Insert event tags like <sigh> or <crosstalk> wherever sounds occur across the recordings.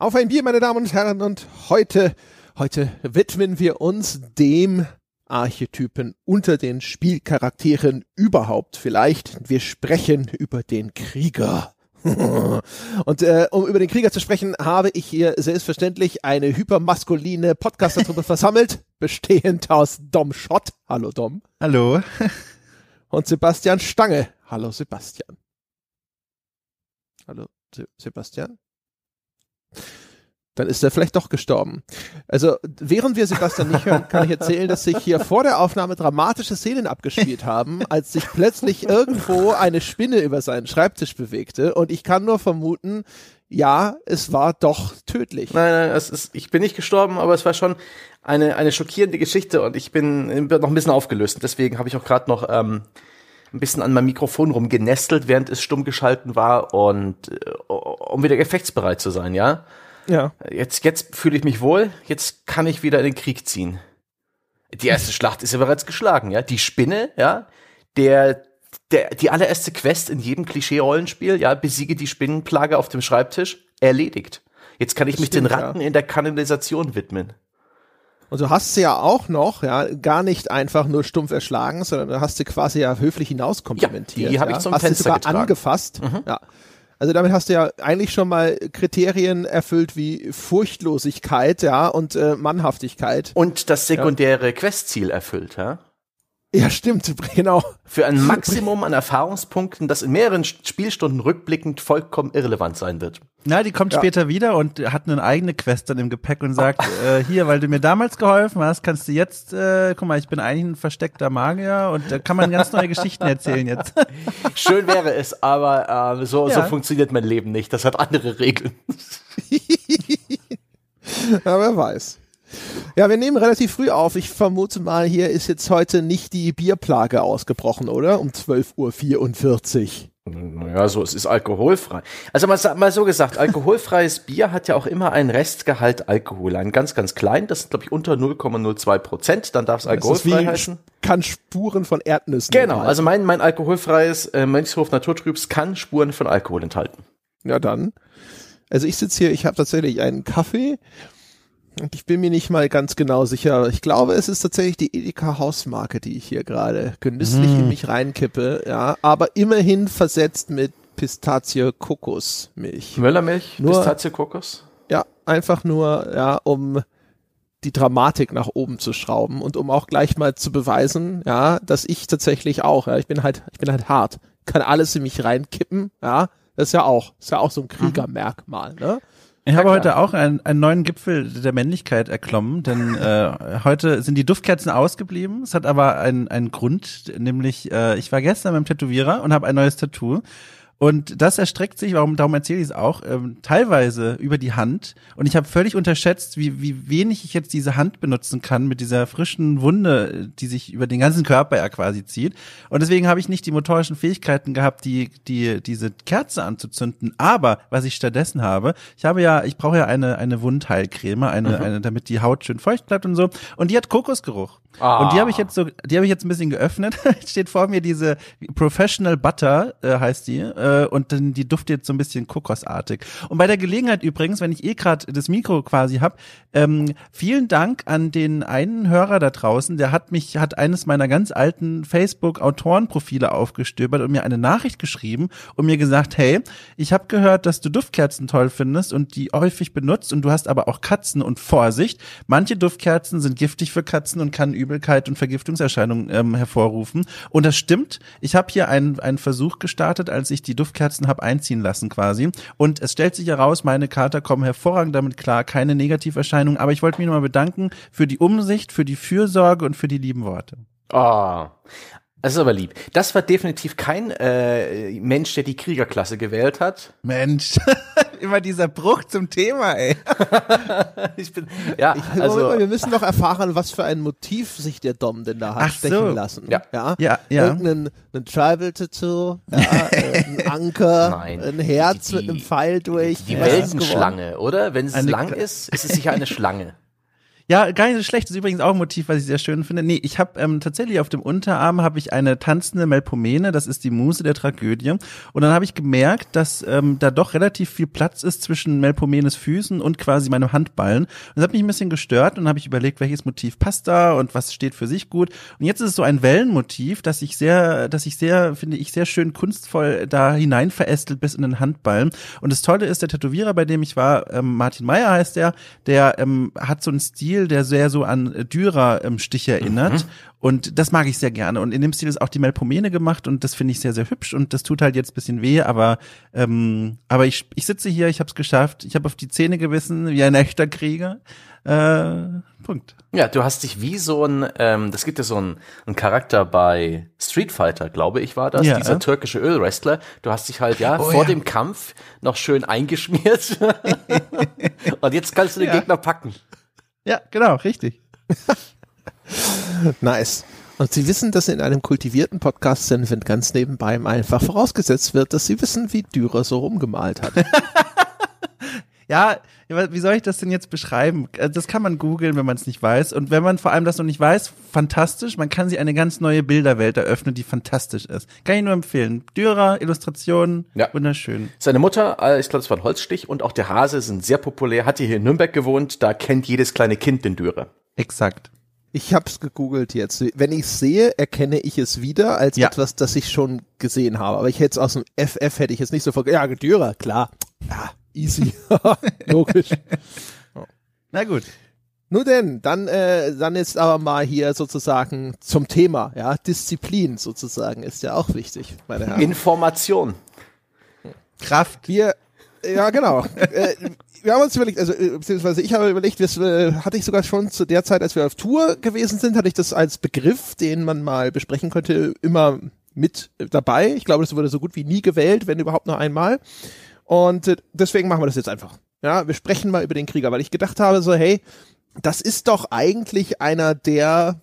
Auf ein Bier, meine Damen und Herren, und heute, heute widmen wir uns dem Archetypen unter den Spielcharakteren überhaupt vielleicht. Wir sprechen über den Krieger. <laughs> Und äh, um über den Krieger zu sprechen, habe ich hier selbstverständlich eine hypermaskuline Podcaster-Truppe versammelt, bestehend aus Dom Schott. Hallo Dom. Hallo. Und Sebastian Stange. Hallo Sebastian. Hallo Se Sebastian. Dann ist er vielleicht doch gestorben. Also, während wir Sebastian nicht hören, kann ich erzählen, dass sich hier vor der Aufnahme dramatische Szenen abgespielt haben, als sich plötzlich irgendwo eine Spinne über seinen Schreibtisch bewegte. Und ich kann nur vermuten, ja, es war doch tödlich. Nein, nein, es ist, ich bin nicht gestorben, aber es war schon eine, eine schockierende Geschichte und ich bin, noch ein bisschen aufgelöst. Deswegen habe ich auch gerade noch ähm, ein bisschen an meinem Mikrofon rumgenestelt, während es stumm geschalten war und äh, um wieder gefechtsbereit zu sein, ja. Ja. Jetzt, jetzt fühle ich mich wohl, jetzt kann ich wieder in den Krieg ziehen. Die erste Schlacht ist ja bereits geschlagen, ja. Die Spinne, ja, der, der, die allererste Quest in jedem Klischee-Rollenspiel, ja, besiege die Spinnenplage auf dem Schreibtisch, erledigt. Jetzt kann ich Das mich stimmt, den Ratten in der Kanalisation widmen. Und du hast sie ja auch noch, ja, gar nicht einfach nur stumpf erschlagen, sondern du hast sie quasi ja höflich hinauskomplimentiert. Ja, die hab ich ja. zum hast Fenster sie sogar getragen. angefasst. Mhm. Ja. Also damit hast du ja eigentlich schon mal Kriterien erfüllt wie Furchtlosigkeit, ja, und äh, Mannhaftigkeit. Und das sekundäre Questziel erfüllt, ja. Ja, stimmt, genau. Für ein Maximum an Erfahrungspunkten, das in mehreren Spielstunden rückblickend vollkommen irrelevant sein wird. Na, die kommt Ja. später wieder und hat eine eigene Quest dann im Gepäck und sagt, <laughs> äh, hier, weil du mir damals geholfen hast, kannst du jetzt, äh, guck mal, ich bin eigentlich ein versteckter Magier und da kann man ganz neue Geschichten erzählen jetzt. <laughs> Schön wäre es, aber äh, so, so Ja. funktioniert mein Leben nicht. Das hat andere Regeln. <laughs> Ja, wer weiß. Ja, wir nehmen relativ früh auf. Ich vermute mal, hier ist jetzt heute nicht die Bierplage ausgebrochen, oder? Um 12.44 Uhr. Naja, so, es ist alkoholfrei. Also mal, mal so gesagt, alkoholfreies Bier hat ja auch immer einen Restgehalt Alkohol. Einen ganz, ganz klein, das ist, glaube ich, unter 0,02 Prozent. Dann darf es alkoholfrei heißen. kann Spuren von Erdnüssen Genau, enthalten. also mein, mein alkoholfreies äh, Mönchshof Naturtrübs kann Spuren von Alkohol enthalten. Ja, dann. Also ich sitze hier, ich habe tatsächlich einen Kaffee und ich bin mir nicht mal ganz genau sicher. Ich glaube, es ist tatsächlich die Edeka Hausmarke, die ich hier gerade genüsslich in mich reinkippe, ja, aber immerhin versetzt mit Pistazie Kokosmilch. Möllermilch, Nur- Pistazie, Kokos. Ja, einfach nur, ja, um die Dramatik nach oben zu schrauben und um auch gleich mal zu beweisen, ja, dass ich tatsächlich auch, ja, ich bin halt, ich bin halt hart, kann alles in mich reinkippen, ja, das ist ja auch, ist ja auch so ein Kriegermerkmal, ne? Ich habe heute auch einen, einen neuen Gipfel der Männlichkeit erklommen, denn <laughs> äh, heute sind die Duftkerzen ausgeblieben. Es hat aber einen, einen Grund, nämlich äh, ich war gestern beim Tätowierer und habe ein neues Tattoo. Und das erstreckt sich, warum, darum erzähle ich es auch, ähm, teilweise über die Hand. Und ich habe völlig unterschätzt, wie, wie wenig ich jetzt diese Hand benutzen kann mit dieser frischen Wunde, die sich über den ganzen Körper ja quasi zieht. Und deswegen habe ich nicht die motorischen Fähigkeiten gehabt, die, die, diese Kerze anzuzünden. Aber was ich stattdessen habe, ich habe ja, ich brauche ja eine, eine Wundheilcreme, eine, eine, damit die Haut schön feucht bleibt und so. Und die hat Kokosgeruch. Ah. Und die habe ich jetzt so, die habe ich jetzt ein bisschen geöffnet. <laughs> Steht vor mir diese Professional Butter, äh, heißt die, äh, und dann die duftet jetzt so ein bisschen kokosartig. Und bei der Gelegenheit übrigens, wenn ich eh gerade das Mikro quasi hab, ähm, vielen Dank an den einen Hörer da draußen, der hat mich, hat eines meiner ganz alten Facebook-Autorenprofile aufgestöbert und mir eine Nachricht geschrieben und mir gesagt, hey, ich habe gehört, dass du Duftkerzen toll findest und die häufig benutzt und du hast aber auch Katzen und Vorsicht, manche Duftkerzen sind giftig für Katzen und kann Übelkeit und Vergiftungserscheinungen ähm, hervorrufen. Und das stimmt. Ich habe hier einen, einen Versuch gestartet, als ich die Duftkerzen habe einziehen lassen quasi. Und es stellt sich heraus, meine Kater kommen hervorragend damit klar, keine Negativerscheinungen. Aber ich wollte mich nochmal bedanken für die Umsicht, für die Fürsorge und für die lieben Worte. Ah, das ist aber lieb. Das war definitiv kein äh, Mensch, der die Kriegerklasse gewählt hat. Mensch, <laughs> immer dieser Bruch zum Thema, ey. <laughs> Ich bin, ja, Also, also wir müssen noch erfahren, was für ein Motiv sich der Dom denn da hat Ach stechen so. lassen. Ja. ja. Ja, ja. Irgendein ein Tribal-Tattoo, ja, <laughs> ein Anker, Nein. ein Herz Die- die- mit einem Pfeil durch. die geworden? Weltenschlange, oder? Wenn es Eine- lang ist, ist es sicher eine Schlange. <laughs> Ja, gar nicht so schlecht. Das ist übrigens auch ein Motiv, was ich sehr schön finde. Nee, ich habe ähm, tatsächlich auf dem Unterarm habe ich eine tanzende Melpomene, das ist die Muse der Tragödie. Und dann habe ich gemerkt, dass ähm, da doch relativ viel Platz ist zwischen Melpomenes Füßen und quasi meinem Handballen. Und das hat mich ein bisschen gestört und habe ich überlegt, welches Motiv passt da und was steht für sich gut. Und jetzt ist es so ein Wellenmotiv, das ich sehr, das ich sehr, finde ich, sehr schön kunstvoll da hinein verästelt bis in den Handballen. Und das Tolle ist, der Tätowierer, bei dem ich war, ähm, Martin Meyer heißt der, der ähm, hat so einen Stil, der sehr so an Dürer-Stich erinnert. Mhm. Und das mag ich sehr gerne. Und in dem Stil ist auch die Melpomene gemacht und das finde ich sehr, sehr hübsch und das tut halt jetzt bisschen weh, aber, ähm, aber ich, ich sitze hier, ich habe es geschafft, ich habe auf die Zähne gewissen, wie ein echter Krieger. Äh, Punkt. Ja, du hast dich wie so ein, ähm, das gibt ja so einen, einen Charakter bei Street Fighter, glaube ich, war das, ja. dieser türkische Ölwrestler. Du hast dich halt ja oh, vor ja. dem Kampf noch schön eingeschmiert <laughs> und jetzt kannst du den ja. Gegner packen. Ja, genau, richtig. <laughs> nice. Und Sie wissen, dass in einem kultivierten Podcast sind, wenn ganz nebenbei einfach vorausgesetzt wird, dass Sie wissen, wie Dürer so rumgemalt hat. <laughs> ja, wie soll ich das denn jetzt beschreiben? Äh, das kann man googeln, wenn man es nicht weiß. Und wenn man vor allem das noch nicht weiß, fantastisch. Man kann sich eine ganz neue Bilderwelt eröffnen, die fantastisch ist. Kann ich nur empfehlen. Dürer, Illustrationen, ja. wunderschön. Seine Mutter, äh, ich glaube, es war ein Holzstich und auch der Hase sind sehr populär. Hat hier in Nürnberg gewohnt. Da kennt jedes kleine Kind den Dürer. Exakt. Ich hab's gegoogelt jetzt. Wenn ich sehe, erkenne ich es wieder als ja. etwas, das ich schon gesehen habe. Aber ich hätte es aus dem FF hätte ich jetzt nicht sofort. Ja, Dürer, klar. Ja, easy. <laughs> Logisch. Na gut. Nun denn, dann, äh, dann ist aber mal hier sozusagen zum Thema, ja, Disziplin sozusagen ist ja auch wichtig, meine Herren. Information. Kraft. Wir, ja genau. <laughs> äh, wir haben uns überlegt, also äh, beziehungsweise ich habe überlegt, das äh, hatte ich sogar schon zu der Zeit, als wir auf Tour gewesen sind, hatte ich das als Begriff, den man mal besprechen könnte, immer mit dabei. Ich glaube, das wurde so gut wie nie gewählt, wenn überhaupt nur einmal. Und äh, deswegen machen wir das jetzt einfach. Ja, wir sprechen mal über den Krieger, weil ich gedacht habe, so, hey, das ist doch eigentlich einer der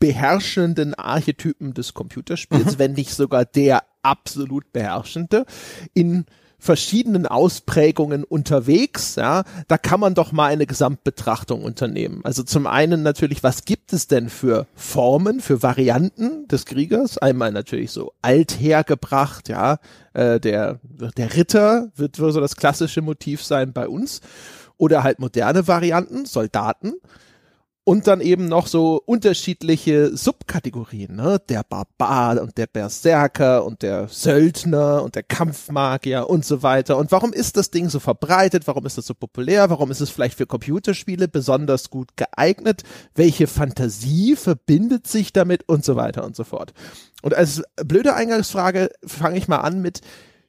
beherrschenden Archetypen des Computerspiels, mhm. wenn nicht sogar der absolut beherrschende in verschiedenen Ausprägungen unterwegs, ja, da kann man doch mal eine Gesamtbetrachtung unternehmen. Also zum einen natürlich, was gibt es denn für Formen, für Varianten des Kriegers? Einmal natürlich so althergebracht, ja, äh, der, der Ritter wird so das klassische Motiv sein bei uns. Oder halt moderne Varianten, Soldaten und dann eben noch so unterschiedliche Subkategorien, ne? Der Barbar und der Berserker und der Söldner und der Kampfmagier und so weiter. Und warum ist das Ding so verbreitet? Warum ist das so populär? Warum ist es vielleicht für Computerspiele besonders gut geeignet? Welche Fantasie verbindet sich damit und so weiter und so fort? Und als blöde Eingangsfrage fange ich mal an mit,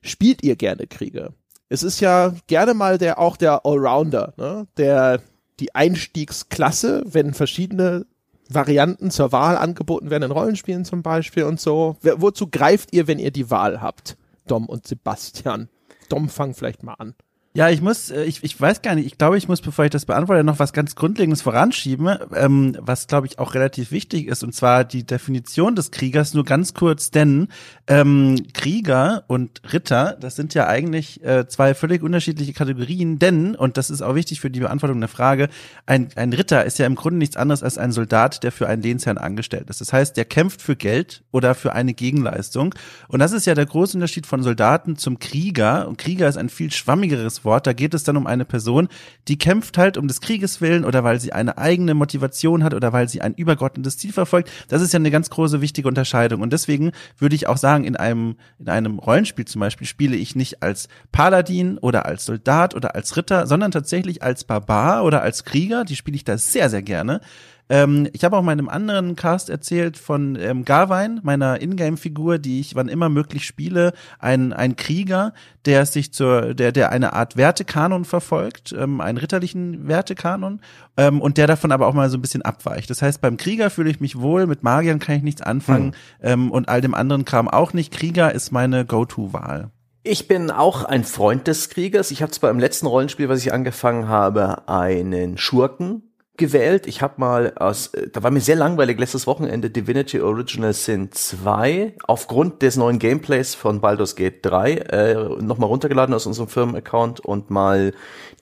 spielt ihr gerne Kriege? Es ist ja gerne mal der, auch der Allrounder, ne? Der die Einstiegsklasse, wenn verschiedene Varianten zur Wahl angeboten werden in Rollenspielen zum Beispiel und so. Wozu greift ihr, wenn ihr die Wahl habt? Dom und Sebastian. Dom, fang vielleicht mal an. Ja, ich muss, äh, ich, ich weiß gar nicht, ich glaube, ich muss, bevor ich das beantworte, noch was ganz Grundlegendes voranschieben, ähm, was, glaube ich, auch relativ wichtig ist, und zwar die Definition des Kriegers, nur ganz kurz, denn ähm, Krieger und Ritter, das sind ja eigentlich äh, zwei völlig unterschiedliche Kategorien, denn, und das ist auch wichtig für die Beantwortung der Frage, ein, ein Ritter ist ja im Grunde nichts anderes als ein Soldat, der für einen Lehnsherrn angestellt ist. Das heißt, der kämpft für Geld oder für eine Gegenleistung. Und das ist ja der große Unterschied von Soldaten zum Krieger. Und Krieger ist ein viel schwammigeres Wort. Da geht es dann um eine Person, die kämpft halt um des Krieges willen oder weil sie eine eigene Motivation hat oder weil sie ein übergeordnetes Ziel verfolgt. Das ist ja eine ganz große wichtige Unterscheidung. Und deswegen würde ich auch sagen, in einem, in einem Rollenspiel zum Beispiel spiele ich nicht als Paladin oder als Soldat oder als Ritter, sondern tatsächlich als Barbar oder als Krieger. Die spiele ich da sehr, sehr gerne. Ähm, ich habe auch meinem anderen Cast erzählt von ähm, Garwein, meiner Ingame-Figur, die ich wann immer möglich spiele, ein, ein Krieger, der sich zur, der, der eine Art Wertekanon verfolgt, ähm, einen ritterlichen Wertekanon, ähm, und der davon aber auch mal so ein bisschen abweicht. Das heißt, beim Krieger fühle ich mich wohl, mit Magiern kann ich nichts anfangen, hm. ähm, und all dem anderen Kram auch nicht. Krieger ist meine Go-To-Wahl. Ich bin auch ein Freund des Kriegers. Ich habe zwar im letzten Rollenspiel, was ich angefangen habe, einen Schurken gewählt. Ich habe mal aus, äh, da war mir sehr langweilig letztes Wochenende Divinity Original Sin 2 aufgrund des neuen Gameplays von Baldur's Gate 3 äh, nochmal runtergeladen aus unserem Firmenaccount und mal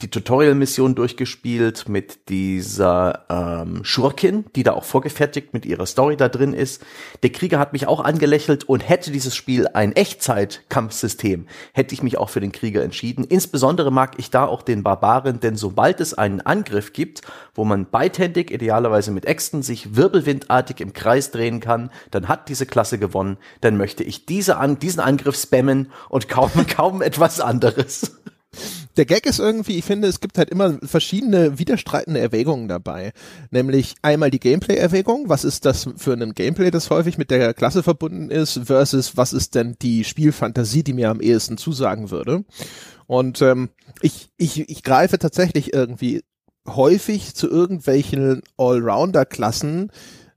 die Tutorial-Mission durchgespielt mit dieser ähm, Schurkin, die da auch vorgefertigt mit ihrer Story da drin ist. Der Krieger hat mich auch angelächelt und hätte dieses Spiel ein Echtzeit-Kampfsystem, hätte ich mich auch für den Krieger entschieden. Insbesondere mag ich da auch den Barbaren, denn sobald es einen Angriff gibt, wo man beidhändig, idealerweise mit Äxten, sich wirbelwindartig im Kreis drehen kann, dann hat diese Klasse gewonnen. Dann möchte ich diese an, diesen Angriff spammen und kaum, <laughs> kaum etwas anderes. Der Gag ist irgendwie, ich finde, es gibt halt immer verschiedene widerstreitende Erwägungen dabei. Nämlich einmal die Gameplay-Erwägung, was ist das für ein Gameplay, das häufig mit der Klasse verbunden ist, versus was ist denn die Spielfantasie, die mir am ehesten zusagen würde. Und ähm, ich, ich, ich greife tatsächlich irgendwie häufig zu irgendwelchen Allrounder-Klassen,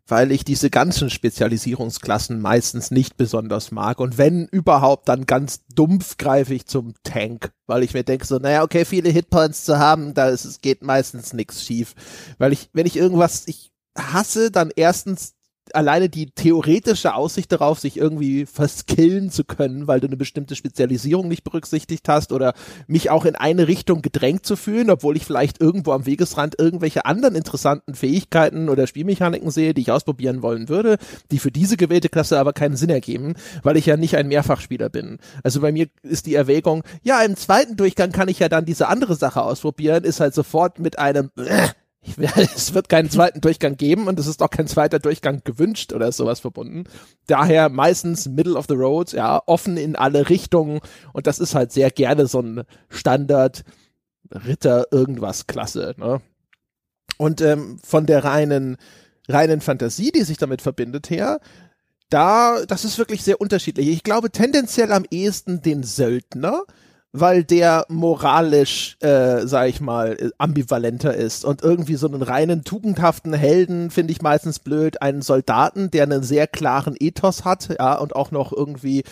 weil ich diese ganzen Spezialisierungsklassen meistens nicht besonders mag. Und wenn überhaupt, dann ganz dumpf greife ich zum Tank, weil ich mir denke so, naja, okay, viele Hitpoints zu haben, da ist, es geht meistens nichts schief. Weil ich, wenn ich irgendwas, ich hasse dann erstens alleine die theoretische Aussicht darauf, sich irgendwie verskillen zu können, weil du eine bestimmte Spezialisierung nicht berücksichtigt hast oder mich auch in eine Richtung gedrängt zu fühlen, obwohl ich vielleicht irgendwo am Wegesrand irgendwelche anderen interessanten Fähigkeiten oder Spielmechaniken sehe, die ich ausprobieren wollen würde, die für diese gewählte Klasse aber keinen Sinn ergeben, weil ich ja nicht ein Mehrfachspieler bin. Also bei mir ist die Erwägung, ja, im zweiten Durchgang kann ich ja dann diese andere Sache ausprobieren, ist halt sofort mit einem äh, <laughs> es wird keinen zweiten Durchgang geben und es ist auch kein zweiter Durchgang gewünscht oder sowas verbunden. Daher meistens Middle of the Road, ja, offen in alle Richtungen und das ist halt sehr gerne so ein Standard Ritter irgendwas Klasse, ne? Und ähm, von der reinen reinen Fantasie, die sich damit verbindet her, da das ist wirklich sehr unterschiedlich. Ich glaube tendenziell am ehesten den Söldner, weil der moralisch, äh, sag ich mal, ambivalenter ist. Und irgendwie so einen reinen, tugendhaften Helden finde ich meistens blöd. Einen Soldaten, der einen sehr klaren Ethos hat, ja, und auch noch irgendwie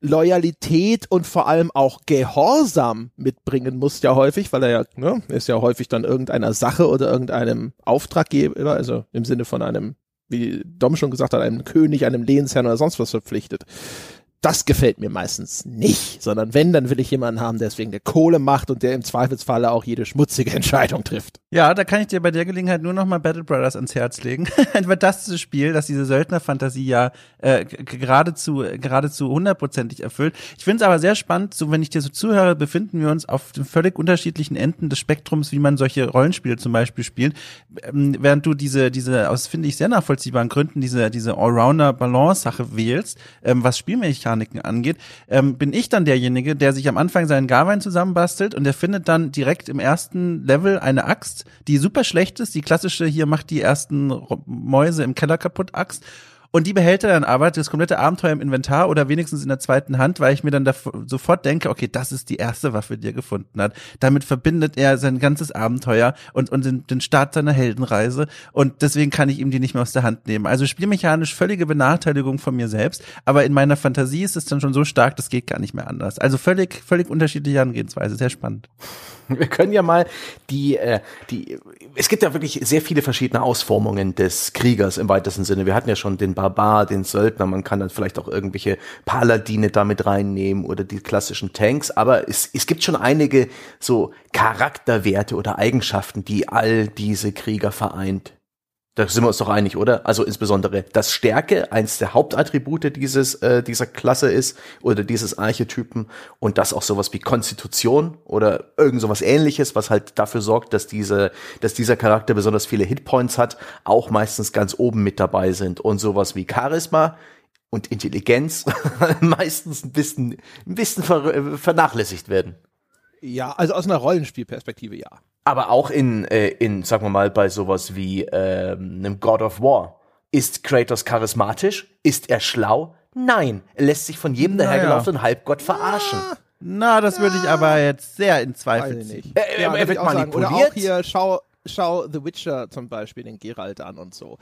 Loyalität und vor allem auch Gehorsam mitbringen muss ja häufig, weil er ja, ne, ist ja häufig dann irgendeiner Sache oder irgendeinem Auftraggeber, also im Sinne von einem, wie Dom schon gesagt hat, einem König, einem Lehnsherrn oder sonst was verpflichtet das gefällt mir meistens nicht, sondern wenn, dann will ich jemanden haben, der es wegen der Kohle macht und der im Zweifelsfalle auch jede schmutzige <laughs> Entscheidung trifft. Ja, da kann ich dir bei der Gelegenheit nur noch mal Battle Brothers ans Herz legen. <laughs> Ein fantastisches Spiel, das diese Söldnerfantasie ja äh, geradezu geradezu hundertprozentig erfüllt. Ich finde es aber sehr spannend, so wenn ich dir so zuhöre, befinden wir uns auf völlig unterschiedlichen Enden des Spektrums, wie man solche Rollenspiele zum Beispiel spielt, ähm, während du diese diese aus finde ich sehr nachvollziehbaren Gründen diese diese Allrounder Balance Sache wählst, ähm, was Spielmechaniken Mechaniken angeht, ähm, bin ich dann derjenige, der sich am Anfang seinen Garwein zusammenbastelt und der findet dann direkt im ersten Level eine Axt, die super schlecht ist, die klassische hier macht die ersten Mäuse im Keller kaputt Axt und die behält er dann aber das komplette Abenteuer im Inventar oder wenigstens in der zweiten Hand, weil ich mir dann sofort denke, okay, das ist die erste Waffe, die er gefunden hat. Damit verbindet er sein ganzes Abenteuer und, und den, den Start seiner Heldenreise. Und deswegen kann ich ihm die nicht mehr aus der Hand nehmen. Also spielmechanisch völlige Benachteiligung von mir selbst. Aber in meiner Fantasie ist es dann schon so stark, das geht gar nicht mehr anders. Also völlig, völlig unterschiedliche Herangehensweise. Sehr spannend. <laughs> Wir können ja mal die, äh, die, es gibt ja wirklich sehr viele verschiedene Ausformungen des Kriegers im weitesten Sinne. Wir hatten ja schon den Barbar, den Söldner, man kann dann vielleicht auch irgendwelche Paladine damit reinnehmen oder die klassischen Tanks, aber es, es gibt schon einige so Charakterwerte oder Eigenschaften, die all diese Krieger vereint. Da sind wir uns doch einig, oder? Also insbesondere, dass Stärke eins der Hauptattribute dieses äh, dieser Klasse ist oder dieses Archetypen und dass auch sowas wie Konstitution oder irgend sowas ähnliches, was halt dafür sorgt, dass diese dass dieser Charakter besonders viele Hitpoints hat, auch meistens ganz oben mit dabei sind und sowas wie Charisma und Intelligenz <laughs> meistens ein bisschen ein bisschen ver vernachlässigt werden. Ja, also aus einer Rollenspielperspektive ja aber auch in, äh, in, sagen wir mal, bei sowas wie ähm, einem God of War. Ist Kratos charismatisch? Ist er schlau? Nein, er lässt sich von jedem naja. dahergelaufenen Halbgott verarschen. Na, das würde ich aber jetzt sehr in Zweifel ziehen. Äh, ja, er wird manipuliert. Oder auch hier, schau, schau The Witcher zum Beispiel, den Geralt an und so.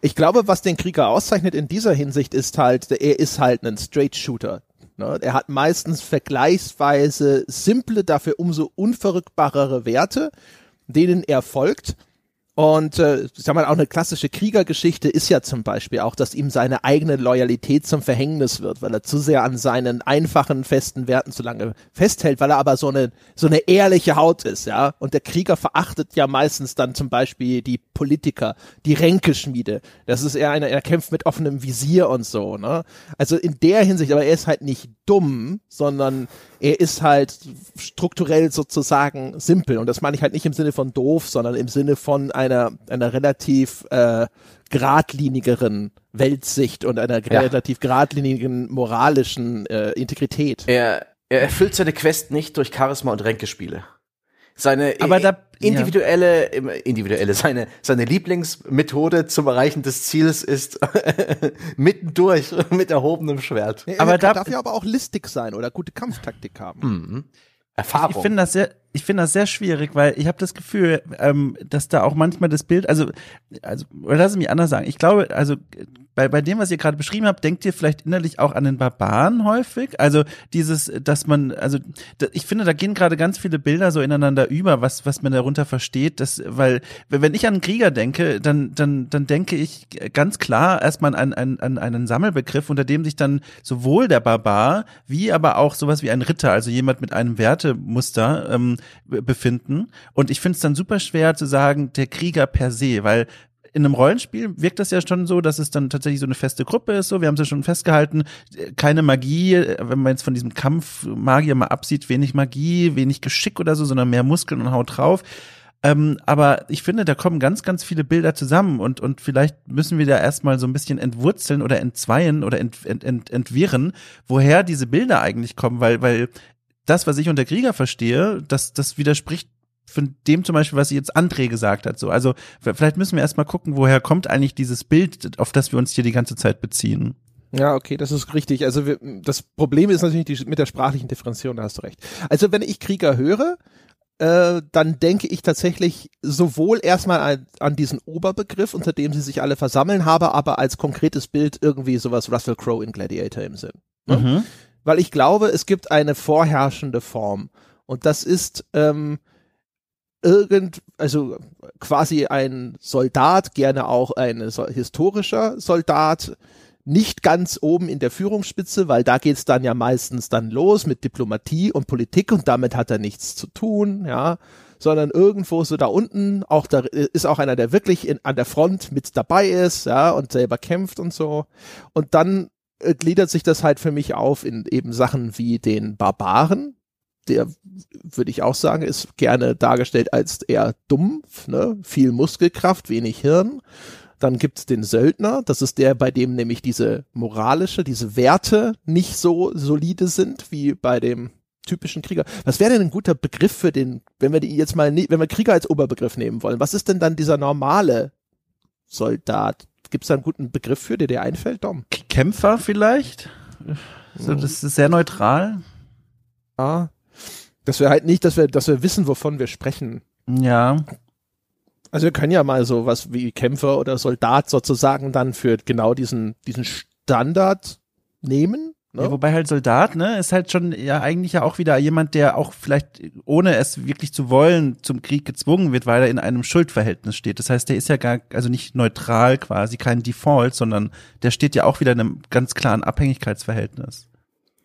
Ich glaube, was den Krieger auszeichnet in dieser Hinsicht ist halt, er ist halt ein Straight Shooter. Ne? Er hat meistens vergleichsweise simple, dafür umso unverrückbarere Werte, denen er folgt. Und äh, ich sag mal, auch eine klassische Kriegergeschichte ist ja zum Beispiel auch, dass ihm seine eigene Loyalität zum Verhängnis wird, weil er zu sehr an seinen einfachen, festen Werten zu lange festhält, weil er aber so eine, so eine ehrliche Haut ist, ja. Und der Krieger verachtet ja meistens dann zum Beispiel die Politiker, die Ränkeschmiede. Das ist eher einer, er kämpft mit offenem Visier und so, ne. Also in der Hinsicht, aber er ist halt nicht dumm, sondern er ist halt strukturell sozusagen simpel. Und das meine ich halt nicht im Sinne von doof, sondern im Sinne von einer, einer relativ äh, geradlinigeren Weltsicht und einer ja. relativ geradlinigen moralischen äh, Integrität. Er, er erfüllt seine Quest nicht durch Charisma und Ränkespiele. Seine Aber da, individuelle, ja. individuelle, seine, seine Lieblingsmethode zum Erreichen des Ziels ist <laughs> mittendurch mit erhobenem Schwert. Ja, aber da darf ja aber auch listig sein oder gute Kampftaktik haben. Mhm. Erfahrung. Ich, ich finde das sehr, ich finde das sehr schwierig, weil ich habe das Gefühl, ähm, dass da auch manchmal das Bild, also, also, oder lass es mich anders sagen. Ich glaube, also bei, bei dem, was ihr gerade beschrieben habt, denkt ihr vielleicht innerlich auch an den Barbaren häufig? Also dieses, dass man, also ich finde, da gehen gerade ganz viele Bilder so ineinander über, was, was man darunter versteht, dass, weil, wenn ich an einen Krieger denke, dann, dann, dann denke ich ganz klar erstmal an, an, an einen Sammelbegriff, unter dem sich dann sowohl der Barbar wie aber auch sowas wie ein Ritter, also jemand mit einem Wertemuster ähm, befinden. Und ich finde es dann super schwer zu sagen, der Krieger per se, weil in einem Rollenspiel wirkt das ja schon so, dass es dann tatsächlich so eine feste Gruppe ist. So, wir haben es ja schon festgehalten, keine Magie, wenn man jetzt von diesem Kampf Magier mal absieht, wenig Magie, wenig Geschick oder so, sondern mehr Muskeln und Haut drauf. Ähm, aber ich finde, da kommen ganz, ganz viele Bilder zusammen und, und vielleicht müssen wir da erstmal so ein bisschen entwurzeln oder entzweien oder ent, ent, ent, entwirren, woher diese Bilder eigentlich kommen, weil, weil das, was ich unter Krieger verstehe, das, das widerspricht von dem zum Beispiel, was jetzt André gesagt hat. So, also vielleicht müssen wir erstmal gucken, woher kommt eigentlich dieses Bild, auf das wir uns hier die ganze Zeit beziehen. Ja, okay, das ist richtig. Also wir, das Problem ist natürlich die, mit der sprachlichen Differenzierung, da hast du recht. Also wenn ich Krieger höre, äh, dann denke ich tatsächlich sowohl erstmal an, an, diesen Oberbegriff, unter dem sie sich alle versammeln, habe aber als konkretes Bild irgendwie sowas Russell Crowe in Gladiator im Sinn. Ne? Mhm. Weil ich glaube, es gibt eine vorherrschende Form. Und das ist ähm, irgend, also quasi ein Soldat, gerne auch ein so, historischer Soldat, nicht ganz oben in der Führungsspitze, weil da geht's dann ja meistens dann los mit Diplomatie und Politik und damit hat er nichts zu tun, ja, sondern irgendwo so da unten, auch da ist auch einer, der wirklich in, an der Front mit dabei ist, ja, und selber kämpft und so. Und dann äh, gliedert sich das halt für mich auf in eben Sachen wie den Barbaren, der würde ich auch sagen, ist gerne dargestellt als eher dumpf, ne? viel Muskelkraft, wenig Hirn. Dann gibt's den Söldner, das ist der, bei dem nämlich diese moralische, diese Werte nicht so solide sind wie bei dem typischen Krieger. Was wäre denn ein guter Begriff für den, wenn wir die jetzt mal, wenn wir Krieger als Oberbegriff nehmen wollen? Was ist denn dann dieser normale Soldat? Gibt es da einen guten Begriff für, der dir einfällt, Dom? Kämpfer vielleicht? So, das ist sehr neutral. Ah, dass wir halt nicht, dass wir, dass wir wissen, wovon wir sprechen. Ja. Also wir können ja mal so was wie Kämpfer oder Soldat sozusagen dann für genau diesen, diesen Standard nehmen. Ne? Ja, wobei halt Soldat, ne, ist halt schon ja eigentlich ja auch wieder jemand, der auch vielleicht ohne es wirklich zu wollen zum Krieg gezwungen wird, weil er in einem Schuldverhältnis steht. Das heißt, der ist ja gar, also nicht neutral quasi, kein Default, sondern der steht ja auch wieder in einem ganz klaren Abhängigkeitsverhältnis.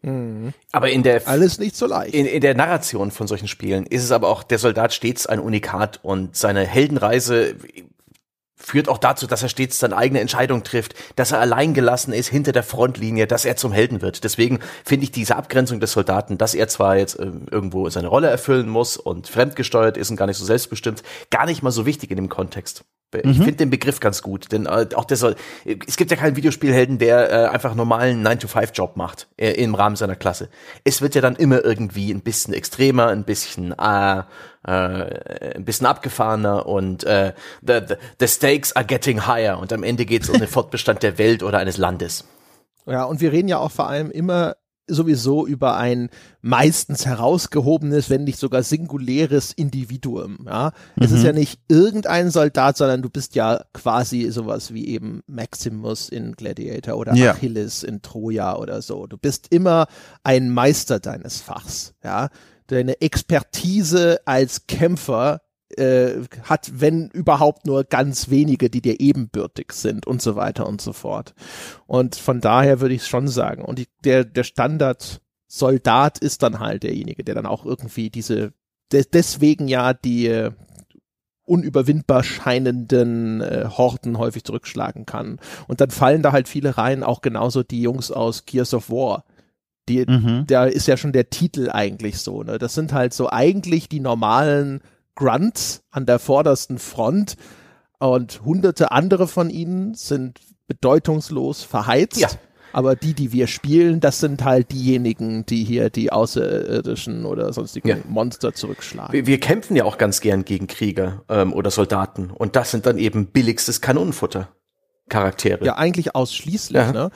Mhm. Aber in der alles nicht so leicht. In, in der Narration von solchen Spielen ist es aber auch der Soldat stets ein Unikat und seine Heldenreise führt auch dazu, dass er stets seine eigene Entscheidung trifft, dass er allein gelassen ist hinter der Frontlinie, dass er zum Helden wird. Deswegen finde ich diese Abgrenzung des Soldaten, dass er zwar jetzt äh, irgendwo seine Rolle erfüllen muss und fremdgesteuert ist und gar nicht so selbstbestimmt, gar nicht mal so wichtig in dem Kontext. Ich mhm. finde den Begriff ganz gut, denn äh, auch der soll, es gibt ja keinen Videospielhelden, der äh, einfach normalen 9-to-5-Job macht äh, im Rahmen seiner Klasse. Es wird ja dann immer irgendwie ein bisschen extremer, ein bisschen äh, äh, ein bisschen abgefahrener und äh, the, the, the stakes are getting higher und am Ende geht es um den <laughs> Fortbestand der Welt oder eines Landes. Ja, und wir reden ja auch vor allem immer sowieso über ein meistens herausgehobenes, wenn nicht sogar singuläres Individuum. Ja, mhm. es ist mhm. ja nicht irgendein Soldat, sondern du bist ja quasi sowas wie eben Maximus in Gladiator oder ja. Achilles in Troja oder so. Du bist immer ein Meister deines Fachs. Ja, deine Expertise als Kämpfer äh, hat, wenn überhaupt nur ganz wenige, die dir ebenbürtig sind und so weiter und so fort. Und von daher würde ich schon sagen. Und die, der, der Standard Soldat ist dann halt derjenige, der dann auch irgendwie diese, de deswegen ja die äh, unüberwindbar scheinenden äh, Horden häufig zurückschlagen kann. Und dann fallen da halt viele rein, auch genauso die Jungs aus Gears of War. Die, Mhm. da ist ja schon der Titel eigentlich so, ne? Das sind halt so eigentlich die normalen Grunts an der vordersten Front und hunderte andere von ihnen sind bedeutungslos verheizt. Ja. Aber die, die wir spielen, das sind halt diejenigen, die hier die außerirdischen oder sonstigen Ja. Monster zurückschlagen. Wir, wir kämpfen ja auch ganz gern gegen Krieger ähm, oder Soldaten. Und das sind dann eben billigstes Kanonenfutter. Charaktere. Ja, eigentlich ausschließlich, Ja. ne?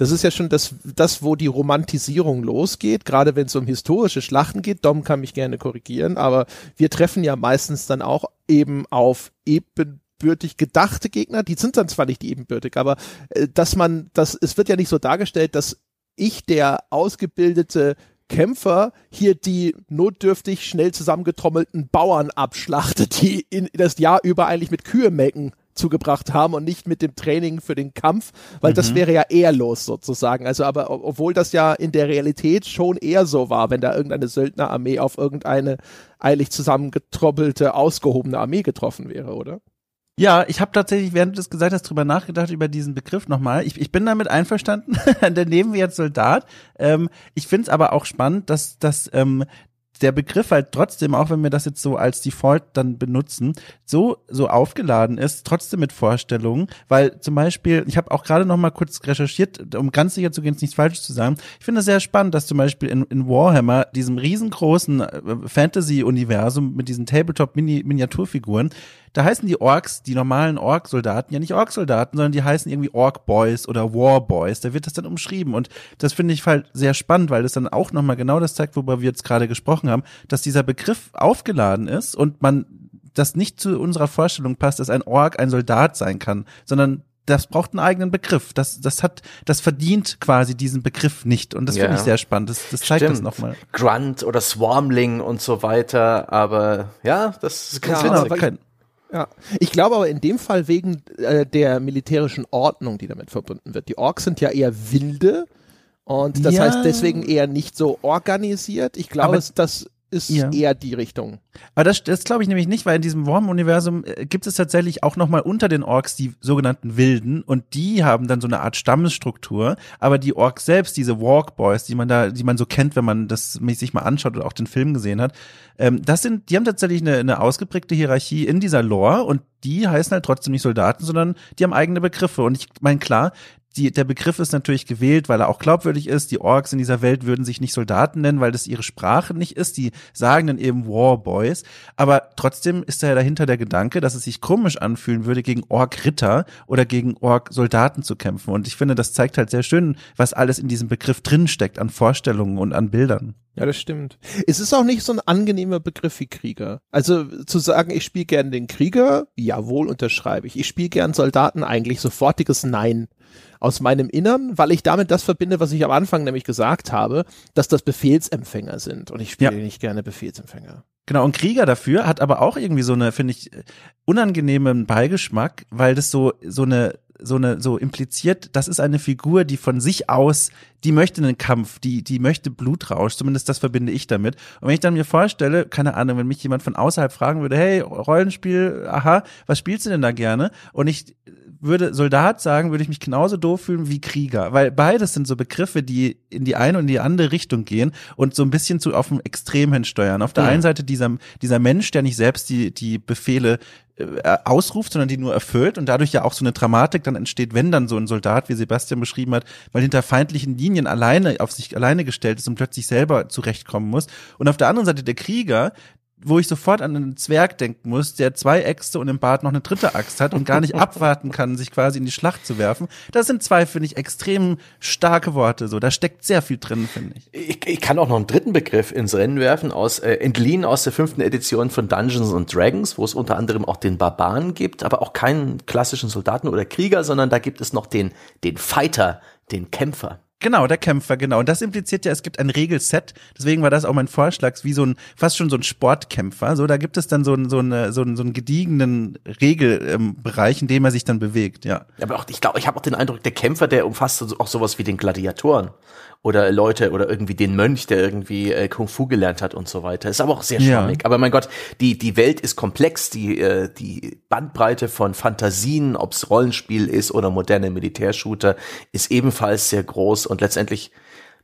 Das ist ja schon das, das, wo die Romantisierung losgeht, gerade wenn es um historische Schlachten geht. Dom kann mich gerne korrigieren, aber wir treffen ja meistens dann auch eben auf ebenbürtig gedachte Gegner. Die sind dann zwar nicht ebenbürtig, aber äh, dass man, das, es wird ja nicht so dargestellt, dass ich, der ausgebildete Kämpfer, hier die notdürftig schnell zusammengetrommelten Bauern abschlachte, die in das Jahr über eigentlich mit Kühe melken zugebracht haben und nicht mit dem Training für den Kampf, weil das wäre ja ehrlos sozusagen. Also aber obwohl das ja in der Realität schon eher so war, wenn da irgendeine Söldnerarmee auf irgendeine eilig zusammengetrommelte, ausgehobene Armee getroffen wäre, oder? Ja, ich habe tatsächlich, während du das gesagt hast, drüber nachgedacht über diesen Begriff nochmal. Ich, ich bin damit einverstanden. <laughs> Dann nehmen wir jetzt Soldat. Ähm, ich finde es aber auch spannend, dass, dass ähm, der Begriff halt trotzdem, auch wenn wir das jetzt so als Default dann benutzen, so so aufgeladen ist, trotzdem mit Vorstellungen, weil zum Beispiel, ich habe auch gerade noch mal kurz recherchiert, um ganz sicher zu gehen, nichts Falsches zu sagen. Ich finde es sehr spannend, dass zum Beispiel in, in Warhammer, diesem riesengroßen äh, Fantasy-Universum mit diesen Tabletop-Miniaturfiguren, da heißen die Orks, die normalen Ork-Soldaten, ja nicht Ork-Soldaten, sondern die heißen irgendwie Ork-Boys oder War-Boys. Da wird das dann umschrieben. Und das finde ich halt sehr spannend, weil das dann auch nochmal genau das zeigt, worüber wir jetzt gerade gesprochen haben, dass dieser Begriff aufgeladen ist und man das nicht zu unserer Vorstellung passt, dass ein Ork ein Soldat sein kann, sondern das braucht einen eigenen Begriff. Das, das hat, das verdient quasi diesen Begriff nicht. Und das Ja. finde ich sehr spannend. Das, das zeigt das Stimmt. nochmal. Grunt oder Swarmling und so weiter. Aber ja, das ist Ja, Genau, kein, Ja, ich glaube aber in dem Fall wegen äh, der militärischen Ordnung, die damit verbunden wird. Die Orks sind ja eher wilde und das Ja. heißt deswegen eher nicht so organisiert. Ich glaube, Aber- es- das ist Ja. eher die Richtung. Aber das, das glaube ich nämlich nicht, weil in diesem Worm-Universum äh, gibt es tatsächlich auch nochmal unter den Orks die sogenannten Wilden und die haben dann so eine Art Stammesstruktur. Aber die Orks selbst, diese Walk-Boys, die man da, die man so kennt, wenn man das sich mal anschaut oder auch den Film gesehen hat, ähm, das sind, die haben tatsächlich eine, eine ausgeprägte Hierarchie in dieser Lore und die heißen halt trotzdem nicht Soldaten, sondern die haben eigene Begriffe. Und ich meine, klar, die, der Begriff ist natürlich gewählt, weil er auch glaubwürdig ist. Die Orks in dieser Welt würden sich nicht Soldaten nennen, weil das ihre Sprache nicht ist. Die sagen dann eben War Boys. Aber trotzdem ist da ja dahinter der Gedanke, dass es sich komisch anfühlen würde, gegen Ork-Ritter oder gegen Ork-Soldaten zu kämpfen. Und ich finde, das zeigt halt sehr schön, was alles in diesem Begriff drinsteckt an Vorstellungen und an Bildern. Ja, das stimmt. Es ist auch nicht so ein angenehmer Begriff wie Krieger. Also zu sagen, ich spiele gern den Krieger, jawohl, unterschreibe ich. Ich spiele gern Soldaten eigentlich sofortiges Nein aus meinem Innern, weil ich damit das verbinde, was ich am Anfang nämlich gesagt habe, dass das Befehlsempfänger sind. Und ich spiele Ja. nicht gerne Befehlsempfänger. Genau, und Krieger dafür hat aber auch irgendwie so eine, finde ich, unangenehmen Beigeschmack, weil das so, so eine, so eine, so impliziert, das ist eine Figur, die von sich aus, die möchte einen Kampf, die, die möchte Blutrausch, zumindest das verbinde ich damit. Und wenn ich dann mir vorstelle, keine Ahnung, wenn mich jemand von außerhalb fragen würde, hey, Rollenspiel, aha, was spielst du denn da gerne? Und ich würde Soldat sagen, würde ich mich genauso doof fühlen wie Krieger, weil beides sind so Begriffe, die in die eine und die andere Richtung gehen und so ein bisschen zu auf dem Extrem hin steuern. Auf der Mhm. einen Seite dieser, dieser Mensch, der nicht selbst die, die Befehle äh, ausruft, sondern die nur erfüllt und dadurch ja auch so eine Dramatik dann entsteht, wenn dann so ein Soldat, wie Sebastian beschrieben hat, weil hinter feindlichen Linien alleine auf sich alleine gestellt ist und plötzlich selber zurechtkommen muss. Und auf der anderen Seite der Krieger, wo ich sofort an einen Zwerg denken muss, der zwei Äxte und im Bart noch eine dritte Axt hat und gar nicht <laughs> abwarten kann, sich quasi in die Schlacht zu werfen. Das sind zwei, finde ich, extrem starke Worte. So, da steckt sehr viel drin, finde ich. Ich, ich kann auch noch einen dritten Begriff ins Rennen werfen, aus, äh, entliehen aus der fünften Edition von Dungeons and Dragons, wo es unter anderem auch den Barbaren gibt, aber auch keinen klassischen Soldaten oder Krieger, sondern da gibt es noch den, den Fighter, den Kämpfer. Genau, der Kämpfer, genau. Und das impliziert ja, es gibt ein Regelset. Deswegen war das auch mein Vorschlag, wie so ein, fast schon so ein Sportkämpfer. So, da gibt es dann so einen, so eine, so einen, so einen gediegenen Regelbereich, in dem er sich dann bewegt, ja. Aber auch, ich glaube, ich habe auch den Eindruck, der Kämpfer, der umfasst auch sowas wie den Gladiatoren oder Leute oder irgendwie den Mönch, der irgendwie äh, Kung Fu gelernt hat und so weiter. Ist aber auch sehr schwammig. Ja. Aber mein Gott, die die Welt ist komplex, die äh, die Bandbreite von Fantasien, ob's Rollenspiel ist oder moderne Militärshooter, ist ebenfalls sehr groß und letztendlich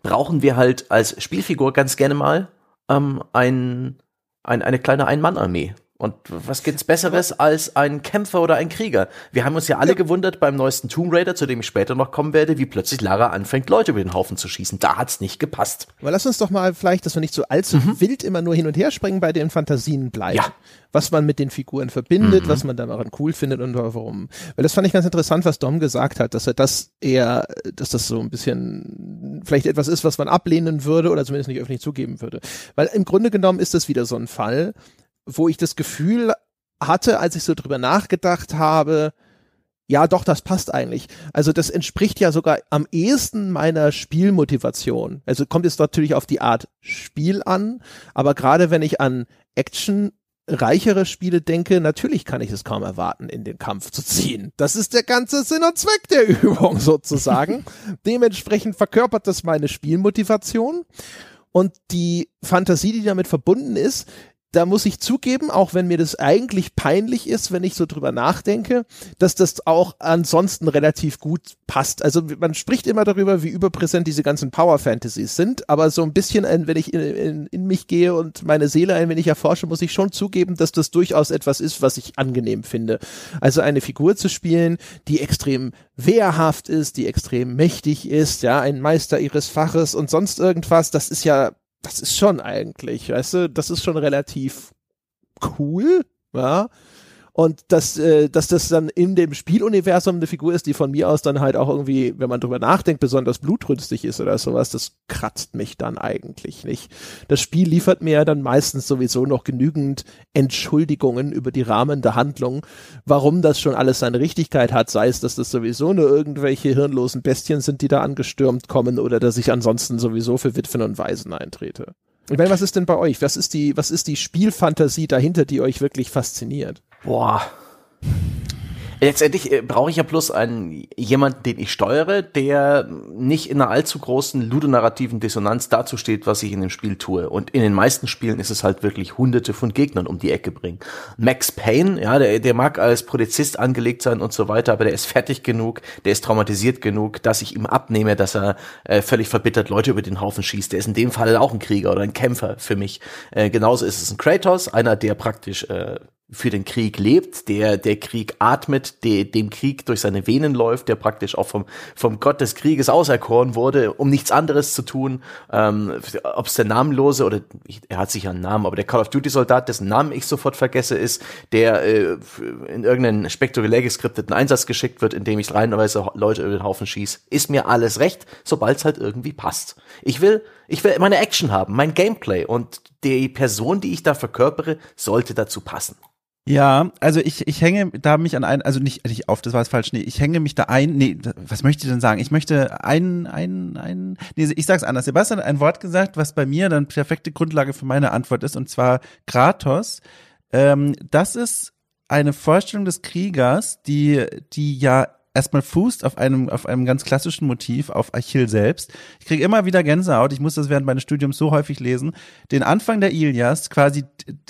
brauchen wir halt als Spielfigur ganz gerne mal ähm, ein, ein eine kleine Ein-Mann-Armee und was gibt's Besseres als ein Kämpfer oder ein Krieger? Wir haben uns ja alle ja. gewundert beim neuesten Tomb Raider, zu dem ich später noch kommen werde, wie plötzlich Lara anfängt, Leute über den Haufen zu schießen. Da hat's nicht gepasst. Aber lass uns doch mal vielleicht, dass wir nicht so allzu mhm. wild immer nur hin und her springen, bei den Fantasien bleiben. Ja. Was man mit den Figuren verbindet, mhm. was man daran cool findet und warum. Weil das fand ich ganz interessant, was Dom gesagt hat, dass er das eher, dass das so ein bisschen vielleicht etwas ist, was man ablehnen würde oder zumindest nicht öffentlich zugeben würde. Weil im Grunde genommen ist das wieder so ein Fall, wo ich das Gefühl hatte, als ich so drüber nachgedacht habe, ja, doch, das passt eigentlich. Also das entspricht ja sogar am ehesten meiner Spielmotivation. Also kommt es natürlich auf die Art Spiel an, aber gerade wenn ich an Action reichere Spiele denke, natürlich kann ich es kaum erwarten, in den Kampf zu ziehen. Das ist der ganze Sinn und Zweck der <laughs> Übung sozusagen. Dementsprechend verkörpert das meine Spielmotivation. Und die Fantasie, die damit verbunden ist, da muss ich zugeben, auch wenn mir das eigentlich peinlich ist, wenn ich so drüber nachdenke, dass das auch ansonsten relativ gut passt. Also man spricht immer darüber, wie überpräsent diese ganzen Power Fantasies sind, aber so ein bisschen, wenn ich in, in, in mich gehe und meine Seele ein wenig erforsche, muss ich schon zugeben, dass das durchaus etwas ist, was ich angenehm finde. Also eine Figur zu spielen, die extrem wehrhaft ist, die extrem mächtig ist, ja, ein Meister ihres Faches und sonst irgendwas, das ist ja das ist schon eigentlich, weißt du, das ist schon relativ cool, ja. Und dass, äh, dass das dann in dem Spieluniversum eine Figur ist, die von mir aus dann halt auch irgendwie, wenn man drüber nachdenkt, besonders blutrünstig ist oder sowas, das kratzt mich dann eigentlich nicht. Das Spiel liefert mir dann meistens sowieso noch genügend Entschuldigungen über die Rahmen der Handlung, warum das schon alles seine Richtigkeit hat, sei es, dass das sowieso nur irgendwelche hirnlosen Bestien sind, die da angestürmt kommen oder dass ich ansonsten sowieso für Witwen und Waisen eintrete. Ich meine, was ist denn bei euch? Was ist die, was ist die Spielfantasie dahinter, die euch wirklich fasziniert? Boah. Letztendlich äh, brauche ich ja bloß einen jemanden, den ich steuere, der nicht in einer allzu großen ludonarrativen Dissonanz dazu steht, was ich in dem Spiel tue. Und in den meisten Spielen ist es halt wirklich hunderte von Gegnern um die Ecke bringen. Max Payne, ja, der, der mag als Polizist angelegt sein und so weiter, aber der ist fertig genug, der ist traumatisiert genug, dass ich ihm abnehme, dass er äh, völlig verbittert Leute über den Haufen schießt. Der ist in dem Fall auch ein Krieger oder ein Kämpfer für mich. Äh, genauso ist es ein Kratos, einer, der praktisch äh, für den Krieg lebt, der der Krieg atmet, der dem Krieg durch seine Venen läuft, der praktisch auch vom vom Gott des Krieges auserkoren wurde, um nichts anderes zu tun. Ähm, Ob es der namenlose oder er hat sicher einen Namen, aber der Call of Duty Soldat, dessen Namen ich sofort vergesse, ist, der äh, in irgendeinen spektakulär geskripteten Einsatz geschickt wird, in dem ich reinweise Leute über den Haufen schieß, ist mir alles recht, sobald es halt irgendwie passt. Ich will ich will meine Action haben, mein Gameplay und die Person, die ich da verkörpere, sollte dazu passen. Ja, also ich, ich hänge da mich an ein, also nicht, nicht auf, das war jetzt falsch, nee, ich hänge mich da ein, nee, was möchte ich denn sagen? Ich möchte ein, ein, ein, nee, ich sag's anders. Sebastian hat ein Wort gesagt, was bei mir dann perfekte Grundlage für meine Antwort ist, und zwar Kratos. Ähm, das ist eine Vorstellung des Kriegers, die, die ja erstmal fußt auf einem, auf einem ganz klassischen Motiv, auf Achill selbst. Ich kriege immer wieder Gänsehaut, ich muss das während meines Studiums so häufig lesen. Den Anfang der Ilias, quasi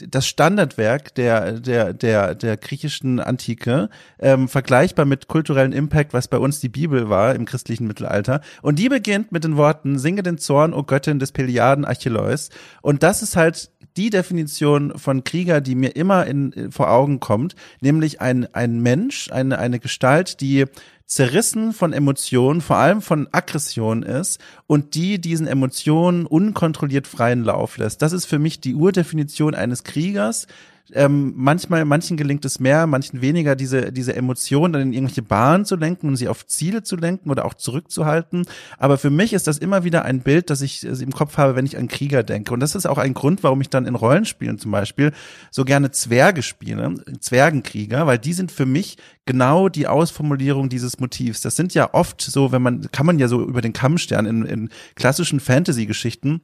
das Standardwerk der, der, der, der griechischen Antike, ähm, vergleichbar mit kulturellen Impact, was bei uns die Bibel war im christlichen Mittelalter. Und die beginnt mit den Worten, singe den Zorn, o Göttin des Peliaden Achilleus. Und das ist halt die Definition von Krieger, die mir immer in, vor Augen kommt, nämlich ein, ein Mensch, eine, eine Gestalt, die zerrissen von Emotionen, vor allem von Aggression ist und die diesen Emotionen unkontrolliert freien Lauf lässt. Das ist für mich die Urdefinition eines Kriegers, ähm, manchmal, manchen gelingt es mehr, manchen weniger, diese, diese Emotionen dann in irgendwelche Bahnen zu lenken und sie auf Ziele zu lenken oder auch zurückzuhalten. Aber für mich ist das immer wieder ein Bild, das ich im Kopf habe, wenn ich an Krieger denke. Und das ist auch ein Grund, warum ich dann in Rollenspielen zum Beispiel so gerne Zwerge spiele, Zwergenkrieger, weil die sind für mich genau die Ausformulierung dieses Motivs. Das sind ja oft so, wenn man, kann man ja so über den Kammstern in, in klassischen Fantasy-Geschichten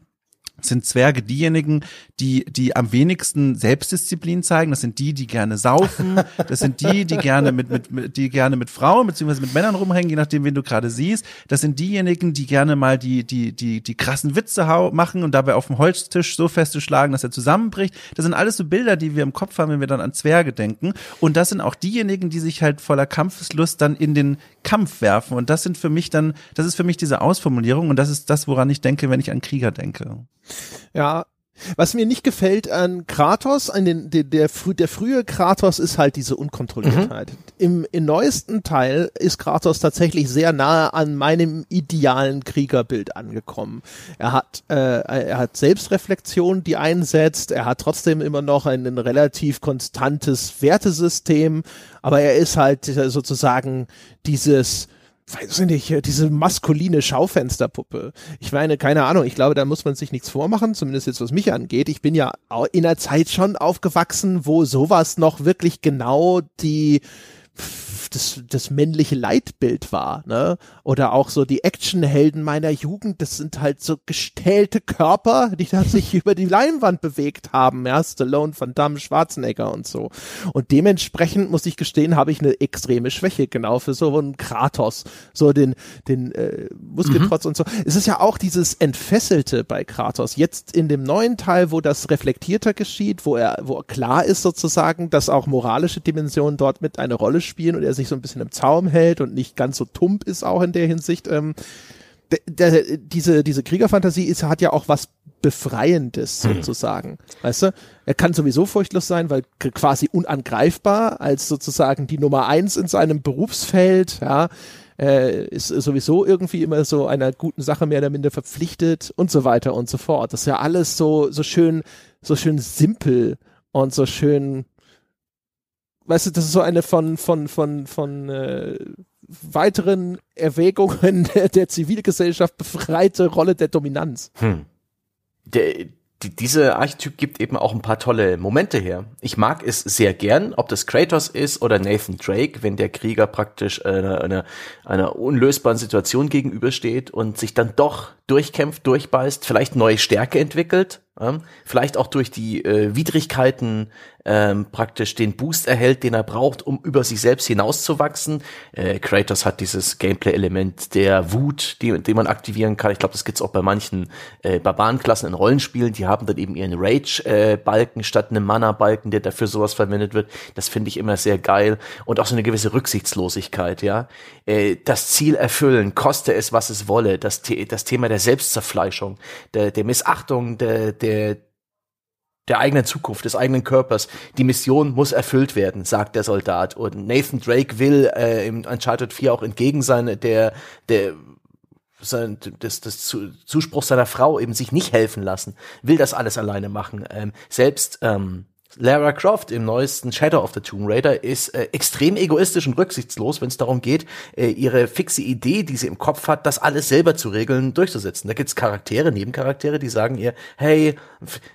sind Zwerge diejenigen, die, die am wenigsten Selbstdisziplin zeigen. Das sind die, die gerne saufen. Das sind die, die gerne mit, mit, mit die gerne mit Frauen beziehungsweise mit Männern rumhängen, je nachdem, wen du gerade siehst. Das sind diejenigen, die gerne mal die, die, die, die krassen Witze machen und dabei auf dem Holztisch so feste schlagen, dass er zusammenbricht. Das sind alles so Bilder, die wir im Kopf haben, wenn wir dann an Zwerge denken. Und das sind auch diejenigen, die sich halt voller Kampfeslust dann in den Kampf werfen. Und das sind für mich dann, das ist für mich diese Ausformulierung und das ist das, woran ich denke, wenn ich an Krieger denke. Ja, was mir nicht gefällt an Kratos, an den, der, der, der frühe Kratos ist halt diese Unkontrolliertheit. Mhm. Im, Im neuesten Teil ist Kratos tatsächlich sehr nahe an meinem idealen Kriegerbild angekommen. Er hat, äh, er hat Selbstreflexion, die einsetzt. Er hat trotzdem immer noch ein, ein relativ konstantes Wertesystem, aber er ist halt sozusagen dieses weiß ich nicht, diese maskuline Schaufensterpuppe. Ich meine, keine Ahnung, ich glaube, da muss man sich nichts vormachen, zumindest jetzt was mich angeht. Ich bin ja in einer Zeit schon aufgewachsen, wo sowas noch wirklich genau die das, das männliche Leitbild war, ne? Oder auch so die Actionhelden meiner Jugend, das sind halt so gestählte Körper, die da <laughs> sich über die Leinwand bewegt haben, ja, Stallone, Van Damme, Schwarzenegger und so. Und dementsprechend muss ich gestehen, habe ich eine extreme Schwäche genau für so einen Kratos, so den den äh, Muskeltrotz mhm. und so. Es ist ja auch dieses entfesselte bei Kratos. Jetzt in dem neuen Teil, wo das reflektierter geschieht, wo er wo klar ist sozusagen, dass auch moralische Dimensionen dort mit eine Rolle spielen und er sich so ein bisschen im Zaum hält und nicht ganz so tump ist auch in der Hinsicht. Ähm, diese, diese Kriegerfantasie ist, hat ja auch was Befreiendes hm. sozusagen. Weißt du? Er kann sowieso furchtlos sein, weil quasi unangreifbar als sozusagen die Nummer eins in seinem Berufsfeld, ja, äh, ist sowieso irgendwie immer so einer guten Sache mehr oder minder verpflichtet und so weiter und so fort. Das ist ja alles so, so schön, so schön simpel und so schön weißt du, das ist so eine von, von, von, von äh, weiteren Erwägungen <laughs> der, der Zivilgesellschaft befreite Rolle der Dominanz. Hm. Der, die, diese Archetyp gibt eben auch ein paar tolle Momente her. Ich mag es sehr gern, ob das Kratos ist oder Nathan Drake, wenn der Krieger praktisch einer, einer, einer unlösbaren Situation gegenübersteht und sich dann doch durchkämpft, durchbeißt, vielleicht neue Stärke entwickelt, vielleicht auch durch die äh, Widrigkeiten ähm, praktisch den Boost erhält, den er braucht, um über sich selbst hinauszuwachsen. Äh, Kratos hat dieses Gameplay-Element der Wut, die, den man aktivieren kann. Ich glaube, das gibt's auch bei manchen äh, Barbarenklassen in Rollenspielen. Die haben dann eben ihren Rage-Balken äh, statt einem Mana-Balken, der dafür sowas verwendet wird. Das finde ich immer sehr geil. Und auch so eine gewisse Rücksichtslosigkeit, ja. Äh, das Ziel erfüllen, koste es, was es wolle. Das, das Thema der Selbstzerfleischung, der, der Missachtung der, der, der eigenen Zukunft, des eigenen Körpers. Die Mission muss erfüllt werden, sagt der Soldat. Und Nathan Drake will äh, im Uncharted 4 auch entgegen sein, der, der sein, des, des Zuspruch seiner Frau eben sich nicht helfen lassen, will das alles alleine machen. Ähm, selbst ähm, Lara Croft im neuesten Shadow of the Tomb Raider ist äh, extrem egoistisch und rücksichtslos, wenn es darum geht, äh, ihre fixe Idee, die sie im Kopf hat, das alles selber zu regeln, durchzusetzen. Da gibt's Charaktere, Nebencharaktere, die sagen ihr, hey,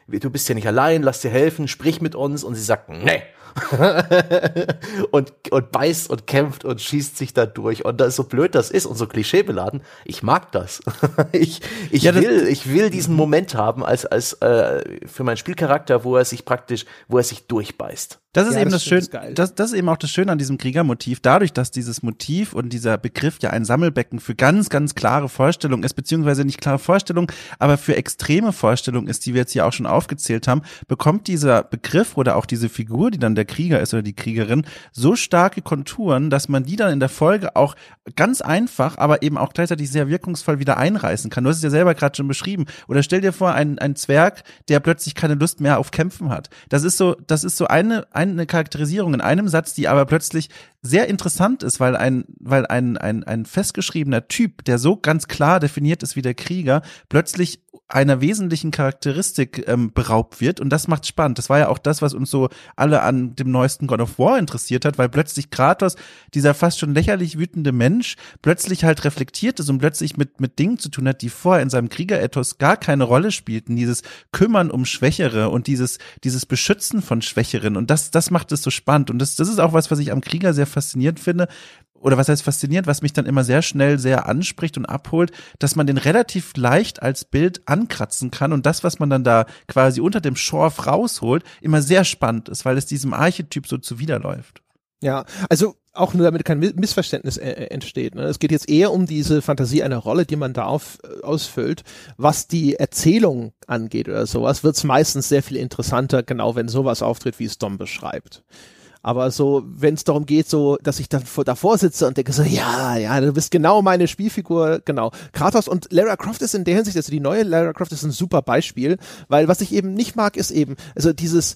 du bist ja nicht allein, lass dir helfen, sprich mit uns. Und sie sagt, nee, <laughs> und, und beißt und kämpft und schießt sich da durch. Und das so blöd das ist und so klischeebeladen, ich mag das. <laughs> ich ich ja, will, ich will diesen Moment haben als, als äh, für meinen Spielcharakter, wo er sich praktisch, wo er sich durchbeißt. Das ist ja, eben das, das Schöne, das, das ist eben auch das Schöne an diesem Kriegermotiv. Dadurch, dass dieses Motiv und dieser Begriff ja ein Sammelbecken für ganz, ganz klare Vorstellungen ist, beziehungsweise nicht klare Vorstellungen, aber für extreme Vorstellungen ist, die wir jetzt hier auch schon aufgezählt haben, bekommt dieser Begriff oder auch diese Figur, die dann der Krieger ist oder die Kriegerin, so starke Konturen, dass man die dann in der Folge auch ganz einfach, aber eben auch gleichzeitig sehr wirkungsvoll wieder einreißen kann. Du hast es ja selber gerade schon beschrieben. Oder stell dir vor, ein, ein Zwerg, der plötzlich keine Lust mehr auf Kämpfen hat. Das ist so, das ist so eine, eine Charakterisierung in einem Satz, die aber plötzlich sehr interessant ist, weil ein, weil ein, ein, ein festgeschriebener Typ, der so ganz klar definiert ist wie der Krieger, plötzlich einer wesentlichen Charakteristik ähm, beraubt wird und das macht spannend. Das war ja auch das, was uns so alle an dem neuesten God of War interessiert hat, weil plötzlich Kratos, dieser fast schon lächerlich wütende Mensch, plötzlich halt reflektiert ist und plötzlich mit mit Dingen zu tun hat, die vorher in seinem Kriegerethos gar keine Rolle spielten. Dieses Kümmern um Schwächere und dieses dieses Beschützen von Schwächeren und das das macht es so spannend und das das ist auch was, was ich am Krieger sehr faszinierend finde, oder was heißt faszinierend, was mich dann immer sehr schnell sehr anspricht und abholt, dass man den relativ leicht als Bild ankratzen kann und das, was man dann da quasi unter dem Schorf rausholt, immer sehr spannend ist, weil es diesem Archetyp so zuwiderläuft. Ja, also auch nur damit kein Missverständnis äh, äh, entsteht. Ne? Es geht jetzt eher um diese Fantasie einer Rolle, die man da auf, äh, ausfüllt. Was die Erzählung angeht oder sowas, wird es meistens sehr viel interessanter, genau wenn sowas auftritt, wie es Dom beschreibt. Aber so, wenn es darum geht, so, dass ich dann davor sitze und denke so, ja, ja, du bist genau meine Spielfigur, genau. Kratos und Lara Croft ist in der Hinsicht, also die neue Lara Croft ist ein super Beispiel, weil was ich eben nicht mag, ist eben, also dieses,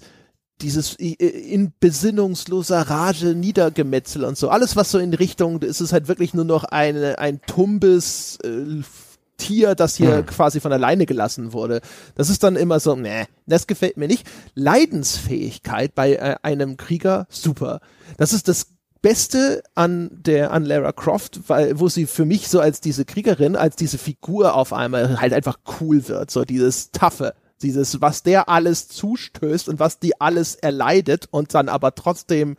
dieses in besinnungsloser Rage Niedergemetzel und so. Alles, was so in Richtung, ist es halt wirklich nur noch eine, ein tumbes, äh, Tier, das hier hm. quasi von alleine gelassen wurde. Das ist dann immer so, ne, das gefällt mir nicht. Leidensfähigkeit bei äh, einem Krieger, super. Das ist das Beste an der an Lara Croft, weil wo sie für mich so als diese Kriegerin, als diese Figur auf einmal halt einfach cool wird, so dieses Taffe, dieses was der alles zustößt und was die alles erleidet und dann aber trotzdem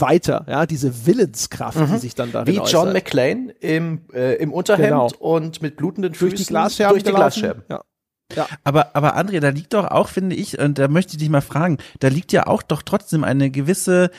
weiter, ja, diese Willenskraft, mhm. die sich dann darin Wie John äußert. McClane im, äh, im Unterhemd genau. und mit blutenden Füßen durch die Glasscherben. Durch die Glasscherben. Ja. Ja. Aber, aber André, da liegt doch auch, finde ich, und da möchte ich dich mal fragen, da liegt ja auch doch trotzdem eine gewisse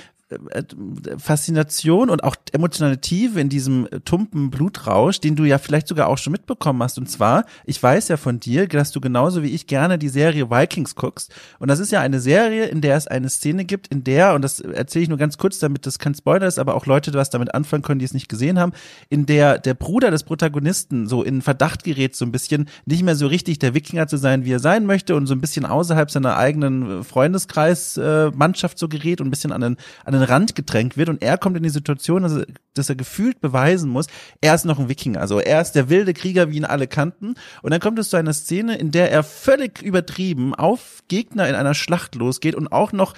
Faszination und auch emotionale Tiefe in diesem tumpen Blutrausch, den du ja vielleicht sogar auch schon mitbekommen hast. Und zwar, ich weiß ja von dir, dass du genauso wie ich gerne die Serie Vikings guckst. Und das ist ja eine Serie, in der es eine Szene gibt, in der, und das erzähle ich nur ganz kurz, damit das kein Spoiler ist, aber auch Leute was damit anfangen können, die es nicht gesehen haben, in der der Bruder des Protagonisten so in Verdacht gerät, so ein bisschen nicht mehr so richtig der Wikinger zu sein, wie er sein möchte und so ein bisschen außerhalb seiner eigenen Freundeskreis-Mannschaft äh, so gerät und ein bisschen an den, an den den Rand gedrängt wird und er kommt in die Situation, dass er, dass er gefühlt beweisen muss, er ist noch ein Wikinger, also er ist der wilde Krieger, wie ihn alle kannten. Und dann kommt es zu einer Szene, in der er völlig übertrieben auf Gegner in einer Schlacht losgeht und auch noch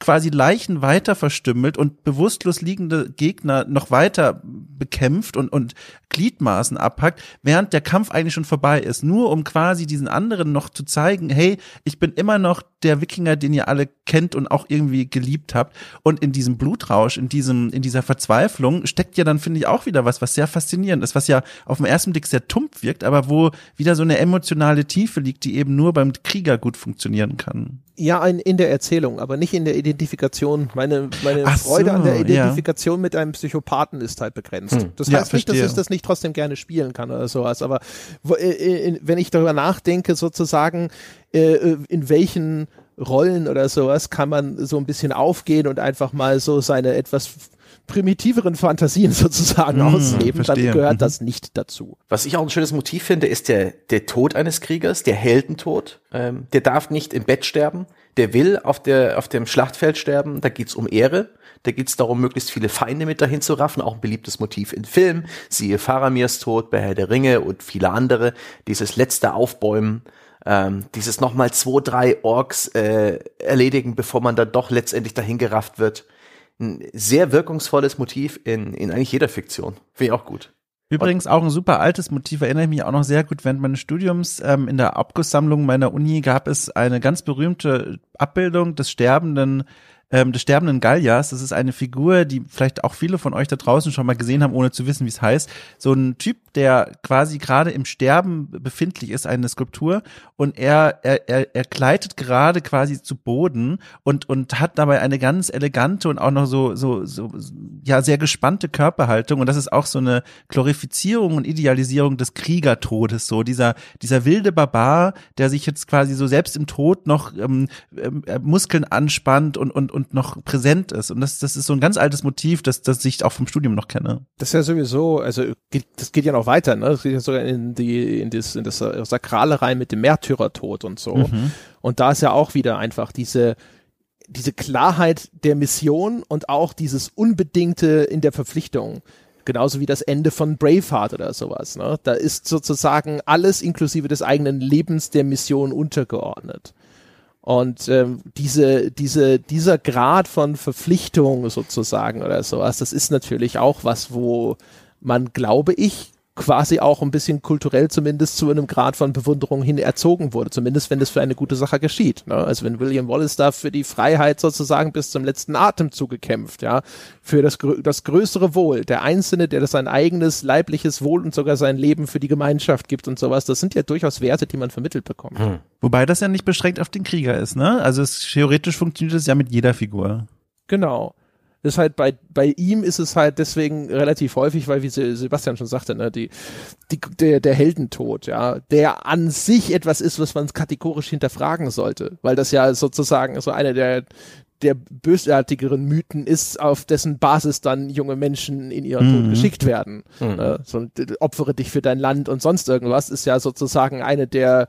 quasi Leichen weiter verstümmelt und bewusstlos liegende Gegner noch weiter bekämpft und, und Gliedmaßen abhackt, während der Kampf eigentlich schon vorbei ist. Nur um quasi diesen anderen noch zu zeigen, hey, ich bin immer noch der Wikinger, den ihr alle kennt und auch irgendwie geliebt habt. Und in diesem Blutrausch, in diesem, in dieser Verzweiflung steckt ja dann, finde ich, auch wieder was, was sehr faszinierend ist, was ja auf den ersten Blick sehr tump wirkt, aber wo wieder so eine emotionale Tiefe liegt, die eben nur beim Krieger gut funktionieren kann. Ja, in, in der Erzählung, aber nicht in der Identifikation. Meine, meine Freude so, an der Identifikation ja. mit einem Psychopathen ist halt begrenzt. Hm. Das heißt ja, nicht, dass ich das nicht trotzdem gerne spielen kann oder sowas, aber wo, äh, in, wenn ich darüber nachdenke, sozusagen, äh, äh, in welchen Rollen oder sowas kann man so ein bisschen aufgehen und einfach mal so seine etwas primitiveren Fantasien <laughs> sozusagen mmh, ausleben, verstehe. dann gehört mhm. das nicht dazu. Was ich auch ein schönes Motiv finde, ist der, der Tod eines Kriegers, der Heldentod. Ähm, der darf nicht im Bett sterben, der will auf, der, auf dem Schlachtfeld sterben, da geht's um Ehre. Da geht's darum, möglichst viele Feinde mit dahin zu raffen, auch ein beliebtes Motiv in Filmen. Siehe Faramirs Tod bei Herr der Ringe und viele andere. Dieses letzte Aufbäumen, ähm, dieses nochmal zwei, drei Orks äh, erledigen, bevor man dann doch letztendlich dahin gerafft wird ein sehr wirkungsvolles Motiv in, in eigentlich jeder Fiktion. Finde ich auch gut. Übrigens auch ein super altes Motiv, erinnere ich mich auch noch sehr gut, während meines Studiums ähm, in der Abgusssammlung meiner Uni gab es eine ganz berühmte Abbildung des sterbenden ähm, des sterbenden Gallias. Das ist eine Figur, die vielleicht auch viele von euch da draußen schon mal gesehen haben, ohne zu wissen, wie es heißt. So ein Typ, der quasi gerade im Sterben befindlich ist, eine Skulptur, und er, er, er, er gleitet gerade quasi zu Boden und, und hat dabei eine ganz elegante und auch noch so, so, so, ja, sehr gespannte Körperhaltung. Und das ist auch so eine Glorifizierung und Idealisierung des Kriegertodes, so dieser, dieser wilde Barbar, der sich jetzt quasi so selbst im Tod noch ähm, äh, Muskeln anspannt und, und, und noch präsent ist. Und das, das ist so ein ganz altes Motiv, das, das ich auch vom Studium noch kenne. Das ist ja sowieso, also das geht ja noch weiter, ne? Das geht ja sogar in die, in das, in das Sakrale rein mit dem Märtyrertod und so. Mhm. Und da ist ja auch wieder einfach diese, diese Klarheit der Mission und auch dieses Unbedingte in der Verpflichtung. Genauso wie das Ende von Braveheart oder sowas. Ne? Da ist sozusagen alles inklusive des eigenen Lebens der Mission untergeordnet. Und ähm, diese, diese, dieser Grad von Verpflichtung sozusagen oder sowas, das ist natürlich auch was, wo man, glaube ich, quasi auch ein bisschen kulturell zumindest zu einem Grad von Bewunderung hin erzogen wurde, zumindest wenn das für eine gute Sache geschieht. Ne? Also wenn William Wallace da für die Freiheit sozusagen bis zum letzten Atemzug gekämpft, ja, für das, das größere Wohl, der Einzelne, der das sein eigenes leibliches Wohl und sogar sein Leben für die Gemeinschaft gibt und sowas, das sind ja durchaus Werte, die man vermittelt bekommt. Hm. Wobei das ja nicht beschränkt auf den Krieger ist, ne? Also es, theoretisch funktioniert es ja mit jeder Figur. Genau. Das ist halt bei, bei ihm ist es halt deswegen relativ häufig, weil wie Sebastian schon sagte, ne, die, die, der, der Heldentod, ja, der an sich etwas ist, was man kategorisch hinterfragen sollte, weil das ja sozusagen so eine der, der bösartigeren Mythen ist, auf dessen Basis dann junge Menschen in ihren mhm. Tod geschickt werden. Mhm. Ne, so, opfere dich für dein Land und sonst irgendwas ist ja sozusagen eine der,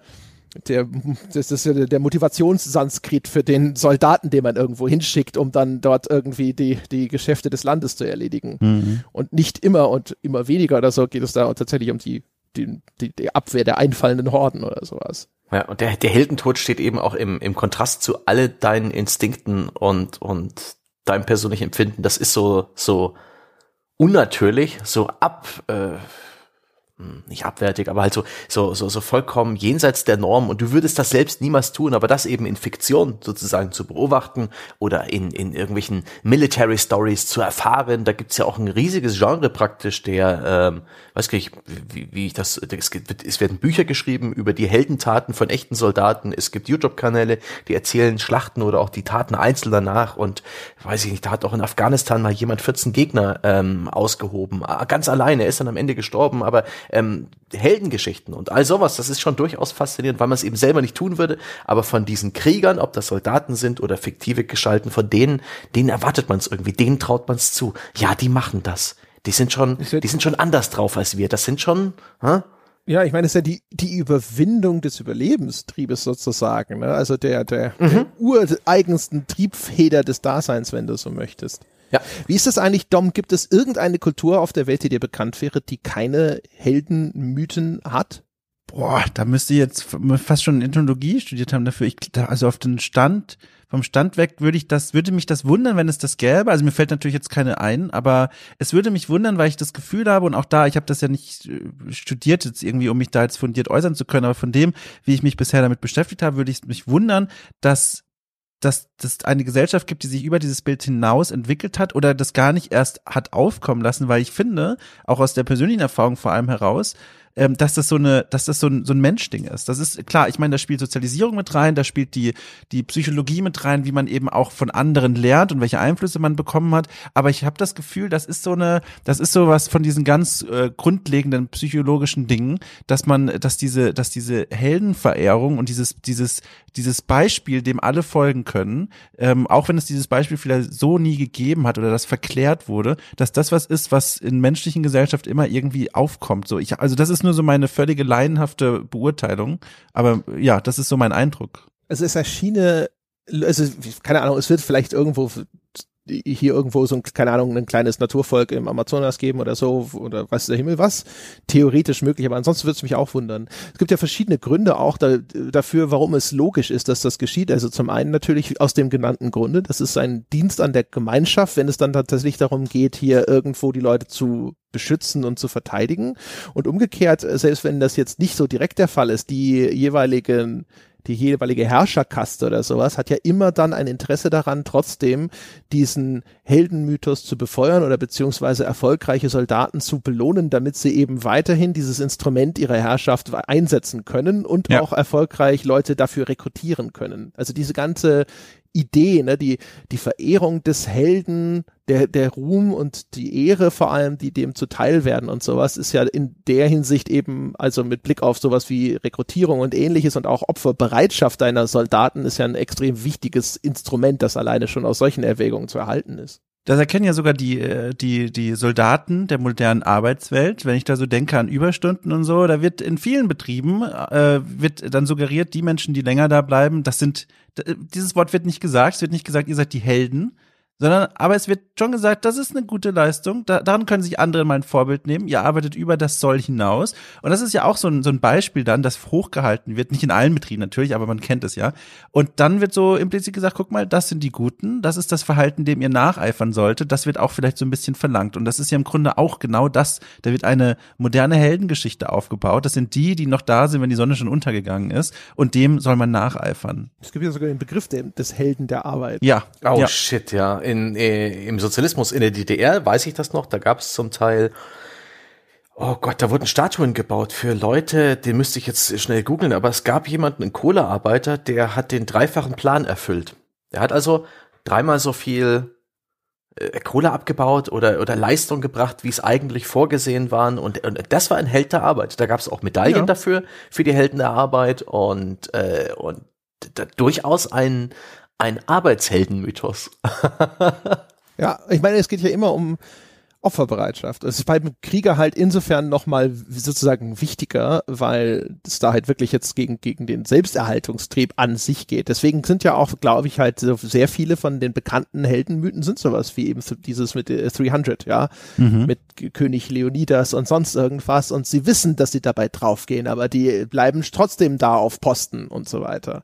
der, das ist ja der Motivationssanskrit für den Soldaten, den man irgendwo hinschickt, um dann dort irgendwie die, die Geschäfte des Landes zu erledigen. Mhm. Und nicht immer und immer weniger oder so geht es da tatsächlich um die, die, die, die Abwehr der einfallenden Horden oder sowas. Ja, und der, der Heldentod steht eben auch im, im Kontrast zu alle deinen Instinkten und, und deinem persönlichen Empfinden. Das ist so, so unnatürlich, so ab, äh, nicht abwertig, aber halt so, so, so, so vollkommen jenseits der Norm. Und du würdest das selbst niemals tun, aber das eben in Fiktion sozusagen zu beobachten oder in, in irgendwelchen Military Stories zu erfahren, da gibt's ja auch ein riesiges Genre praktisch, der, ähm, weiß gar nicht, wie, wie ich das, es, gibt, es werden Bücher geschrieben über die Heldentaten von echten Soldaten, es gibt YouTube-Kanäle, die erzählen Schlachten oder auch die Taten Einzelner nach und weiß ich nicht, da hat auch in Afghanistan mal jemand 14 Gegner ähm, ausgehoben, ganz alleine, er ist dann am Ende gestorben, aber ähm, Heldengeschichten und all sowas, das ist schon durchaus faszinierend, weil man es eben selber nicht tun würde, aber von diesen Kriegern, ob das Soldaten sind oder fiktive Gestalten, von denen, denen erwartet man es irgendwie, denen traut man es zu. Ja, die machen das. Die sind schon, die sind schon anders drauf als wir. Das sind schon, hä? Ja, ich meine, es ist ja die, die Überwindung des Überlebenstriebes sozusagen, ne? also der, der, mhm. der ureigensten Triebfeder des Daseins, wenn du so möchtest. Ja. Wie ist das eigentlich, Dom? Gibt es irgendeine Kultur auf der Welt, die dir bekannt wäre, die keine Heldenmythen hat? Boah, da müsste ich jetzt fast schon Ethnologie studiert haben dafür. Ich, also auf den Stand, vom Stand weg würde ich das, würde mich das wundern, wenn es das gäbe. Also mir fällt natürlich jetzt keine ein, aber es würde mich wundern, weil ich das Gefühl habe und auch da, ich habe das ja nicht äh, studiert jetzt irgendwie, um mich da jetzt fundiert äußern zu können, aber von dem, wie ich mich bisher damit beschäftigt habe, würde ich mich wundern, dass dass das eine Gesellschaft gibt, die sich über dieses Bild hinaus entwickelt hat oder das gar nicht erst hat aufkommen lassen, weil ich finde, auch aus der persönlichen Erfahrung vor allem heraus, ähm, dass das so eine, dass das so ein, so ein Menschding ist. Das ist klar, ich meine, da spielt Sozialisierung mit rein, da spielt die, die Psychologie mit rein, wie man eben auch von anderen lernt und welche Einflüsse man bekommen hat. Aber ich habe das Gefühl, das ist so eine, das ist so was von diesen ganz äh, grundlegenden psychologischen Dingen, dass man, dass diese, dass diese Heldenverehrung und dieses, dieses, dieses Beispiel, dem alle folgen können, ähm, auch wenn es dieses Beispiel vielleicht so nie gegeben hat oder das verklärt wurde, dass das was ist, was in menschlichen Gesellschaft immer irgendwie aufkommt. So, ich, also das ist nur so meine völlige laienhafte Beurteilung, aber ja, das ist so mein Eindruck. Also es erschiene, also keine Ahnung, es wird vielleicht irgendwo hier irgendwo so ein, keine Ahnung, ein kleines Naturvolk im Amazonas geben oder so, oder weiß der Himmel was. Theoretisch möglich, aber ansonsten würde es mich auch wundern. Es gibt ja verschiedene Gründe auch da, dafür, warum es logisch ist, dass das geschieht. Also zum einen natürlich aus dem genannten Grunde, das ist ein Dienst an der Gemeinschaft, wenn es dann tatsächlich darum geht, hier irgendwo die Leute zu beschützen und zu verteidigen. Und umgekehrt, selbst wenn das jetzt nicht so direkt der Fall ist, die jeweiligen die jeweilige Herrscherkaste oder sowas hat ja immer dann ein Interesse daran, trotzdem diesen Heldenmythos zu befeuern oder beziehungsweise erfolgreiche Soldaten zu belohnen, damit sie eben weiterhin dieses Instrument ihrer Herrschaft einsetzen können und ja. auch erfolgreich Leute dafür rekrutieren können. Also diese ganze Idee, ne, die, die Verehrung des Helden, der, der Ruhm und die Ehre vor allem, die dem zuteil werden und sowas, ist ja in der Hinsicht eben, also mit Blick auf sowas wie Rekrutierung und ähnliches und auch Opferbereitschaft deiner Soldaten ist ja ein extrem wichtiges Instrument, das alleine schon aus solchen Erwägungen zu erhalten ist. Das erkennen ja sogar die, äh, die, die Soldaten der modernen Arbeitswelt. Wenn ich da so denke an Überstunden und so, da wird in vielen Betrieben, äh, wird dann suggeriert, die Menschen, die länger da bleiben, das sind, dieses Wort wird nicht gesagt, es wird nicht gesagt, ihr seid die Helden, sondern aber es wird schon gesagt, das ist eine gute Leistung, da, daran können sich andere mal ein Vorbild nehmen, ihr arbeitet über das Soll hinaus. Und das ist ja auch so ein, so ein Beispiel dann, das hochgehalten wird, nicht in allen Betrieben natürlich, aber man kennt es ja. Und dann wird so implizit gesagt, guck mal, das sind die Guten, das ist das Verhalten, dem ihr nacheifern solltet, das wird auch vielleicht so ein bisschen verlangt. Und das ist ja im Grunde auch genau das, da wird eine moderne Heldengeschichte aufgebaut, das sind die, die noch da sind, wenn die Sonne schon untergegangen ist. Und dem soll man nacheifern. Es gibt ja sogar den Begriff des Helden der Arbeit. Ja. Oh ja. shit, ja in, äh, im Sozialismus in der DDR, weiß ich das noch, da gab es zum Teil, oh Gott, da wurden Statuen gebaut für Leute, den müsste ich jetzt schnell googeln, aber es gab jemanden, einen Kohlearbeiter, der hat den dreifachen Plan erfüllt. Der hat also dreimal so viel äh, Kohle abgebaut oder, oder Leistung gebracht, wie es eigentlich vorgesehen waren. Und, und das war ein Held der Arbeit. Da gab es auch Medaillen Ja. dafür, für die Helden der Arbeit und, äh, und durchaus ein, ein Arbeitsheldenmythos. <laughs> Ja, ich meine, es geht ja immer um Opferbereitschaft. Es ist beim Krieger halt insofern nochmal sozusagen wichtiger, weil es da halt wirklich jetzt gegen, gegen den Selbsterhaltungstrieb an sich geht. Deswegen sind ja auch, glaube ich, halt so sehr viele von den bekannten Heldenmythen sind sowas wie eben dieses mit äh, 300, ja, mit König Leonidas und sonst irgendwas und sie wissen, dass sie dabei draufgehen, aber die bleiben trotzdem da auf Posten und so weiter.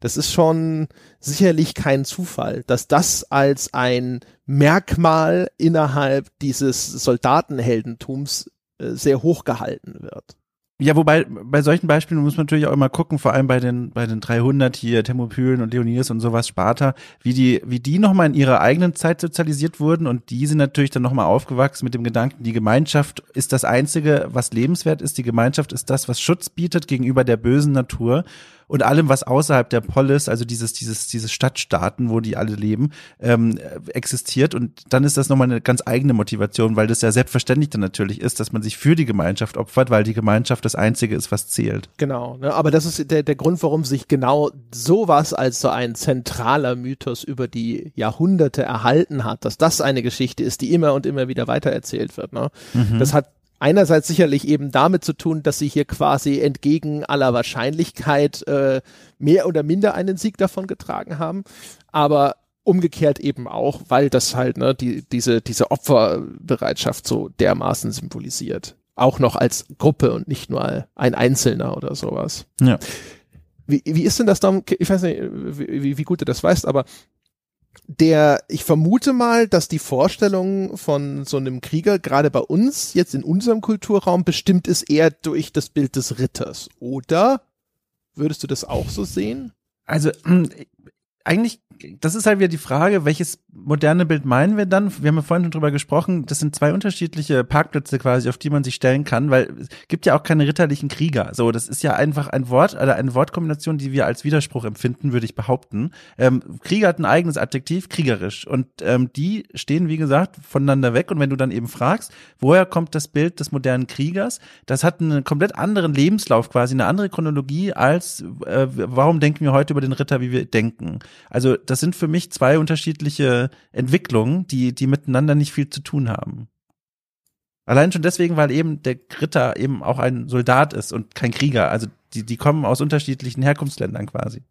Das ist schon sicherlich kein Zufall, dass das als ein Merkmal innerhalb dieses Soldatenheldentums äh, sehr hoch gehalten wird. Ja, wobei bei solchen Beispielen muss man natürlich auch immer gucken, vor allem bei den bei den 300 hier Thermopylen und Leonidas und sowas Sparta, wie die wie die noch mal in ihrer eigenen Zeit sozialisiert wurden und die sind natürlich dann noch mal aufgewachsen mit dem Gedanken, die Gemeinschaft ist das einzige, was lebenswert ist, die Gemeinschaft ist das, was Schutz bietet gegenüber der bösen Natur und allem, was außerhalb der Polis, also dieses, dieses, dieses Stadtstaaten, wo die alle leben, ähm, äh, existiert. Und dann ist das nochmal eine ganz eigene Motivation, weil das ja selbstverständlich dann natürlich ist, dass man sich für die Gemeinschaft opfert, weil die Gemeinschaft das Einzige ist, was zählt. Genau, ne? aber das ist der, der Grund, warum sich genau sowas als so ein zentraler Mythos über die Jahrhunderte erhalten hat, dass das eine Geschichte ist, die immer und immer wieder weitererzählt wird. Ne? Das hat einerseits sicherlich eben damit zu tun, dass sie hier quasi entgegen aller Wahrscheinlichkeit äh, mehr oder minder einen Sieg davon getragen haben, aber umgekehrt eben auch, weil das halt ne, die, diese, diese Opferbereitschaft so dermaßen symbolisiert. Auch noch als Gruppe und nicht nur ein Einzelner oder sowas. Ja. Wie, wie ist denn das dann? Ich weiß nicht, wie, wie gut du das weißt, aber der, ich vermute mal, dass die Vorstellung von so einem Krieger gerade bei uns, jetzt in unserem Kulturraum, bestimmt ist eher durch das Bild des Ritters. Oder würdest du das auch so sehen? Also eigentlich, das ist halt wieder die Frage, welches moderne Bild meinen wir dann? Wir haben ja vorhin schon drüber gesprochen, das sind zwei unterschiedliche Parkplätze quasi, auf die man sich stellen kann, weil es gibt ja auch keine ritterlichen Krieger. So, das ist ja einfach ein Wort oder eine Wortkombination, die wir als Widerspruch empfinden, würde ich behaupten. Ähm, Krieger hat ein eigenes Adjektiv, kriegerisch. Und ähm, die stehen, wie gesagt, voneinander weg. Und wenn du dann eben fragst, woher kommt das Bild des modernen Kriegers, das hat einen komplett anderen Lebenslauf quasi, eine andere Chronologie als äh, warum denken wir heute über den Ritter, wie wir denken. Also das sind für mich zwei unterschiedliche Entwicklungen, die, die miteinander nicht viel zu tun haben. Allein schon deswegen, weil eben der Ritter eben auch ein Soldat ist und kein Krieger. Also die, die kommen aus unterschiedlichen Herkunftsländern quasi.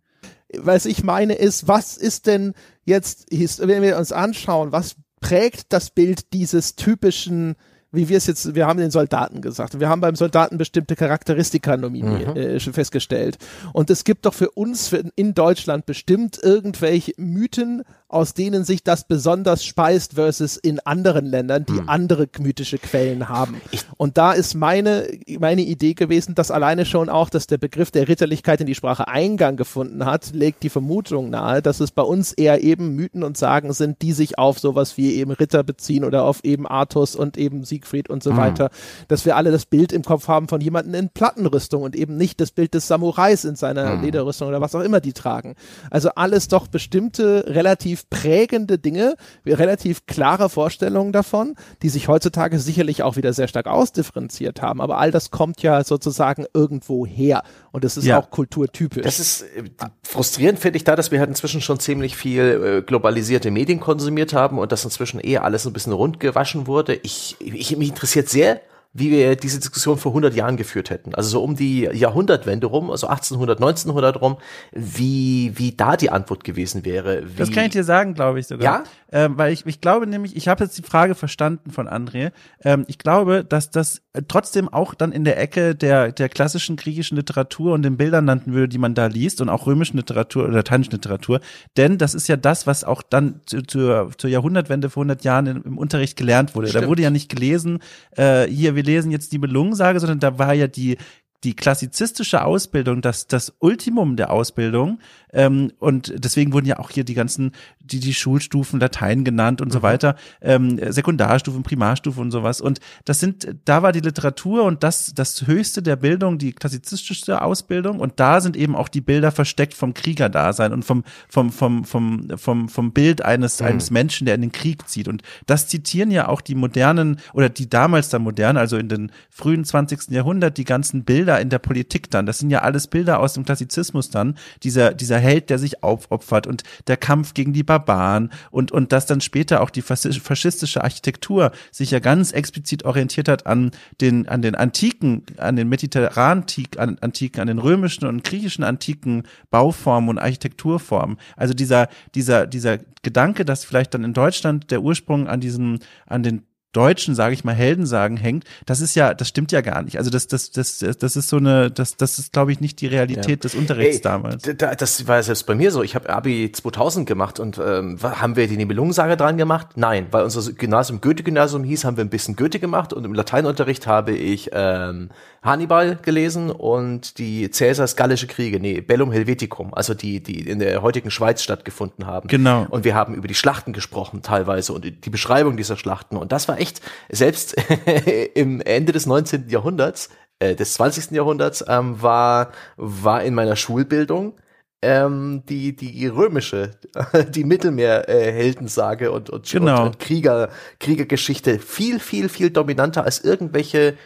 Was ich meine ist, was ist denn jetzt, wenn wir uns anschauen, was prägt das Bild dieses typischen wie wir es jetzt, wir haben den Soldaten gesagt, wir haben beim Soldaten bestimmte Charakteristika nominiert, Mhm. äh, festgestellt. Und es gibt doch für uns für, in Deutschland bestimmt irgendwelche Mythen aus denen sich das besonders speist versus in anderen Ländern, die Hm. andere mythische Quellen haben. Und da ist meine, meine Idee gewesen, dass alleine schon auch, dass der Begriff der Ritterlichkeit in die Sprache Eingang gefunden hat, legt die Vermutung nahe, dass es bei uns eher eben Mythen und Sagen sind, die sich auf sowas wie eben Ritter beziehen oder auf eben Artus und eben Siegfried und so Hm. weiter. Dass wir alle das Bild im Kopf haben von jemandem in Plattenrüstung und eben nicht das Bild des Samurais in seiner Hm. Lederrüstung oder was auch immer die tragen. Also alles doch bestimmte relativ prägende Dinge, relativ klare Vorstellungen davon, die sich heutzutage sicherlich auch wieder sehr stark ausdifferenziert haben. Aber all das kommt ja sozusagen irgendwo her und es ist Ja. auch kulturtypisch. Das ist äh, frustrierend, finde ich da, dass wir halt inzwischen schon ziemlich viel äh, globalisierte Medien konsumiert haben und dass inzwischen eher alles so ein bisschen rundgewaschen wurde. Ich, ich mich interessiert sehr, wie wir diese Diskussion vor 100 Jahren geführt hätten. Also so um die Jahrhundertwende rum, also 1800, 1900 rum, wie, wie da die Antwort gewesen wäre. Das kann ich dir sagen, glaube ich sogar. Ja? Ähm, weil ich, ich glaube nämlich, ich habe jetzt die Frage verstanden von André. Ähm, ich glaube, dass das trotzdem auch dann in der Ecke der, der klassischen griechischen Literatur und den Bildern landen würde, die man da liest und auch römischen Literatur oder lateinischen Literatur. Denn das ist ja das, was auch dann zu, zur, zur Jahrhundertwende vor 100 Jahren im, im Unterricht gelernt wurde. Da Stimmt. wurde ja nicht gelesen, äh, hier, wir lesen jetzt die Belungensage, sondern da war ja die die klassizistische Ausbildung, das, das Ultimum der Ausbildung. Ähm, und deswegen wurden ja auch hier die ganzen, die, die Schulstufen Latein genannt und so weiter, ähm, Sekundarstufen, Primarstufen und sowas. Und das sind, da war die Literatur und das, das höchste der Bildung, die klassizistische Ausbildung. Und da sind eben auch die Bilder versteckt vom Kriegerdasein und vom, vom, vom, vom, vom, vom Bild eines, eines Menschen, der in den Krieg zieht. Und das zitieren ja auch die modernen oder die damals dann modernen, also in den frühen 20. Jahrhundert, die ganzen Bilder in der Politik dann. Das sind ja alles Bilder aus dem Klassizismus dann. Dieser, dieser Held, der sich aufopfert und der Kampf gegen die Barbaren und, und dass dann später auch die faschi- faschistische Architektur sich ja ganz explizit orientiert hat an den, an den antiken, an den mediterranen Antik- an, antiken, an den römischen und griechischen antiken Bauformen und Architekturformen. Also dieser, dieser, dieser Gedanke, dass vielleicht dann in Deutschland der Ursprung an diesen, an den deutschen, sage ich mal, Heldensagen hängt, das ist ja, das stimmt ja gar nicht. Also das, das, das, das ist so eine, das, das ist, glaube ich, nicht die Realität des Unterrichts Ey, damals. Das war ja selbst bei mir so. Ich habe Abi 2000 gemacht und ähm, haben wir die Nibelungensage dran gemacht? Nein, weil unser Gymnasium Goethe-Gymnasium hieß, haben wir ein bisschen Goethe gemacht und im Lateinunterricht habe ich ähm, Hannibal gelesen und die Cäsars gallische Kriege, nee, Bellum Helveticum, also die, die in der heutigen Schweiz stattgefunden haben. Genau. Und wir haben über die Schlachten gesprochen teilweise und die Beschreibung dieser Schlachten. Und das war echt, selbst <laughs> im Ende des 19. Jahrhunderts, äh, des 20. Jahrhunderts, ähm, war, war in meiner Schulbildung ähm, die, die römische, <laughs> die Mittelmeer-Heldensage und, und, Genau. und, und Krieger, Kriegergeschichte viel, viel, viel dominanter als irgendwelche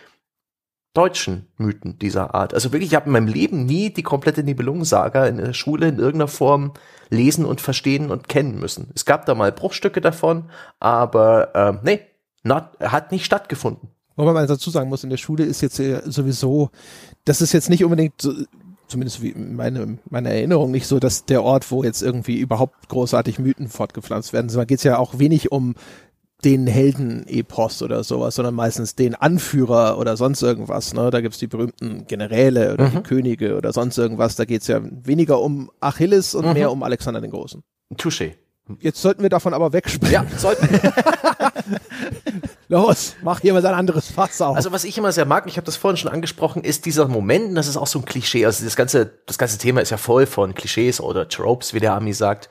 deutschen Mythen dieser Art. Also wirklich, ich habe in meinem Leben nie die komplette Nibelungensaga in der Schule in irgendeiner Form lesen und verstehen und kennen müssen. Es gab da mal Bruchstücke davon, aber ähm, nee, not, hat nicht stattgefunden. Wobei man dazu sagen muss, in der Schule ist jetzt äh, sowieso, das ist jetzt nicht unbedingt so, zumindest wie meine, meine Erinnerung nicht so, dass der Ort, wo jetzt irgendwie überhaupt großartig Mythen fortgepflanzt werden. Da geht es ja auch wenig um den Helden-Epos oder sowas, sondern meistens den Anführer oder sonst irgendwas. Ne? Da gibt's die berühmten Generäle oder die Könige oder sonst irgendwas. Da geht's ja weniger um Achilles und mehr um Alexander den Großen. Touché. Jetzt sollten wir davon aber wegspringen. Ja, sollten wir. <laughs> <laughs> Los, mach hier mal ein anderes Fass auf. Also was ich immer sehr mag, ich habe das vorhin schon angesprochen, ist dieser Moment, und das ist auch so ein Klischee, also das ganze, das ganze Thema ist ja voll von Klischees oder Tropes, wie der Ami sagt.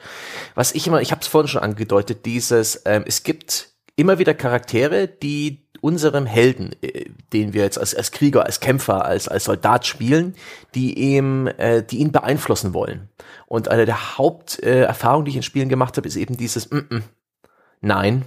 Was ich immer, ich habe es vorhin schon angedeutet, dieses, ähm, es gibt immer wieder Charaktere, die unserem Helden, äh, den wir jetzt als, als Krieger, als Kämpfer, als, als Soldat spielen, die ihm, äh, die ihn beeinflussen wollen. Und eine der Haupterfahrungen, äh, die ich in Spielen gemacht habe, ist eben dieses, mm -mm, nein,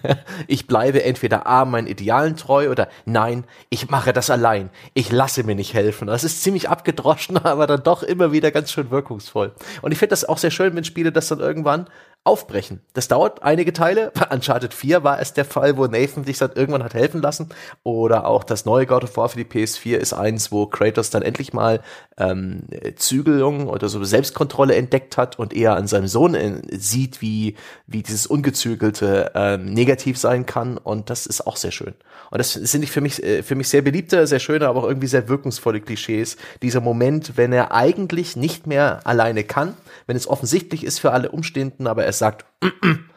<laughs> ich bleibe entweder A, meinen Idealen treu oder nein, ich mache das allein. Ich lasse mir nicht helfen. Das ist ziemlich abgedroschen, <laughs> aber dann doch immer wieder ganz schön wirkungsvoll. Und ich finde das auch sehr schön, wenn Spiele das dann irgendwann aufbrechen. Das dauert einige Teile. Bei Uncharted 4 war es der Fall, wo Nathan sich dann irgendwann hat helfen lassen. Oder auch das neue God of War für die PS4 ist eins, wo Kratos dann endlich mal ähm, Zügelung oder so Selbstkontrolle entdeckt hat und eher an seinem Sohn äh, sieht, wie, wie dieses Ungezügelte ähm, negativ sein kann. Und das ist auch sehr schön. Und das sind für mich, äh, für mich sehr beliebte, sehr schöne, aber auch irgendwie sehr wirkungsvolle Klischees. Dieser Moment, wenn er eigentlich nicht mehr alleine kann, wenn es offensichtlich ist für alle Umstehenden, aber er es sagt, mm, mm,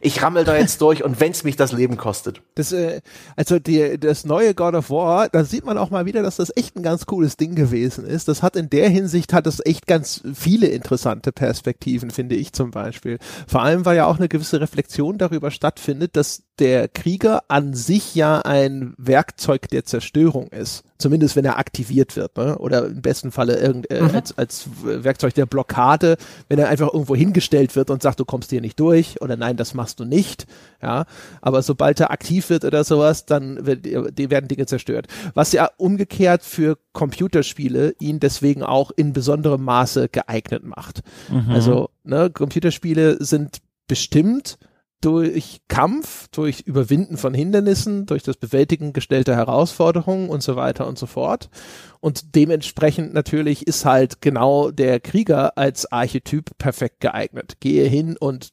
ich rammel da jetzt durch und wenn's mich das Leben kostet. Das, äh, also die, das neue God of War, da sieht man auch mal wieder, dass das echt ein ganz cooles Ding gewesen ist. Das hat in der Hinsicht hat es echt ganz viele interessante Perspektiven, finde ich zum Beispiel. Vor allem, weil ja auch eine gewisse Reflexion darüber stattfindet, dass der Krieger an sich ja ein Werkzeug der Zerstörung ist. Zumindest wenn er aktiviert wird, ne? Oder im besten Falle irgend, äh, mhm. als, als Werkzeug der Blockade, wenn er einfach irgendwo hingestellt wird und sagt, du kommst hier nicht durch oder nein, das machst du nicht. Ja. Aber sobald er aktiv wird oder sowas, dann wird, die werden Dinge zerstört. Was ja umgekehrt für Computerspiele ihn deswegen auch in besonderem Maße geeignet macht. Mhm. Also, ne, Computerspiele sind bestimmt durch Kampf, durch Überwinden von Hindernissen, durch das Bewältigen gestellter Herausforderungen und so weiter und so fort. Und dementsprechend natürlich ist halt genau der Krieger als Archetyp perfekt geeignet. Gehe hin und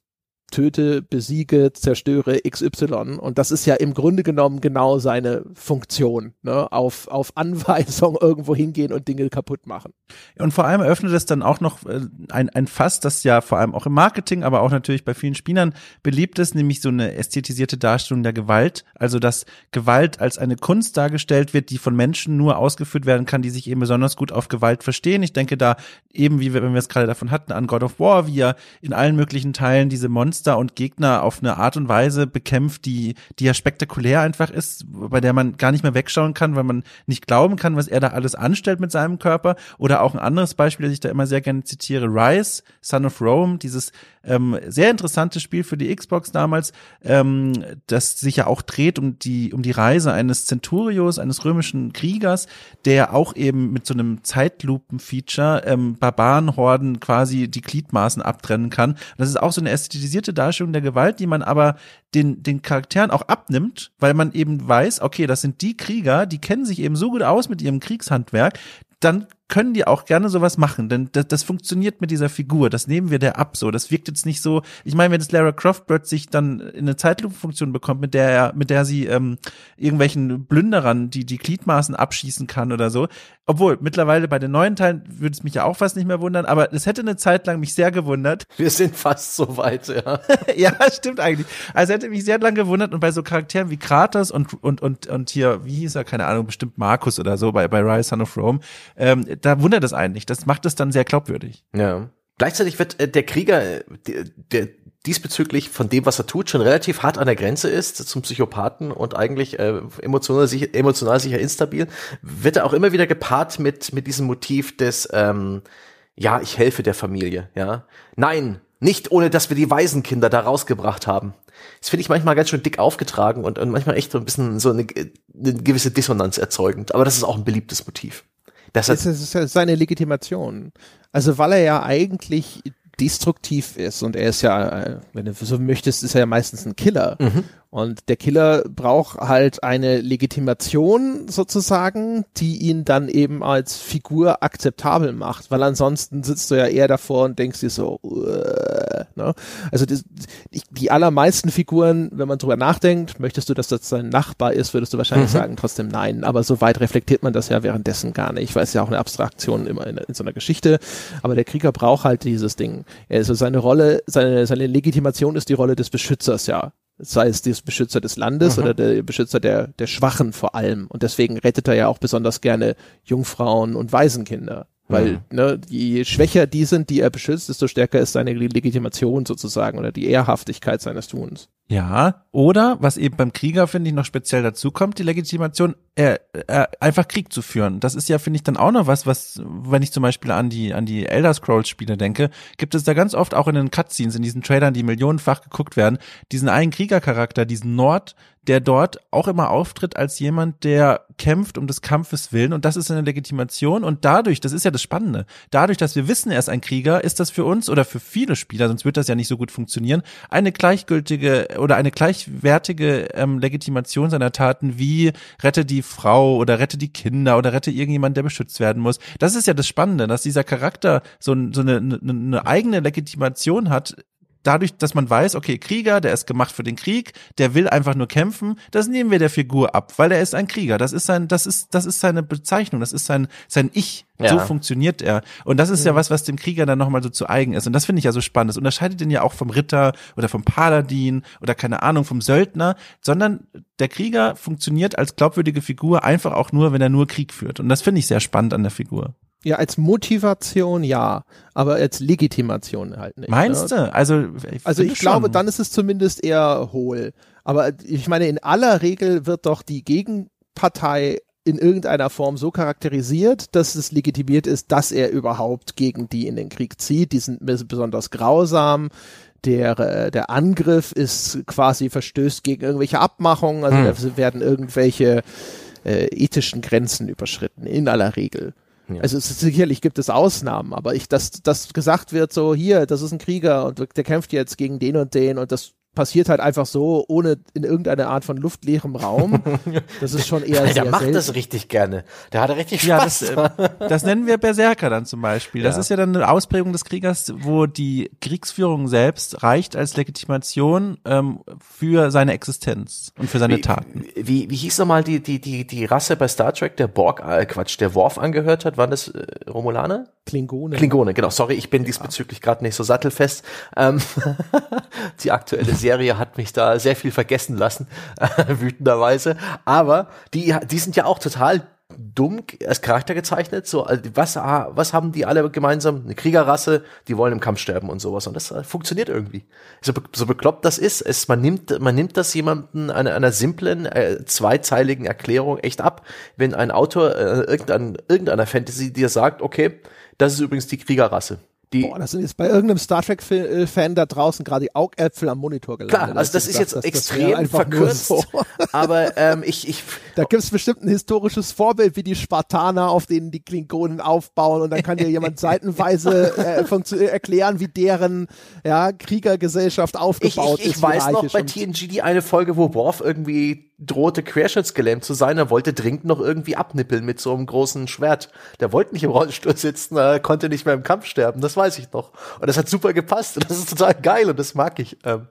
töte, besiege, zerstöre XY. Und das ist ja im Grunde genommen genau seine Funktion. Ne? Auf, auf Anweisung <laughs> irgendwo hingehen und Dinge kaputt machen. Und vor allem eröffnet es dann auch noch äh, ein, ein Fass, das ja vor allem auch im Marketing, aber auch natürlich bei vielen Spielern beliebt ist, nämlich so eine ästhetisierte Darstellung der Gewalt. Also, dass Gewalt als eine Kunst dargestellt wird, die von Menschen nur ausgeführt werden kann, die sich eben besonders gut auf Gewalt verstehen. Ich denke da eben, wie wir, wenn wir es gerade davon hatten, an God of War, wie er in allen möglichen Teilen diese Monster Monster und Gegner auf eine Art und Weise bekämpft, die, die ja spektakulär einfach ist, bei der man gar nicht mehr wegschauen kann, weil man nicht glauben kann, was er da alles anstellt mit seinem Körper. Oder auch ein anderes Beispiel, das ich da immer sehr gerne zitiere, Rise, Son of Rome, dieses ähm, sehr interessante Spiel für die Xbox damals, ähm, das sich ja auch dreht um die, um die Reise eines Centurios, eines römischen Kriegers, der auch eben mit so einem Zeitlupen-Feature ähm, Barbarenhorden quasi die Gliedmaßen abtrennen kann. Das ist auch so eine ästhetisierte Darstellung der Gewalt, die man aber den, den Charakteren auch abnimmt, weil man eben weiß, okay, das sind die Krieger, die kennen sich eben so gut aus mit ihrem Kriegshandwerk, dann können die auch gerne sowas machen, denn das, das funktioniert mit dieser Figur. Das nehmen wir der ab so. Das wirkt jetzt nicht so. Ich meine, wenn das Lara Croft plötzlich dann in eine Zeitlupenfunktion bekommt, mit der er, mit der sie ähm, irgendwelchen Blünderern die die Gliedmaßen abschießen kann oder so. Obwohl mittlerweile bei den neuen Teilen würde es mich ja auch fast nicht mehr wundern, aber es hätte eine Zeit lang mich sehr gewundert. Wir sind fast so weit, ja. <laughs> ja, stimmt eigentlich. Also hätte mich sehr lang gewundert und bei so Charakteren wie Kratos und und und und hier, wie hieß er, keine Ahnung, bestimmt Markus oder so bei bei Rise Son of Rome. Ähm, da wundert es einen nicht. Das macht es dann sehr glaubwürdig. Ja. Gleichzeitig wird äh, der Krieger, äh, der, der diesbezüglich von dem, was er tut, schon relativ hart an der Grenze ist zum Psychopathen und eigentlich äh, emotional, sicher, emotional sicher instabil, wird er auch immer wieder gepaart mit, mit diesem Motiv des, ähm, ja, ich helfe der Familie, ja. Nein, nicht ohne, dass wir die Waisenkinder da rausgebracht haben. Das finde ich manchmal ganz schön dick aufgetragen und, und manchmal echt so ein bisschen so eine, eine gewisse Dissonanz erzeugend. Aber das ist auch ein beliebtes Motiv. Das, das ist seine Legitimation. Also weil er ja eigentlich destruktiv ist und er ist ja, äh, wenn du so möchtest, ist er ja meistens ein Killer. Mhm. Und der Killer braucht halt eine Legitimation sozusagen, die ihn dann eben als Figur akzeptabel macht, weil ansonsten sitzt du ja eher davor und denkst dir so, uh, ne? also die, die, allermeisten Figuren, wenn man drüber nachdenkt, möchtest du, dass das dein Nachbar ist, würdest du wahrscheinlich mhm. sagen, trotzdem nein, aber so weit reflektiert man das ja währenddessen gar nicht, weil es ja auch eine Abstraktion immer in, in so einer Geschichte, aber der Krieger braucht halt dieses Ding. Also seine Rolle, seine, seine Legitimation ist die Rolle des Beschützers, ja sei es der Beschützer des Landes mhm. oder der Beschützer der, der Schwachen vor allem. Und deswegen rettet er ja auch besonders gerne Jungfrauen und Waisenkinder. Weil, mhm. ne, je schwächer die sind, die er beschützt, desto stärker ist seine Legitimation sozusagen oder die Ehrhaftigkeit seines Tuns. Ja, oder was eben beim Krieger, finde ich, noch speziell dazu kommt, die Legitimation, äh, äh, einfach Krieg zu führen. Das ist ja, finde ich, dann auch noch was, was, wenn ich zum Beispiel an die, an die Elder Scrolls Spiele denke, gibt es da ganz oft auch in den Cutscenes, in diesen Trailern, die millionenfach geguckt werden, diesen einen Kriegercharakter, diesen Nord, der dort auch immer auftritt als jemand, der kämpft um des Kampfes willen und das ist eine Legitimation und dadurch, das ist ja das Spannende, dadurch, dass wir wissen, er ist ein Krieger, ist das für uns oder für viele Spieler, sonst wird das ja nicht so gut funktionieren, eine gleichgültige oder eine gleichwertige ähm, Legitimation seiner Taten wie rette die Frau oder rette die Kinder oder rette irgendjemand, der beschützt werden muss. Das ist ja das Spannende, dass dieser Charakter so, so eine, eine, eine eigene Legitimation hat, dadurch, dass man weiß, okay, Krieger, der ist gemacht für den Krieg, der will einfach nur kämpfen, das nehmen wir der Figur ab, weil er ist ein Krieger. Das ist sein, das ist, das ist seine Bezeichnung, das ist sein, sein Ich. Ja. So funktioniert er. Und das ist ja was, was dem Krieger dann nochmal so zu eigen ist. Und das finde ich ja so spannend. Das unterscheidet ihn ja auch vom Ritter oder vom Paladin oder keine Ahnung, vom Söldner, sondern der Krieger funktioniert als glaubwürdige Figur einfach auch nur, wenn er nur Krieg führt. Und das finde ich sehr spannend an der Figur. Ja, als Motivation ja, aber als Legitimation halt nicht. Meinst ne? du? Also, Also finde ich glaube, schon. dann ist es zumindest eher hohl. Aber ich meine, in aller Regel wird doch die Gegenpartei in irgendeiner Form so charakterisiert, dass es legitimiert ist, dass er überhaupt gegen die in den Krieg zieht. Die sind bes- besonders grausam. Der, äh, der Angriff ist quasi verstößt gegen irgendwelche Abmachungen, also Hm. da werden irgendwelche äh, ethischen Grenzen überschritten, in aller Regel. Ja. Also ist, sicherlich gibt es Ausnahmen, aber ich, dass, dass gesagt wird, so hier, das ist ein Krieger und der kämpft jetzt gegen den und den und das passiert halt einfach so, ohne in irgendeine Art von luftleerem Raum. <laughs> Das ist schon eher der sehr macht selten. das richtig gerne. Der hat richtig Ja, Spaß. das, äh, das nennen wir Berserker dann zum Beispiel. Das Ja. ist ja dann eine Ausprägung des Kriegers, wo die Kriegsführung selbst reicht als Legitimation ähm, für seine Existenz und für seine Taten. Wie, wie hieß nochmal die, die, die, die Rasse bei Star Trek, der Borg, äh, Quatsch, der Worf angehört hat? Waren das äh, Romulaner? Klingone. Klingone, genau. Sorry, ich bin diesbezüglich gerade nicht so sattelfest. Ähm, <laughs> die aktuelle Serie hat mich da sehr viel vergessen lassen, <laughs> wütenderweise. Aber die, die sind ja auch total dumm als Charakter gezeichnet. So, also was, ah, was haben die alle gemeinsam? Eine Kriegerrasse, die wollen im Kampf sterben und sowas. Und das äh, funktioniert irgendwie. So, so bekloppt das ist, es, man nimmt, man nimmt das jemanden einer, einer simplen, äh, zweiteiligen Erklärung echt ab, wenn ein Autor äh, irgendein, irgendeiner Fantasy dir sagt, okay, das ist übrigens die Kriegerrasse. Die, Boah, das sind jetzt bei irgendeinem Star Trek-Fan da draußen gerade die Augäpfel am Monitor gelandet. klar, also das ist jetzt das extrem verkürzt, so. <laughs> aber ähm, ich, ich, <laughs> Da gibt's bestimmt ein historisches Vorbild wie die Spartaner, auf denen die Klingonen aufbauen und dann kann dir jemand <laughs> seitenweise äh, erklären, wie deren ja, Kriegergesellschaft Ich, aufgebaut ich, ich ist. weiß noch bei TNG die eine Folge, wo Worf irgendwie drohte, querschnittsgelähmt zu sein. Er wollte dringend noch irgendwie abnippeln mit so einem großen Schwert. Der wollte nicht im Rollstuhl sitzen, er konnte nicht mehr im Kampf sterben, das weiß ich noch. Und das hat super gepasst und das ist total geil und das mag ich. Ähm,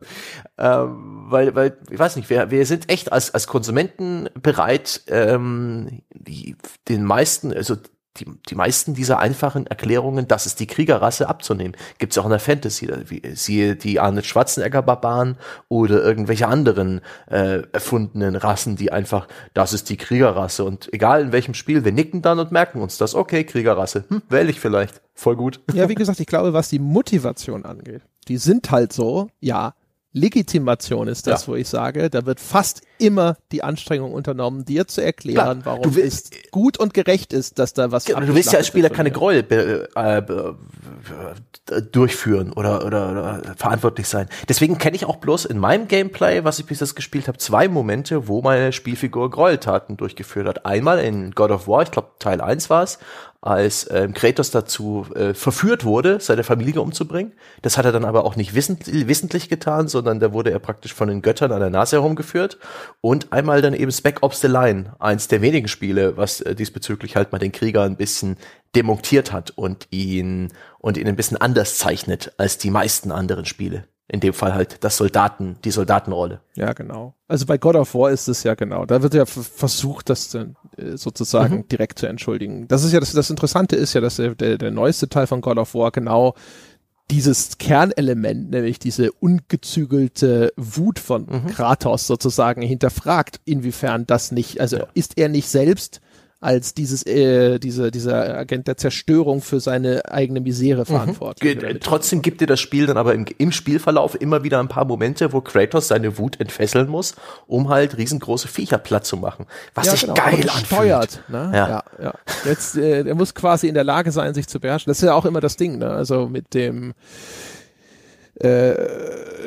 ähm, weil, weil, ich weiß nicht, wir, wir sind echt als, als Konsumenten bereit, ähm, die, den meisten, also die, die meisten dieser einfachen Erklärungen, das ist die Kriegerrasse, abzunehmen. Gibt's auch in der Fantasy, wie, siehe die Arnold Schwarzenegger-Barbaren oder irgendwelche anderen äh, erfundenen Rassen, die einfach, das ist die Kriegerrasse. Und egal in welchem Spiel, wir nicken dann und merken uns das, okay, Kriegerrasse, hm, wähle ich vielleicht. Voll gut. Ja, wie gesagt, ich glaube, was die Motivation angeht, die sind halt so, ja, Legitimation ist das, Ja. wo ich sage, da wird fast immer die Anstrengung unternommen, dir zu erklären, Klar, warum du willst- es gut und gerecht ist, dass da was Genau, du willst ja als Spieler keine Gräuel äh, durchführen oder, oder, oder verantwortlich sein. Deswegen kenne ich auch bloß in meinem Gameplay, was ich bis jetzt gespielt habe, zwei Momente, wo meine Spielfigur Gräueltaten durchgeführt hat. Einmal in God of War, ich glaube Teil 1 war es, als ähm, Kratos dazu äh, verführt wurde, seine Familie umzubringen. Das hat er dann aber auch nicht wissend, wissentlich getan, sondern da wurde er praktisch von den Göttern an der Nase herumgeführt. Und einmal dann eben Spec Ops The Line, eins der wenigen Spiele, was äh, diesbezüglich halt mal den Krieger ein bisschen demontiert hat und ihn und ihn ein bisschen anders zeichnet als die meisten anderen Spiele. In dem Fall halt das Soldaten, die Soldatenrolle. Ja, genau. Also bei God of War ist es ja genau. Da wird ja versucht, das dann äh, sozusagen Mhm. direkt zu entschuldigen. Das ist ja das, das Interessante ist ja, dass der, der, der neueste Teil von God of War genau dieses Kernelement, nämlich diese ungezügelte Wut von Mhm. Kratos sozusagen hinterfragt, inwiefern das nicht, also Ja. ist er nicht selbst als dieses, äh, diese, dieser Agent der Zerstörung für seine eigene Misere verantwortlich. Ge- Trotzdem gibt dir das Spiel dann aber im, im Spielverlauf immer wieder ein paar Momente, wo Kratos seine Wut entfesseln muss, um halt riesengroße Viecher platt zu machen. Was sich aber geil anfühlt. Steuert, ne? Ja. ja, ja. Jetzt, äh, er muss quasi in der Lage sein, sich zu beherrschen. Das ist ja auch immer das Ding, ne? Also mit dem äh,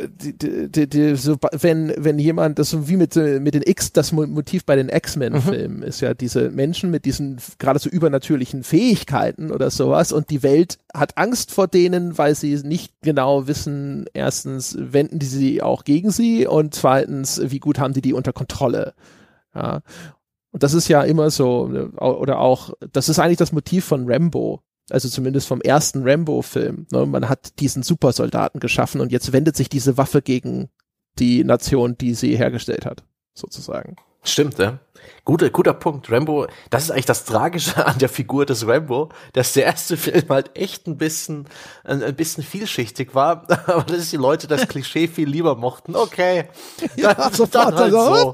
die, die, die, so, wenn, wenn jemand, das so wie mit, äh, mit den X, das Mo- Motiv bei den X-Men-Filmen ist ja diese Menschen mit diesen gerade so übernatürlichen Fähigkeiten oder sowas und die Welt hat Angst vor denen, weil sie nicht genau wissen, erstens, wenden die sie auch gegen sie und zweitens, wie gut haben die die unter Kontrolle. Ja. Und das ist ja immer so, ne, oder auch, das ist eigentlich das Motiv von Rambo. Also zumindest vom ersten Rambo-Film. Ne? Man hat diesen Supersoldaten geschaffen und jetzt wendet sich diese Waffe gegen die Nation, die sie hergestellt hat, sozusagen. Stimmt, ja. Guter, guter Punkt. Rambo, das ist eigentlich das Tragische an der Figur des Rambo, dass der erste Film halt echt ein bisschen, ein, ein bisschen vielschichtig war, <laughs> aber dass die Leute das Klischee viel lieber mochten. Okay. <laughs> Ja, dann, sofort dann halt also, so.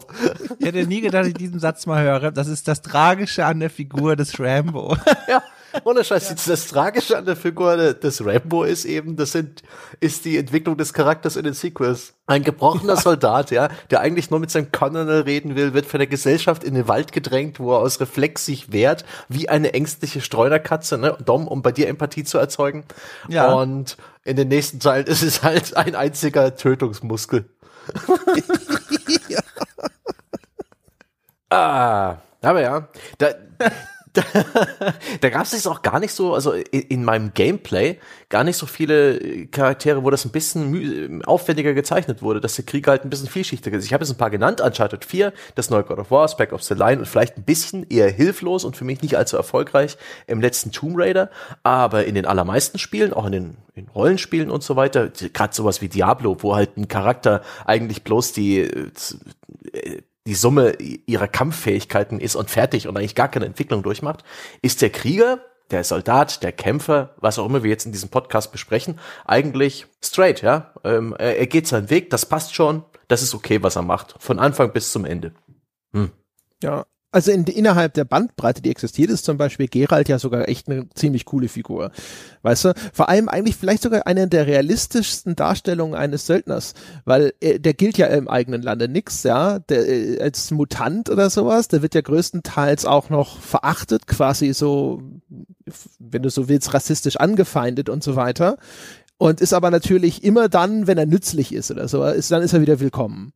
Ich hätte nie gedacht, dass ich diesen Satz mal höre. Das ist das Tragische an der Figur des Rambo. Ja. Ohne Scheiß, das Tragische an der Figur des Rambo ist eben, das sind, ist die Entwicklung des Charakters in den Sequels. Ein gebrochener Soldat, ja, der eigentlich nur mit seinem Colonel reden will, wird von der Gesellschaft in den Wald gedrängt, wo er aus Reflex sich wehrt, wie eine ängstliche Streunerkatze, ne, Dom, um bei dir Empathie zu erzeugen. Ja. Und in den nächsten Teilen ist es halt ein einziger Tötungsmuskel. <laughs> Ah, aber ja, da, da, gab es jetzt auch gar nicht so, also in, in meinem Gameplay, gar nicht so viele Charaktere, wo das ein bisschen müh- aufwendiger gezeichnet wurde, dass der Krieg halt ein bisschen vielschichtiger ist. Ich habe jetzt ein paar genannt, Uncharted 4, das neue God of War, Spec of the Line und vielleicht ein bisschen eher hilflos und für mich nicht allzu erfolgreich im letzten Tomb Raider, aber in den allermeisten Spielen, auch in den in Rollenspielen und so weiter, gerade sowas wie Diablo, wo halt ein Charakter eigentlich bloß die äh, die Summe ihrer Kampffähigkeiten ist und fertig und eigentlich gar keine Entwicklung durchmacht, ist der Krieger, der Soldat, der Kämpfer, was auch immer wir jetzt in diesem Podcast besprechen, eigentlich straight, ja. Ähm, er, er geht seinen Weg, das passt schon, das ist okay, was er macht, von Anfang bis zum Ende. Ja. Also in, innerhalb der Bandbreite, die existiert, ist zum Beispiel Geralt ja sogar echt eine ziemlich coole Figur. Weißt du? Vor allem eigentlich vielleicht sogar eine der realistischsten Darstellungen eines Söldners, weil äh, der gilt ja im eigenen Lande nix, ja. Der, äh, als Mutant oder sowas, der wird ja größtenteils auch noch verachtet, quasi so, wenn du so willst, rassistisch angefeindet und so weiter. Und ist aber natürlich immer dann, wenn er nützlich ist oder so, ist, dann ist er wieder willkommen.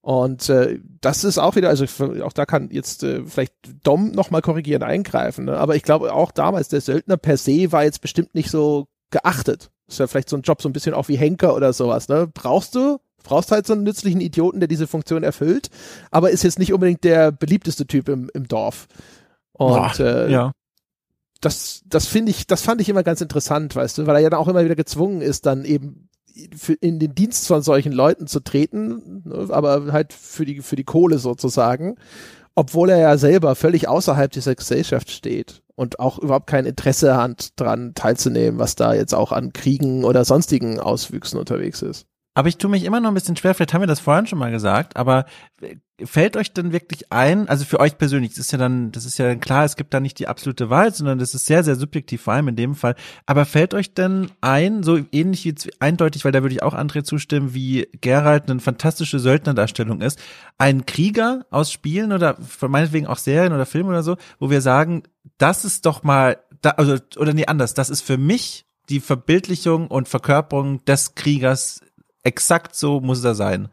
Und äh, das ist auch wieder, also auch da kann jetzt äh, vielleicht Dom nochmal korrigieren, eingreifen. Ne? Aber ich glaube auch damals, der Söldner per se war jetzt bestimmt nicht so geachtet. Ist ja vielleicht so ein Job so ein bisschen auch wie Henker oder sowas. Ne? Brauchst du, brauchst halt so einen nützlichen Idioten, der diese Funktion erfüllt, aber ist jetzt nicht unbedingt der beliebteste Typ im, im Dorf. Und äh, ja. das, das finde ich, das fand ich immer ganz interessant, weißt du, weil er ja dann auch immer wieder gezwungen ist, dann eben in den Dienst von solchen Leuten zu treten, ne, aber halt für die, für die Kohle sozusagen, obwohl er ja selber völlig außerhalb dieser Gesellschaft steht und auch überhaupt kein Interesse hat, dran teilzunehmen, was da jetzt auch an Kriegen oder sonstigen Auswüchsen unterwegs ist. Aber ich tue mich immer noch ein bisschen schwer, vielleicht haben wir das vorhin schon mal gesagt, aber fällt euch denn wirklich ein, also für euch persönlich, das ist ja dann, das ist ja dann klar, es gibt da nicht die absolute Wahrheit, sondern das ist sehr, sehr subjektiv, vor allem in dem Fall. Aber fällt euch denn ein, so ähnlich wie eindeutig, weil da würde ich auch André zustimmen, wie Geralt eine fantastische Söldnerdarstellung ist, ein Krieger aus Spielen oder von meinetwegen auch Serien oder Filmen oder so, wo wir sagen, das ist doch mal, da, also, oder nee, anders, das ist für mich die Verbildlichung und Verkörperung des Kriegers exakt so muss er sein.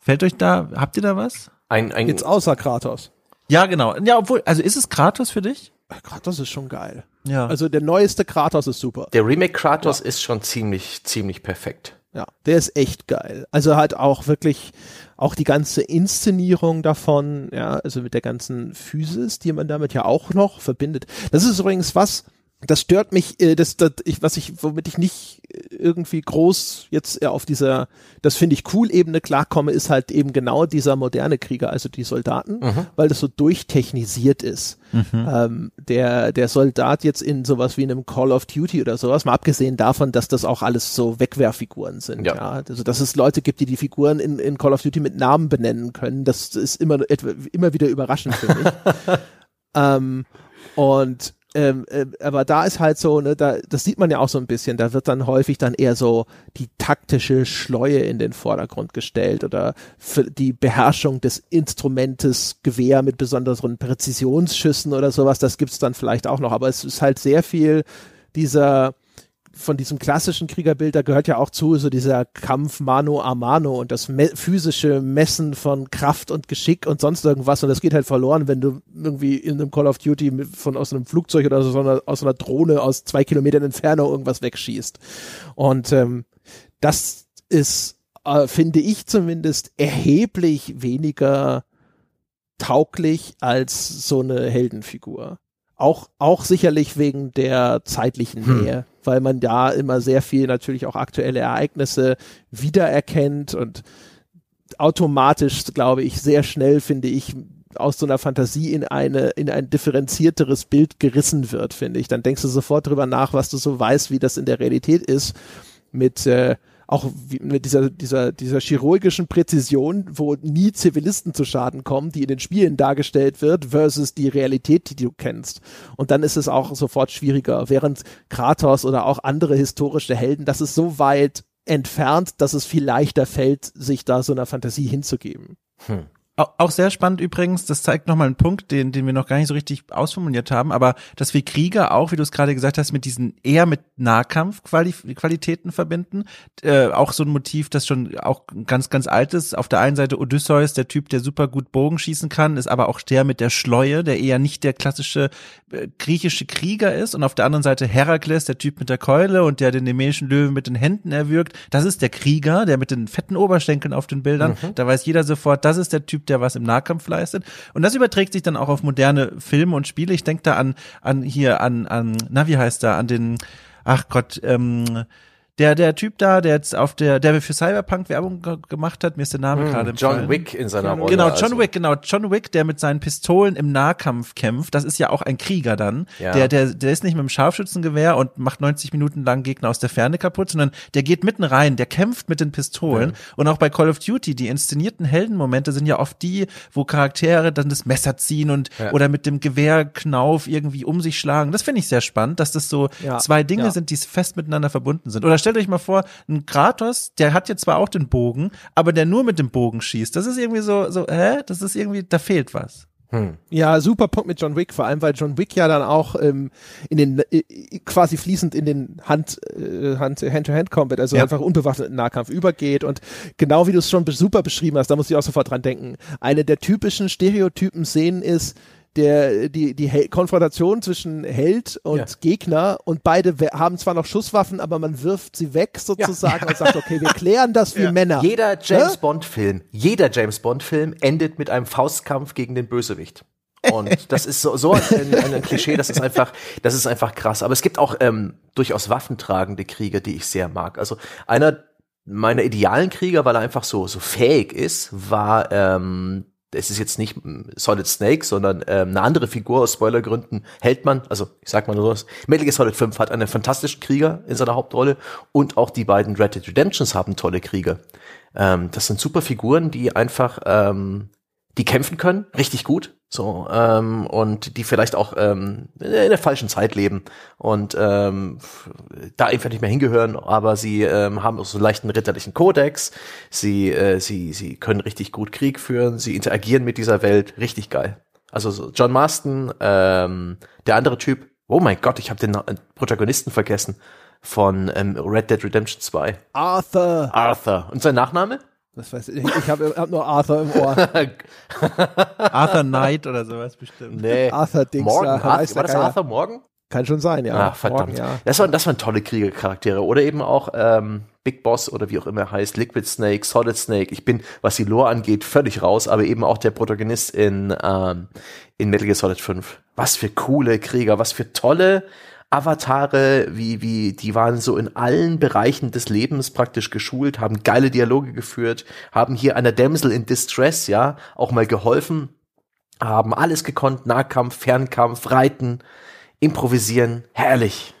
Fällt euch da, habt ihr da was? Ein, ein, Jetzt außer Kratos. Ja, genau. Ja, obwohl, also ist es Kratos für dich? Kratos ist schon geil. Ja. Also der neueste Kratos ist super. der Remake Kratos ist schon ziemlich, ziemlich perfekt. Ja, der ist echt geil. Also halt auch wirklich auch die ganze Inszenierung davon, ja, also mit der ganzen Physis, die man damit ja auch noch verbindet. Das ist übrigens was, das stört mich, äh, das, das ich, was ich, womit ich nicht irgendwie groß jetzt äh, auf dieser, das finde ich cool Ebene klarkomme, ist halt eben genau dieser moderne Krieger, also die Soldaten, weil das so durchtechnisiert ist. Ähm, der, der Soldat jetzt in sowas wie einem Call of Duty oder sowas, mal abgesehen davon, dass das auch alles so Wegwerffiguren sind, ja. Ja. Also, dass es Leute gibt, die die Figuren in, in Call of Duty mit Namen benennen können, das ist immer, immer wieder überraschend für mich. <laughs> ähm, und ähm, äh, aber da ist halt so, ne, da, das sieht man ja auch so ein bisschen, da wird dann häufig dann eher so die taktische Schleue in den Vordergrund gestellt oder für die Beherrschung des Instrumentes Gewehr mit besonderen Präzisionsschüssen oder sowas, das gibt's dann vielleicht auch noch, aber es ist halt sehr viel dieser von diesem klassischen Kriegerbild, da gehört ja auch zu, so dieser Kampf Mano a Mano und das me physische Messen von Kraft und Geschick und sonst irgendwas und das geht halt verloren, wenn du irgendwie in einem Call of Duty mit, von aus einem Flugzeug oder so, sondern aus einer Drohne aus zwei Kilometern Entfernung irgendwas wegschießt. Und ähm, das ist, äh, finde ich zumindest, erheblich weniger tauglich als so eine Heldenfigur. auch, auch sicherlich wegen der zeitlichen Hm. Weil man da immer sehr viel natürlich auch aktuelle Ereignisse wiedererkennt und automatisch, glaube ich, sehr schnell, finde ich, aus so einer Fantasie in eine, in ein differenzierteres Bild gerissen wird, finde ich. Dann denkst du sofort drüber nach, was du so weißt, wie das in der Realität ist, mit, äh, auch mit dieser, dieser, dieser chirurgischen Präzision, wo nie Zivilisten zu Schaden kommen, die in den Spielen dargestellt wird, versus die Realität, die du kennst. Und dann ist es auch sofort schwieriger, während Kratos oder auch andere historische Helden, das ist so weit entfernt, dass es viel leichter fällt, sich da so einer Fantasie hinzugeben. Au- Auch sehr spannend übrigens, das zeigt nochmal einen Punkt, den, den wir noch gar nicht so richtig ausformuliert haben, aber dass wir Krieger auch, wie du es gerade gesagt hast, mit diesen eher mit Nahkampfqualitäten verbinden. Äh, auch so ein Motiv, das schon auch ganz, ganz alt ist. Auf der einen Seite Odysseus, der Typ, der super gut Bogen schießen kann, ist aber auch der mit der Schleue, der eher nicht der klassische äh, griechische Krieger ist. Und auf der anderen Seite Herakles, der Typ mit der Keule und der den nemesischen Löwen mit den Händen erwürgt. Das ist der Krieger, der mit den fetten Oberschenkeln auf den Bildern. Da weiß jeder sofort, das ist der Typ, der was im Nahkampf leistet. Und das überträgt sich dann auch auf moderne Filme und Spiele. Ich denke da an, an hier, an, an, na, wie heißt da, an den, ach Gott, ähm, der, der Typ da, der jetzt auf der, der für Cyberpunk Werbung ge gemacht hat, mir ist der Name gerade Hm, John. Wick in seiner Rolle. Genau, John also. Wick, genau, John Wick, der mit seinen Pistolen im Nahkampf kämpft, das ist ja auch ein Krieger dann. Ja. Der, der, der ist nicht mit dem Scharfschützengewehr und macht 90 Minuten lang Gegner aus der Ferne kaputt, sondern der geht mitten rein, der kämpft mit den Pistolen. Und auch bei Call of Duty, die inszenierten Heldenmomente sind ja oft die, wo Charaktere dann das Messer ziehen und Ja. oder mit dem Gewehrknauf irgendwie um sich schlagen. Das finde ich sehr spannend, dass das so Ja, zwei Dinge ja. sind, die fest miteinander verbunden sind. Oder stellt euch mal vor, ein Kratos, der hat jetzt zwar auch den Bogen, aber der nur mit dem Bogen schießt. Das ist irgendwie so, so, hä? Das ist irgendwie, da fehlt was. Ja, super Punkt mit John Wick, vor allem weil John Wick ja dann auch ähm, in den äh, quasi fließend in den Hand äh, Hand Hand-to-Hand Combat, also Ja. einfach unbewaffneten Nahkampf übergeht und genau wie du es schon super beschrieben hast, da muss ich auch sofort dran denken. Eine der typischen Stereotypen Szenen ist der die die Hel Konfrontation zwischen Held und Ja. Gegner und beide haben zwar noch Schusswaffen, aber man wirft sie weg sozusagen und <laughs> sagt, okay, wir klären das wie Männer. Jeder James Hä? Bond Film, jeder James Bond Film endet mit einem Faustkampf gegen den Bösewicht. Und <laughs> das ist so, so ein, ein, ein Klischee, das ist einfach, das ist einfach krass. Aber es gibt auch ähm, durchaus waffentragende Krieger, die ich sehr mag. Also einer meiner idealen Krieger, weil er einfach so so fähig ist, war ähm, es ist jetzt nicht mm, Solid Snake, sondern ähm, eine andere Figur aus Spoilergründen, Heldmann, also ich sag mal nur so, Metal Gear Solid 5 hat einen fantastischen Krieger in seiner Hauptrolle und auch die beiden Red Dead Redemptions haben tolle Krieger. Ähm, das sind super Figuren, die einfach, ähm, die kämpfen können, richtig gut, so, ähm, und die vielleicht auch ähm, in der falschen Zeit leben und ähm, da einfach nicht mehr hingehören, aber sie ähm, haben auch so einen leichten ritterlichen Kodex, sie, äh, sie, sie können richtig gut Krieg führen, sie interagieren mit dieser Welt, richtig geil. Also so John Marston, ähm, der andere Typ, oh mein Gott, ich habe den Protagonisten vergessen von ähm, Red Dead Redemption 2. Arthur. Arthur. Und sein Nachname? Das weiß ich, ich habe hab nur Arthur im Ohr. <laughs> Arthur Knight oder sowas bestimmt. nee. Arthur Dings. Morgan. da Arthur, war das Geier. Arthur Morgan? Kann schon sein, ja. Ah, verdammt. Morgen, ja. Das, waren, das waren tolle Kriegercharaktere. Oder eben auch ähm, Big Boss oder wie auch immer er heißt, Liquid Snake, Solid Snake. Ich bin, was die Lore angeht, völlig raus, aber eben auch der Protagonist in, ähm, in Metal Gear Solid 5. Was für coole Krieger, was für tolle Avatare, wie, wie, die waren so in allen Bereichen des Lebens praktisch geschult, haben geile Dialoge geführt, haben hier einer Damsel in Distress, ja, auch mal geholfen, haben alles gekonnt, Nahkampf, Fernkampf, Reiten, improvisieren, herrlich.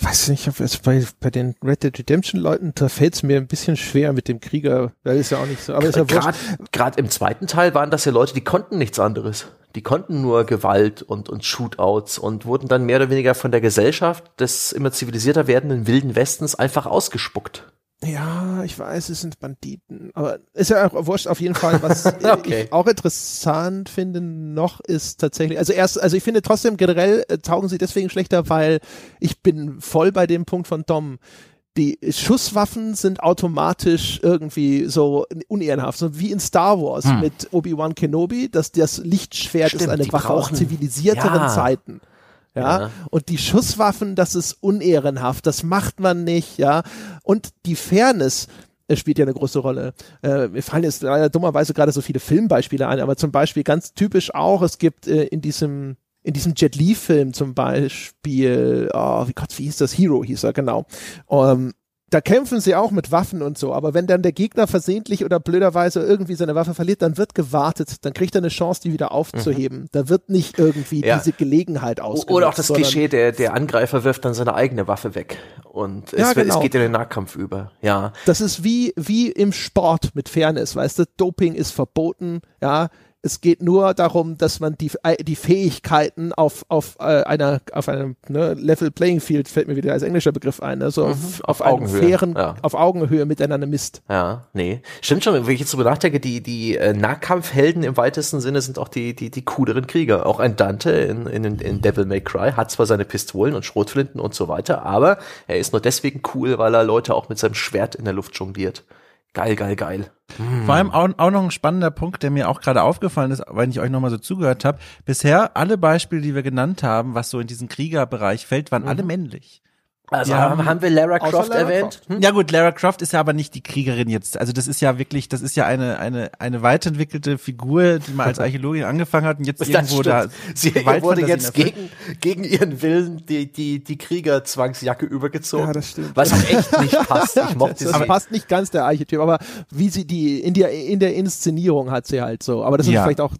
Weiß nicht, ob es bei, bei den Red Dead Redemption Leuten, da fällt es mir ein bisschen schwer mit dem Krieger. Das ist ja auch nicht so. Aber ist ja gerade im zweiten Teil waren das ja Leute, die konnten nichts anderes. Die konnten nur Gewalt und, und Shootouts und wurden dann mehr oder weniger von der Gesellschaft des immer zivilisierter werdenden Wilden Westens einfach ausgespuckt. Ja, ich weiß, es sind Banditen. Aber ist ja auch wurscht auf jeden Fall, was <laughs> Okay. ich auch interessant finde noch ist tatsächlich, also erst, also ich finde trotzdem generell äh, taugen sie deswegen schlechter, weil ich bin voll bei dem Punkt von Dom. Die Schusswaffen sind automatisch irgendwie so unehrenhaft, so wie in Star Wars mit Obi-Wan Kenobi, dass das Lichtschwert Stimmt, ist eine die Waffe aus brauchen- zivilisierteren Ja. Zeiten. Ja? Ja. und die Schusswaffen, das ist unehrenhaft, das macht man nicht, ja. Und die Fairness äh, spielt ja eine große Rolle. Äh, mir fallen jetzt leider dummerweise gerade so viele Filmbeispiele ein, aber zum Beispiel ganz typisch auch, es gibt äh, in diesem in diesem Jet Li-Film zum Beispiel, oh, wie Gott, wie hieß das? Hero hieß er, genau. Um, da kämpfen sie auch mit Waffen und so, aber wenn dann der Gegner versehentlich oder blöderweise irgendwie seine Waffe verliert, dann wird gewartet, dann kriegt er eine Chance, die wieder aufzuheben. Mhm. Da wird nicht irgendwie ja. diese Gelegenheit ausgenutzt. Oder auch das Klischee, der, der Angreifer wirft dann seine eigene Waffe weg und es, ja, genau. es geht in den Nahkampf über. Ja. Das ist wie, wie im Sport mit Fairness, weißt du, Doping ist verboten, ja, es geht nur darum, dass man die, äh, die Fähigkeiten auf, auf äh, einer, auf einem ne, Level Playing Field, fällt mir wieder als englischer Begriff ein, also mhm. auf, auf, auf einem fairen, ja. auf Augenhöhe miteinander misst. Ja, nee. Stimmt schon, wenn ich jetzt drüber nachdenke, die, die äh, Nahkampfhelden im weitesten Sinne sind auch die, die, die cooleren Krieger. Auch ein Dante in, in, in Devil May Cry hat zwar seine Pistolen und Schrotflinten und so weiter, aber er ist nur deswegen cool, weil er Leute auch mit seinem Schwert in der Luft jongliert. Geil, geil, geil. Vor allem auch, auch noch ein spannender Punkt, der mir auch gerade aufgefallen ist, wenn ich euch nochmal so zugehört habe. Bisher alle Beispiele, die wir genannt haben, was so in diesen Kriegerbereich fällt, waren mhm. alle männlich. Also ja, haben, haben wir Lara Croft Lara erwähnt? Croft. Hm? Ja gut, Lara Croft ist ja aber nicht die Kriegerin jetzt. Also das ist ja wirklich, das ist ja eine eine eine weiterentwickelte Figur, die mal als <laughs> Archäologin angefangen hat und jetzt das irgendwo stimmt. da. Sie wurde jetzt gegen gegen ihren Willen die die die Kriegerzwangsjacke übergezogen. Ja, das stimmt. Was auch echt nicht passt. Ich <laughs> mochte das, das passt nicht ganz der Archetyp, aber wie sie die in der in der Inszenierung hat sie halt so. Aber das ist ja. vielleicht auch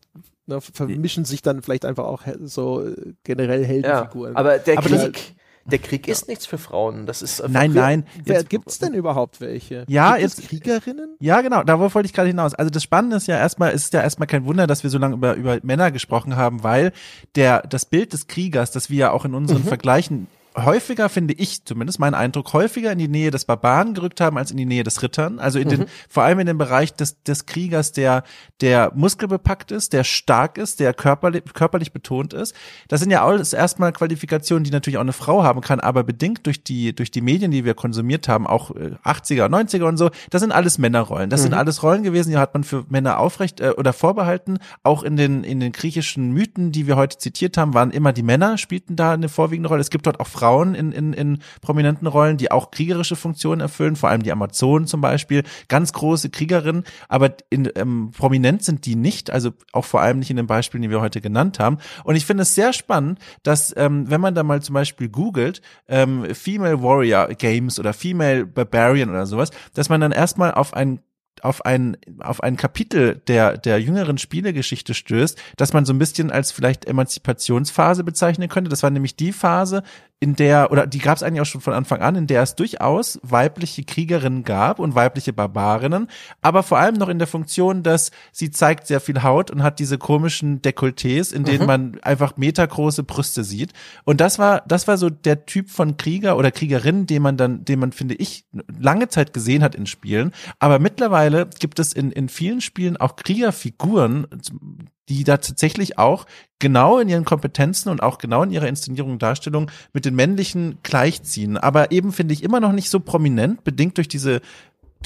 ne, vermischen sich dann vielleicht einfach auch so generell Heldenfiguren. Ja, aber der aber Krieg der Krieg ist nichts für Frauen. Das ist nein, nein. Wer gibt's denn überhaupt welche? Ja, Gibt jetzt es Kriegerinnen. Ja, genau. Darauf wollte ich gerade hinaus. Also das Spannende ist ja erstmal, es ist ja erstmal kein Wunder, dass wir so lange über über Männer gesprochen haben, weil der das Bild des Kriegers, das wir ja auch in unseren mhm. Vergleichen häufiger, finde ich zumindest mein Eindruck, häufiger in die Nähe des Barbaren gerückt haben als in die Nähe des Rittern. Also in mhm. den, vor allem in dem Bereich des, des Kriegers, der, der muskelbepackt ist, der stark ist, der körperlich, körperlich betont ist. Das sind ja alles erstmal Qualifikationen, die natürlich auch eine Frau haben kann, aber bedingt durch die, durch die Medien, die wir konsumiert haben, auch 80er, äh, 90er und so, das sind alles Männerrollen. Das mhm. sind alles Rollen gewesen, die hat man für Männer aufrecht äh, oder vorbehalten. Auch in den, in den griechischen Mythen, die wir heute zitiert haben, waren immer die Männer, spielten da eine vorwiegende Rolle. Es gibt dort auch Frauen, Frauen in, in, in prominenten Rollen, die auch kriegerische Funktionen erfüllen, vor allem die Amazonen zum Beispiel, ganz große Kriegerinnen, aber in, ähm, prominent sind die nicht, also auch vor allem nicht in den Beispielen, die wir heute genannt haben. Und ich finde es sehr spannend, dass ähm, wenn man da mal zum Beispiel googelt, ähm, Female Warrior Games oder Female Barbarian oder sowas, dass man dann erstmal auf ein auf ein, auf ein Kapitel der, der jüngeren Spielegeschichte stößt, dass man so ein bisschen als vielleicht Emanzipationsphase bezeichnen könnte. Das war nämlich die Phase, in der, oder die gab es eigentlich auch schon von Anfang an, in der es durchaus weibliche Kriegerinnen gab und weibliche Barbarinnen, aber vor allem noch in der Funktion, dass sie zeigt sehr viel Haut und hat diese komischen Dekolletés, in denen mhm. man einfach metergroße Brüste sieht. Und das war, das war so der Typ von Krieger oder Kriegerin, den man dann, den man, finde ich, lange Zeit gesehen hat in Spielen. Aber mittlerweile gibt es in, in vielen Spielen auch Kriegerfiguren, die da tatsächlich auch genau in ihren Kompetenzen und auch genau in ihrer Inszenierung und Darstellung mit den männlichen gleichziehen. Aber eben finde ich immer noch nicht so prominent, bedingt durch diese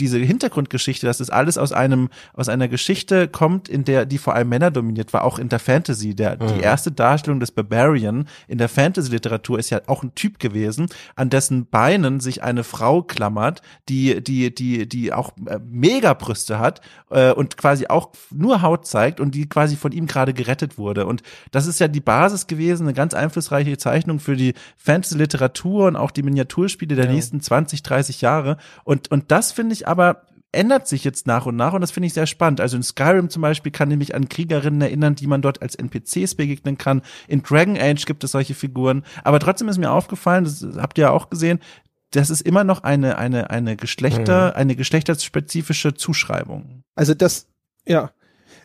diese Hintergrundgeschichte, dass es alles aus einem, aus einer Geschichte kommt, in der, die vor allem Männer dominiert war, auch in der Fantasy. Der, mhm. die erste Darstellung des Barbarian in der Fantasy-Literatur ist ja auch ein Typ gewesen, an dessen Beinen sich eine Frau klammert, die, die, die, die auch äh, Megabrüste hat äh, und quasi auch nur Haut zeigt und die quasi von ihm gerade gerettet wurde. Und das ist ja die Basis gewesen, eine ganz einflussreiche Zeichnung für die Fantasy-Literatur und auch die Miniaturspiele der ja. nächsten 20, 30 Jahre. Und, und das finde ich aber ändert sich jetzt nach und nach und das finde ich sehr spannend. Also in Skyrim zum Beispiel kann ich mich an Kriegerinnen erinnern, die man dort als NPCs begegnen kann. In Dragon Age gibt es solche Figuren. Aber trotzdem ist mir aufgefallen, das habt ihr ja auch gesehen, das ist immer noch eine, eine, eine Geschlechter, mhm. eine geschlechterspezifische Zuschreibung. Also das, ja.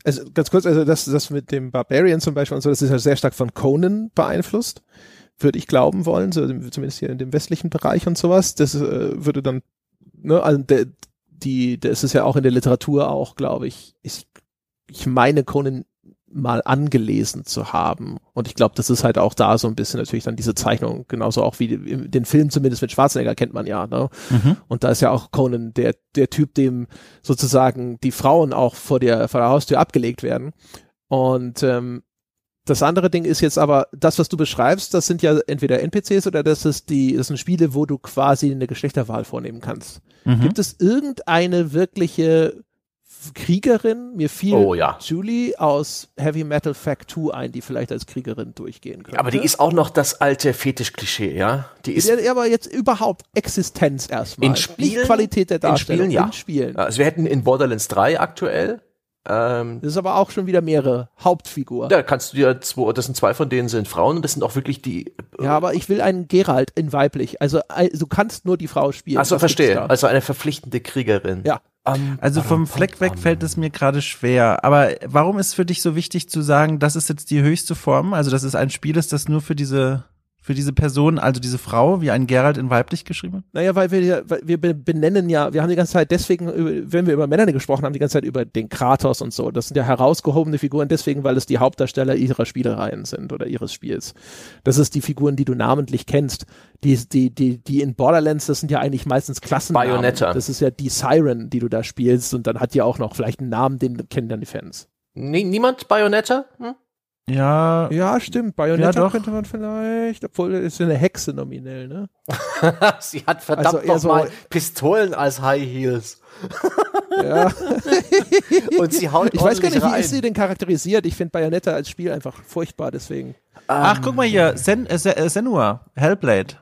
Also ganz kurz, also das, das mit dem Barbarian zum Beispiel und so, das ist ja sehr stark von Conan beeinflusst würde ich glauben wollen, so zumindest hier in dem westlichen Bereich und sowas. Das äh, würde dann ne, also der, die, das ist ja auch in der Literatur auch, glaube ich, ich, ich meine Conan mal angelesen zu haben. Und ich glaube, das ist halt auch da so ein bisschen natürlich dann diese Zeichnung, genauso auch wie den Film zumindest mit Schwarzenegger kennt man ja. Ne? Mhm. Und da ist ja auch Conan der, der Typ, dem sozusagen die Frauen auch vor der, vor der Haustür abgelegt werden. Und ähm, das andere Ding ist jetzt aber, das, was du beschreibst, das sind ja entweder NPCs oder das ist die, das sind Spiele, wo du quasi eine Geschlechterwahl vornehmen kannst. Mhm. Gibt es irgendeine wirkliche Kriegerin. Mir fiel Oh, ja. Julie aus Heavy Metal Fact 2 ein, die vielleicht als Kriegerin durchgehen könnte. Aber die ist auch noch das alte Fetisch-Klischee, ja? Die ist Ja, aber jetzt überhaupt Existenz erstmal. in Spielen. Nicht Qualität der Darstellung. In Spielen, ja. In Spielen. Also wir hätten in Borderlands 3 aktuell, ähm, Das ist aber auch schon wieder mehrere Hauptfigur. da kannst du dir zwei, das sind zwei von denen sind Frauen und das sind auch wirklich die, Ja, aber ich will einen Geralt in weiblich. Also, äh, du kannst nur die Frau spielen. Achso, verstehe. Also eine verpflichtende Kriegerin. Ja. Ähm, Also vom Fleck weg fällt es mir gerade schwer. Aber warum ist für dich so wichtig zu sagen, das ist jetzt die höchste Form? Also dass es ein Spiel ist, das nur für diese für diese Person, also diese Frau, wie ein Geralt in weiblich geschrieben hat? Naja, weil wir, ja- weil wir be- benennen ja, wir haben die ganze Zeit deswegen, äh, wenn wir über Männer gesprochen haben, die ganze Zeit über den Kratos und so. Das sind ja herausgehobene Figuren deswegen, weil es die Hauptdarsteller ihrer Spielereien sind oder ihres Spiels. Das ist die Figuren, die du namentlich kennst. Die, die, die, die in Borderlands, das sind ja eigentlich meistens Klassennamen. Bayonetta. Das ist ja die Siren, die du da spielst und dann hat die auch noch vielleicht einen Namen, den kennen dann die Fans. nie, niemand Bayonetta? Hm? Ja, Ja, stimmt. Bayonetta Ja, doch. könnte man vielleicht, obwohl es ist eine Hexe nominell, ne? <laughs> Sie hat verdammt Also eher noch so- mal Pistolen als High Heels. Ja. <laughs> Und sie haut Ich weiß gar nicht, wie rein. ist sie denn charakterisiert? Ich finde Bayonetta als Spiel einfach furchtbar, deswegen. Ach, guck mal hier, Sen, äh, äh, Senua, Hellblade.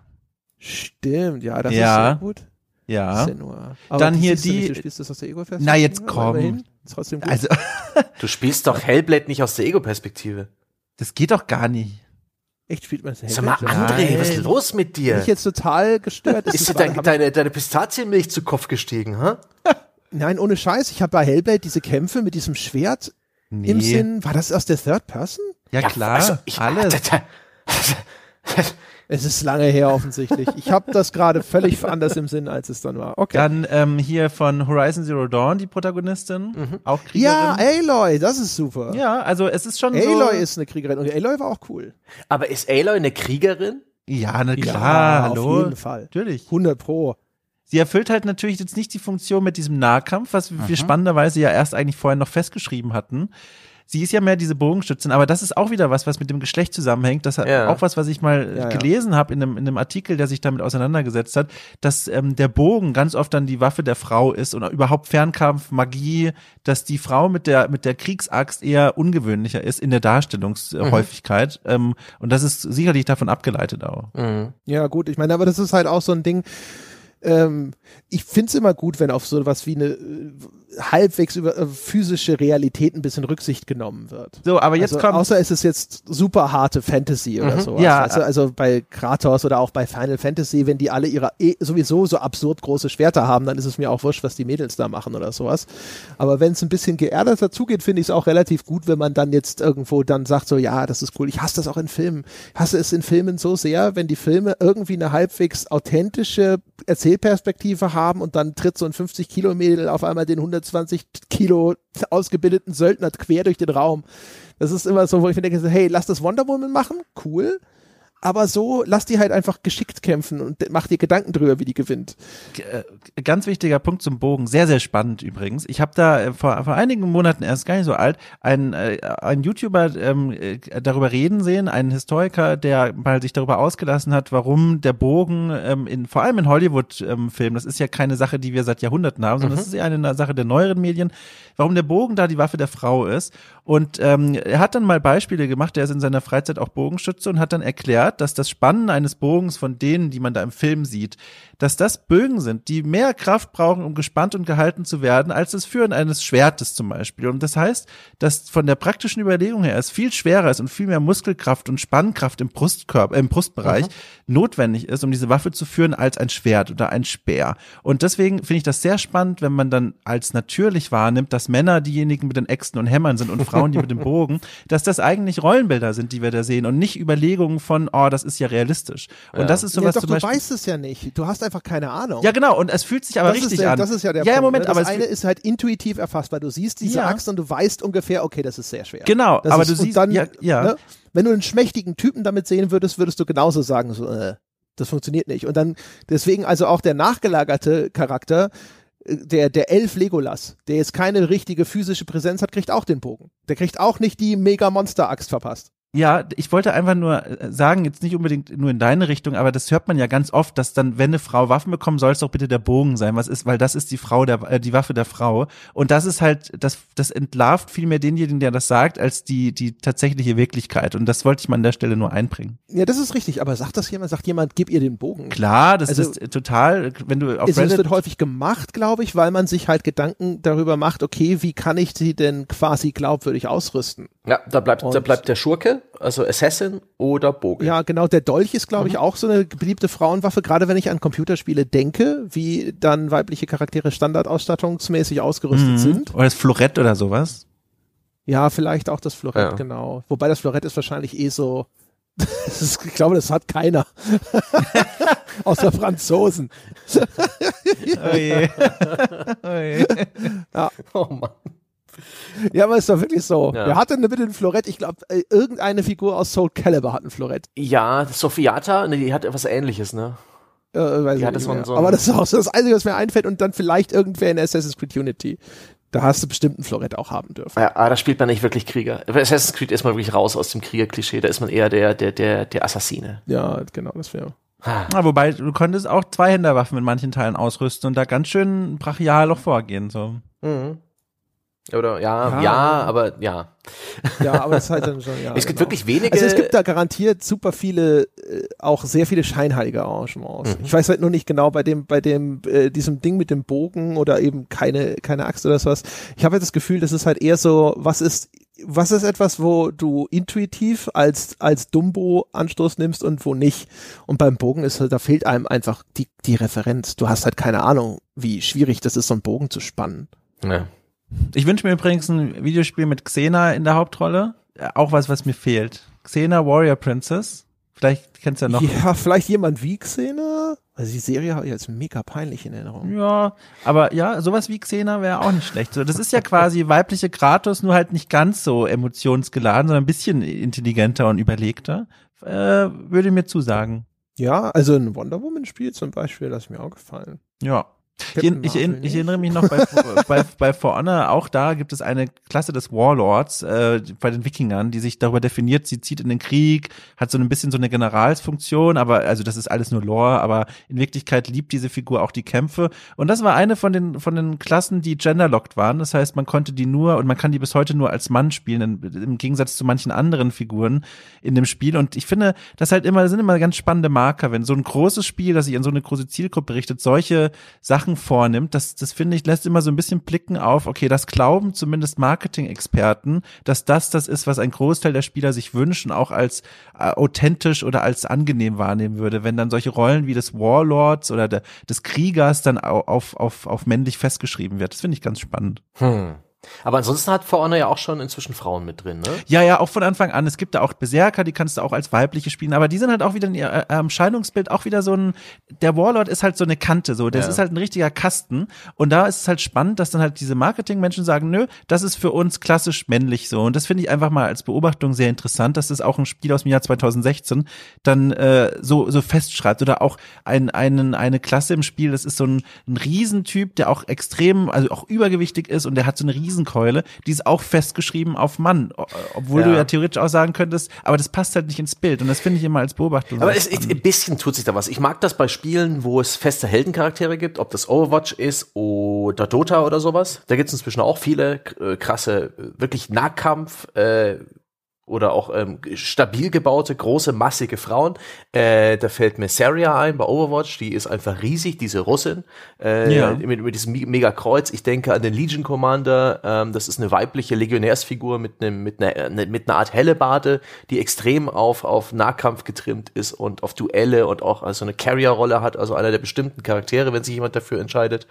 Stimmt, ja, das Ja. ist sehr gut. Ja. Senua. Aber Dann hier du die- Nicht, du spielst das aus der Ego-Perspektive. Na, jetzt komm. trotzdem gut. Also, <laughs> Du spielst doch Hellblade nicht aus der Ego-Perspektive. das geht doch gar nicht. Echt spielt man es Sag mal, André, was ist los mit Bin dir? ich jetzt total gestört? Ist dir dein, deine, deine Pistazienmilch zu Kopf gestiegen, hä? ich, <laughs> Nein, ohne Scheiß. Ich habe bei Hellblade diese Kämpfe mit diesem Schwert Nee. im Sinn. War das aus der Third Person? Ja, klar, also ich, alles. <laughs> Es ist lange her offensichtlich. Ich habe das gerade völlig anders im Sinn, als es dann war. Okay. Dann ähm, hier von Horizon Zero Dawn, die Protagonistin, auch Kriegerin. ja, Aloy, das ist super. Ja, also es ist schon Aloy so. ist eine Kriegerin und Aloy war auch cool. Aber ist Aloy eine Kriegerin? ja, na klar, Ja, hallo. Auf jeden Fall. Natürlich. 100 pro. Sie erfüllt halt natürlich jetzt nicht die Funktion mit diesem Nahkampf, was wir spannenderweise ja erst eigentlich vorher noch festgeschrieben hatten. Sie ist ja mehr diese Bogenschützin, aber das ist auch wieder was, was mit dem Geschlecht zusammenhängt. Das hat Ja. auch was, was ich mal Ja, ja. gelesen habe in einem, in einem Artikel, der sich damit auseinandergesetzt hat, dass ähm, der Bogen ganz oft dann die Waffe der Frau ist und überhaupt Fernkampf, Magie, dass die Frau mit der mit der Kriegsaxt eher ungewöhnlicher ist in der Darstellungshäufigkeit. Ähm, und das ist sicherlich davon abgeleitet auch. Ja, gut, ich meine, aber das ist halt auch so ein Ding. Ähm, ich find's immer gut, wenn auf sowas wie eine äh, halbwegs über äh, physische Realität ein bisschen Rücksicht genommen wird. So, aber jetzt also, kommt außer es ist jetzt super harte Fantasy oder Mhm. so. Ja. Also, also bei Kratos oder auch bei Final Fantasy, wenn die alle ihre eh sowieso so absurd große Schwerter haben, dann ist es mir auch wurscht, was die Mädels da machen oder sowas. Aber wenn es ein bisschen geerdeter zugeht, finde ich es auch relativ gut, wenn man dann jetzt irgendwo dann sagt, so ja, das ist cool. Ich hasse das auch in Filmen. Ich hasse es in Filmen so sehr, wenn die Filme irgendwie eine halbwegs authentische Erzählperspektive haben und dann tritt so ein 50 Kilo Mädel auf einmal den 120 Kilo ausgebildeten Söldner quer durch den Raum. Das ist immer so, wo ich mir denke, hey, lass das Wonder Woman machen, cool. Aber so, lass die halt einfach geschickt kämpfen und mach dir Gedanken drüber, wie die gewinnt. äh, ganz wichtiger Punkt zum Bogen, sehr, sehr spannend übrigens. Ich habe da äh, vor, vor einigen Monaten, erst gar nicht so alt, einen, äh, einen YouTuber ähm, äh, darüber reden sehen, einen Historiker, der mal sich darüber ausgelassen hat, warum der Bogen ähm, in vor allem in Hollywood-Filmen, das ist ja keine Sache, die wir seit Jahrhunderten haben, sondern das ist eher eine Sache der neueren Medien, warum der Bogen da die Waffe der Frau ist. Und ähm, er hat dann mal Beispiele gemacht, der ist in seiner Freizeit auch Bogenschütze und hat dann erklärt, dass das Spannen eines Bogens von denen, die man da im Film sieht, dass das Bögen sind, die mehr Kraft brauchen, um gespannt und gehalten zu werden, als das Führen eines Schwertes zum Beispiel. Und das heißt, dass von der praktischen Überlegung her es viel schwerer ist und viel mehr Muskelkraft und Spannkraft im Brustkörper, äh, im Brustbereich notwendig ist, um diese Waffe zu führen, als ein Schwert oder ein Speer. Und deswegen finde ich das sehr spannend, wenn man dann als natürlich wahrnimmt, dass Männer diejenigen mit den Äxten und Hämmern sind und <laughs> Frauen die mit dem Bogen, <laughs> dass das eigentlich Rollenbilder sind, die wir da sehen und nicht Überlegungen von, oh, das ist ja realistisch. Und das ist Ja, sowas doch, zum du Beispiel. weißt es ja nicht. Du hast einfach keine Ahnung. Ja, genau. Und es fühlt sich aber das richtig ist der, an. Das ist ja der ja, Punkt. Moment, ne? aber das es eine ist halt intuitiv erfassbar. Du siehst diese Ja. Axt und du weißt ungefähr, okay, das ist sehr schwer. Genau, das aber ist, du siehst- dann, ja, ja. Ne, wenn du einen schmächtigen Typen damit sehen würdest, würdest du genauso sagen, so, äh, das funktioniert nicht. Und dann, deswegen also auch der nachgelagerte Charakter, der, der Elf Legolas, der jetzt keine richtige physische Präsenz hat, kriegt auch den Bogen. Der kriegt auch nicht die Mega-Monster-Axt verpasst. Ja, ich wollte einfach nur äh, sagen, jetzt nicht unbedingt nur in deine Richtung, aber das hört man ja ganz oft, dass dann, wenn eine Frau Waffen bekommt, soll es doch bitte der Bogen sein. Was ist, weil das ist die Frau der, äh, die Waffe der Frau. Und das ist halt, das, das entlarvt viel mehr denjenigen, der das sagt, als die, die tatsächliche Wirklichkeit. Und das wollte ich mal an der Stelle nur einbringen. Ja, das ist richtig. Aber sagt das jemand? Sagt jemand, gib ihr den Bogen? Klar, das Also- ist total, wenn du auf Es Reddit, wird häufig gemacht, glaube ich, weil man sich halt Gedanken darüber macht, okay, wie kann ich sie denn quasi glaubwürdig ausrüsten? Ja, da bleibt, da bleibt der Schurke, also Assassin oder Bogen. Ja, genau, der Dolch ist, glaube ich, auch so eine beliebte Frauenwaffe, gerade wenn ich an Computerspiele denke, wie dann weibliche Charaktere standardausstattungsmäßig ausgerüstet Mhm. sind. oder das Florett oder sowas. Ja, vielleicht auch das Florett, Ja. genau. Wobei das Florett ist wahrscheinlich eh so, <laughs> ist, ich glaube, das hat keiner. <laughs> Außer Franzosen. Oh je. <laughs> oh je. Oh Mann. <laughs> Ja, aber ist doch wirklich so. Ja. Wer hatte denn bitte ein Florett? Ich glaube, äh, irgendeine Figur aus Soul Calibur hat ein Florett. Ja, Sophiata, ne, die hat etwas ähnliches, ne? Äh, weiß Die ich hatte nicht so aber das ist auch so das Einzige, was mir einfällt und dann vielleicht irgendwer in Assassin's Creed Unity. Da hast du bestimmt ein Florett auch haben dürfen. Ja, aber da spielt man nicht wirklich Krieger. Bei Assassin's Creed ist man wirklich raus aus dem Krieger-Klischee, da ist man eher der, der, der, der Assassine. Ja, genau, das wäre. Ah. Ja, wobei du konntest auch Zweihänderwaffen in manchen Teilen ausrüsten und da ganz schön brachial auch vorgehen. So. Mhm. Oder ja, Ja. ja, aber ja. Ja, aber das ist halt dann schon, ja. <laughs> es gibt genau. wirklich wenige. Also es gibt da garantiert super viele, äh, auch sehr viele scheinheilige Arrangements. Mhm. Ich weiß halt nur nicht genau bei dem, bei dem, äh, diesem Ding mit dem Bogen oder eben keine, keine Axt oder sowas. Ich habe halt das Gefühl, das ist halt eher so, was ist, was ist etwas, wo du intuitiv als, als Dumbo Anstoß nimmst und wo nicht. Und beim Bogen ist halt, da fehlt einem einfach die, die Referenz. Du hast halt keine Ahnung, wie schwierig das ist, so einen Bogen zu spannen. ja. Ich wünsche mir übrigens ein Videospiel mit Xena in der Hauptrolle. Äh, Auch was, was mir fehlt. Xena Warrior Princess. Vielleicht kennst du ja noch. Ja, vielleicht jemand wie Xena? Also die Serie habe ich als mega peinlich in Erinnerung. Ja, aber ja, sowas wie Xena wäre auch nicht schlecht. So, das ist ja quasi weibliche Kratos, nur halt nicht ganz so emotionsgeladen, sondern ein bisschen intelligenter und überlegter. Äh, würde mir zusagen. Ja, also ein Wonder Woman Spiel zum Beispiel, das ist mir auch gefallen. Ja. Ich, ich, ich erinnere mich noch bei, <laughs> bei, bei For Honor, auch da gibt es eine Klasse des Warlords äh, bei den Wikingern, die sich darüber definiert, sie zieht in den Krieg, hat so ein bisschen so eine Generalsfunktion, aber also das ist alles nur Lore, aber in Wirklichkeit liebt diese Figur auch die Kämpfe. Und das war eine von den, von den Klassen, die genderlocked waren. Das heißt, man konnte die nur und man kann die bis heute nur als Mann spielen, in, im Gegensatz zu manchen anderen Figuren in dem Spiel. Und ich finde, das halt immer, das sind immer ganz spannende Marker, wenn so ein großes Spiel, das sich an so eine große Zielgruppe richtet, solche Sachen vornimmt, das, das finde ich, lässt immer so ein bisschen blicken auf, okay, das glauben zumindest Marketing-Experten, dass das das ist, was ein Großteil der Spieler sich wünschen, auch als äh, authentisch oder als angenehm wahrnehmen würde, wenn dann solche Rollen wie des Warlords oder der, des Kriegers dann au- auf, auf, auf männlich festgeschrieben wird. Das finde ich ganz spannend. Hm. Aber ansonsten hat For Honor ja auch schon inzwischen Frauen mit drin, ne? Ja, ja, auch von Anfang an. Es gibt da auch Berserker, die kannst du auch als weibliche spielen, aber die sind halt auch wieder in ihr äh, Erscheinungsbild auch wieder so ein, der Warlord ist halt so eine Kante, so, das Ja. ist halt ein richtiger Kasten und da ist es halt spannend, dass dann halt diese Marketingmenschen sagen, nö, das ist für uns klassisch männlich so und das finde ich einfach mal als Beobachtung sehr interessant, dass das auch ein Spiel aus dem Jahr 2016 dann äh, so, so festschreibt oder auch ein, einen, eine Klasse im Spiel, das ist so ein, ein Riesentyp, der auch extrem, also auch übergewichtig ist und der hat so eine Riesenkeule, die ist auch festgeschrieben auf Mann, obwohl Ja. du ja theoretisch auch sagen könntest, aber das passt halt nicht ins Bild und das finde ich immer als Beobachtung. Aber es, ein bisschen tut sich da was. Ich mag das bei Spielen, wo es feste Heldencharaktere gibt, ob das Overwatch ist oder Dota oder sowas. Da gibt es inzwischen auch viele äh, krasse, äh, wirklich Nahkampf, äh, oder auch ähm, stabil gebaute, große, massige Frauen. Äh, da fällt mir Saria ein bei Overwatch, die ist einfach riesig, diese Russin, äh, Ja. mit, mit diesem Me- Mega-Kreuz. Ich denke an den Legion Commander, ähm, das ist eine weibliche Legionärsfigur mit einem mit einer äh, mit einer Art Hellebarde, die extrem auf auf Nahkampf getrimmt ist und auf Duelle und auch also eine Carrier-Rolle hat, also einer der bestimmten Charaktere, wenn sich jemand dafür entscheidet.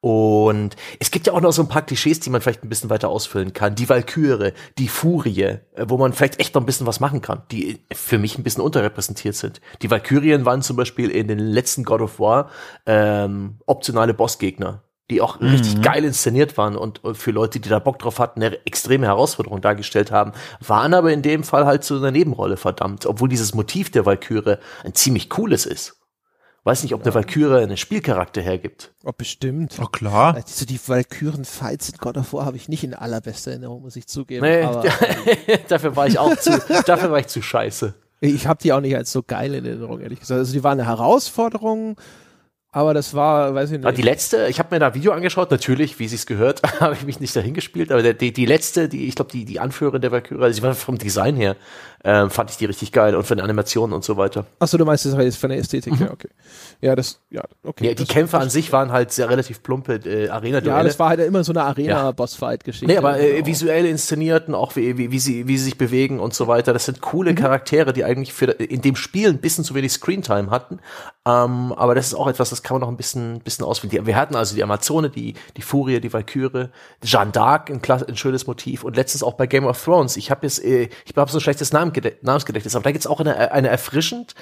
Und es gibt ja auch noch so ein paar Klischees, die man vielleicht ein bisschen weiter ausfüllen kann. Die Valkyrie, die Furie, äh, wo man vielleicht echt noch ein bisschen was machen kann, die für mich ein bisschen unterrepräsentiert sind. Die Valkyrien waren zum Beispiel in den letzten God of War ähm, optionale Bossgegner, die auch richtig geil inszeniert waren und für Leute, die da Bock drauf hatten, eine extreme Herausforderung dargestellt haben, waren aber in dem Fall halt zu einer Nebenrolle verdammt, obwohl dieses Motiv der Valkyrie ein ziemlich cooles ist. Weiß nicht, ob eine Valkyrie einen Spielcharakter hergibt. Oh, bestimmt. Oh klar. Also die Valkyren-Fights in God of War habe ich nicht in allerbester Erinnerung, muss ich zugeben. Nee, Aber <laughs> <laughs> dafür war ich auch zu, <laughs> dafür war ich zu scheiße. ich habe die auch nicht als so geil in Erinnerung, ehrlich gesagt. Also die waren eine Herausforderung, aber das war, weiß ich nicht. Aber die letzte, ich habe mir da ein Video angeschaut, natürlich, wie sich's gehört, <laughs> habe ich mich nicht dahin gespielt, aber die, die letzte, die, ich glaube, die, die Anführerin der Valkyrie, also sie war vom Design her, ähm, fand ich die richtig geil und von den Animationen und so weiter. Achso, du meinst das halt von der Ästhetik, ja, okay. Ja, das, ja, okay. Mhm. Ja, die Kämpfe an sich waren halt sehr relativ plumpe äh, Arena-Duelle. Ja, das war halt immer so eine Arena-Bossfight-Geschichte. Nee, aber äh, Genau. visuell inszeniert und auch wie, wie, wie, sie, wie sie sich bewegen und so weiter. Das sind coole Charaktere, die eigentlich für in dem Spiel ein bisschen zu wenig Screentime hatten. Ähm, aber das ist auch etwas, das kann man noch ein bisschen, bisschen ausfinden. Die, wir hatten also die Amazone, die, die Furie, die Valkyrie, Jeanne d'Arc, ein, ein schönes Motiv und letztens auch bei Game of Thrones. Ich habe jetzt, äh, ich habe so ein schlechtes Namensgedächtnis, aber da gibt's auch eine, eine erfrischend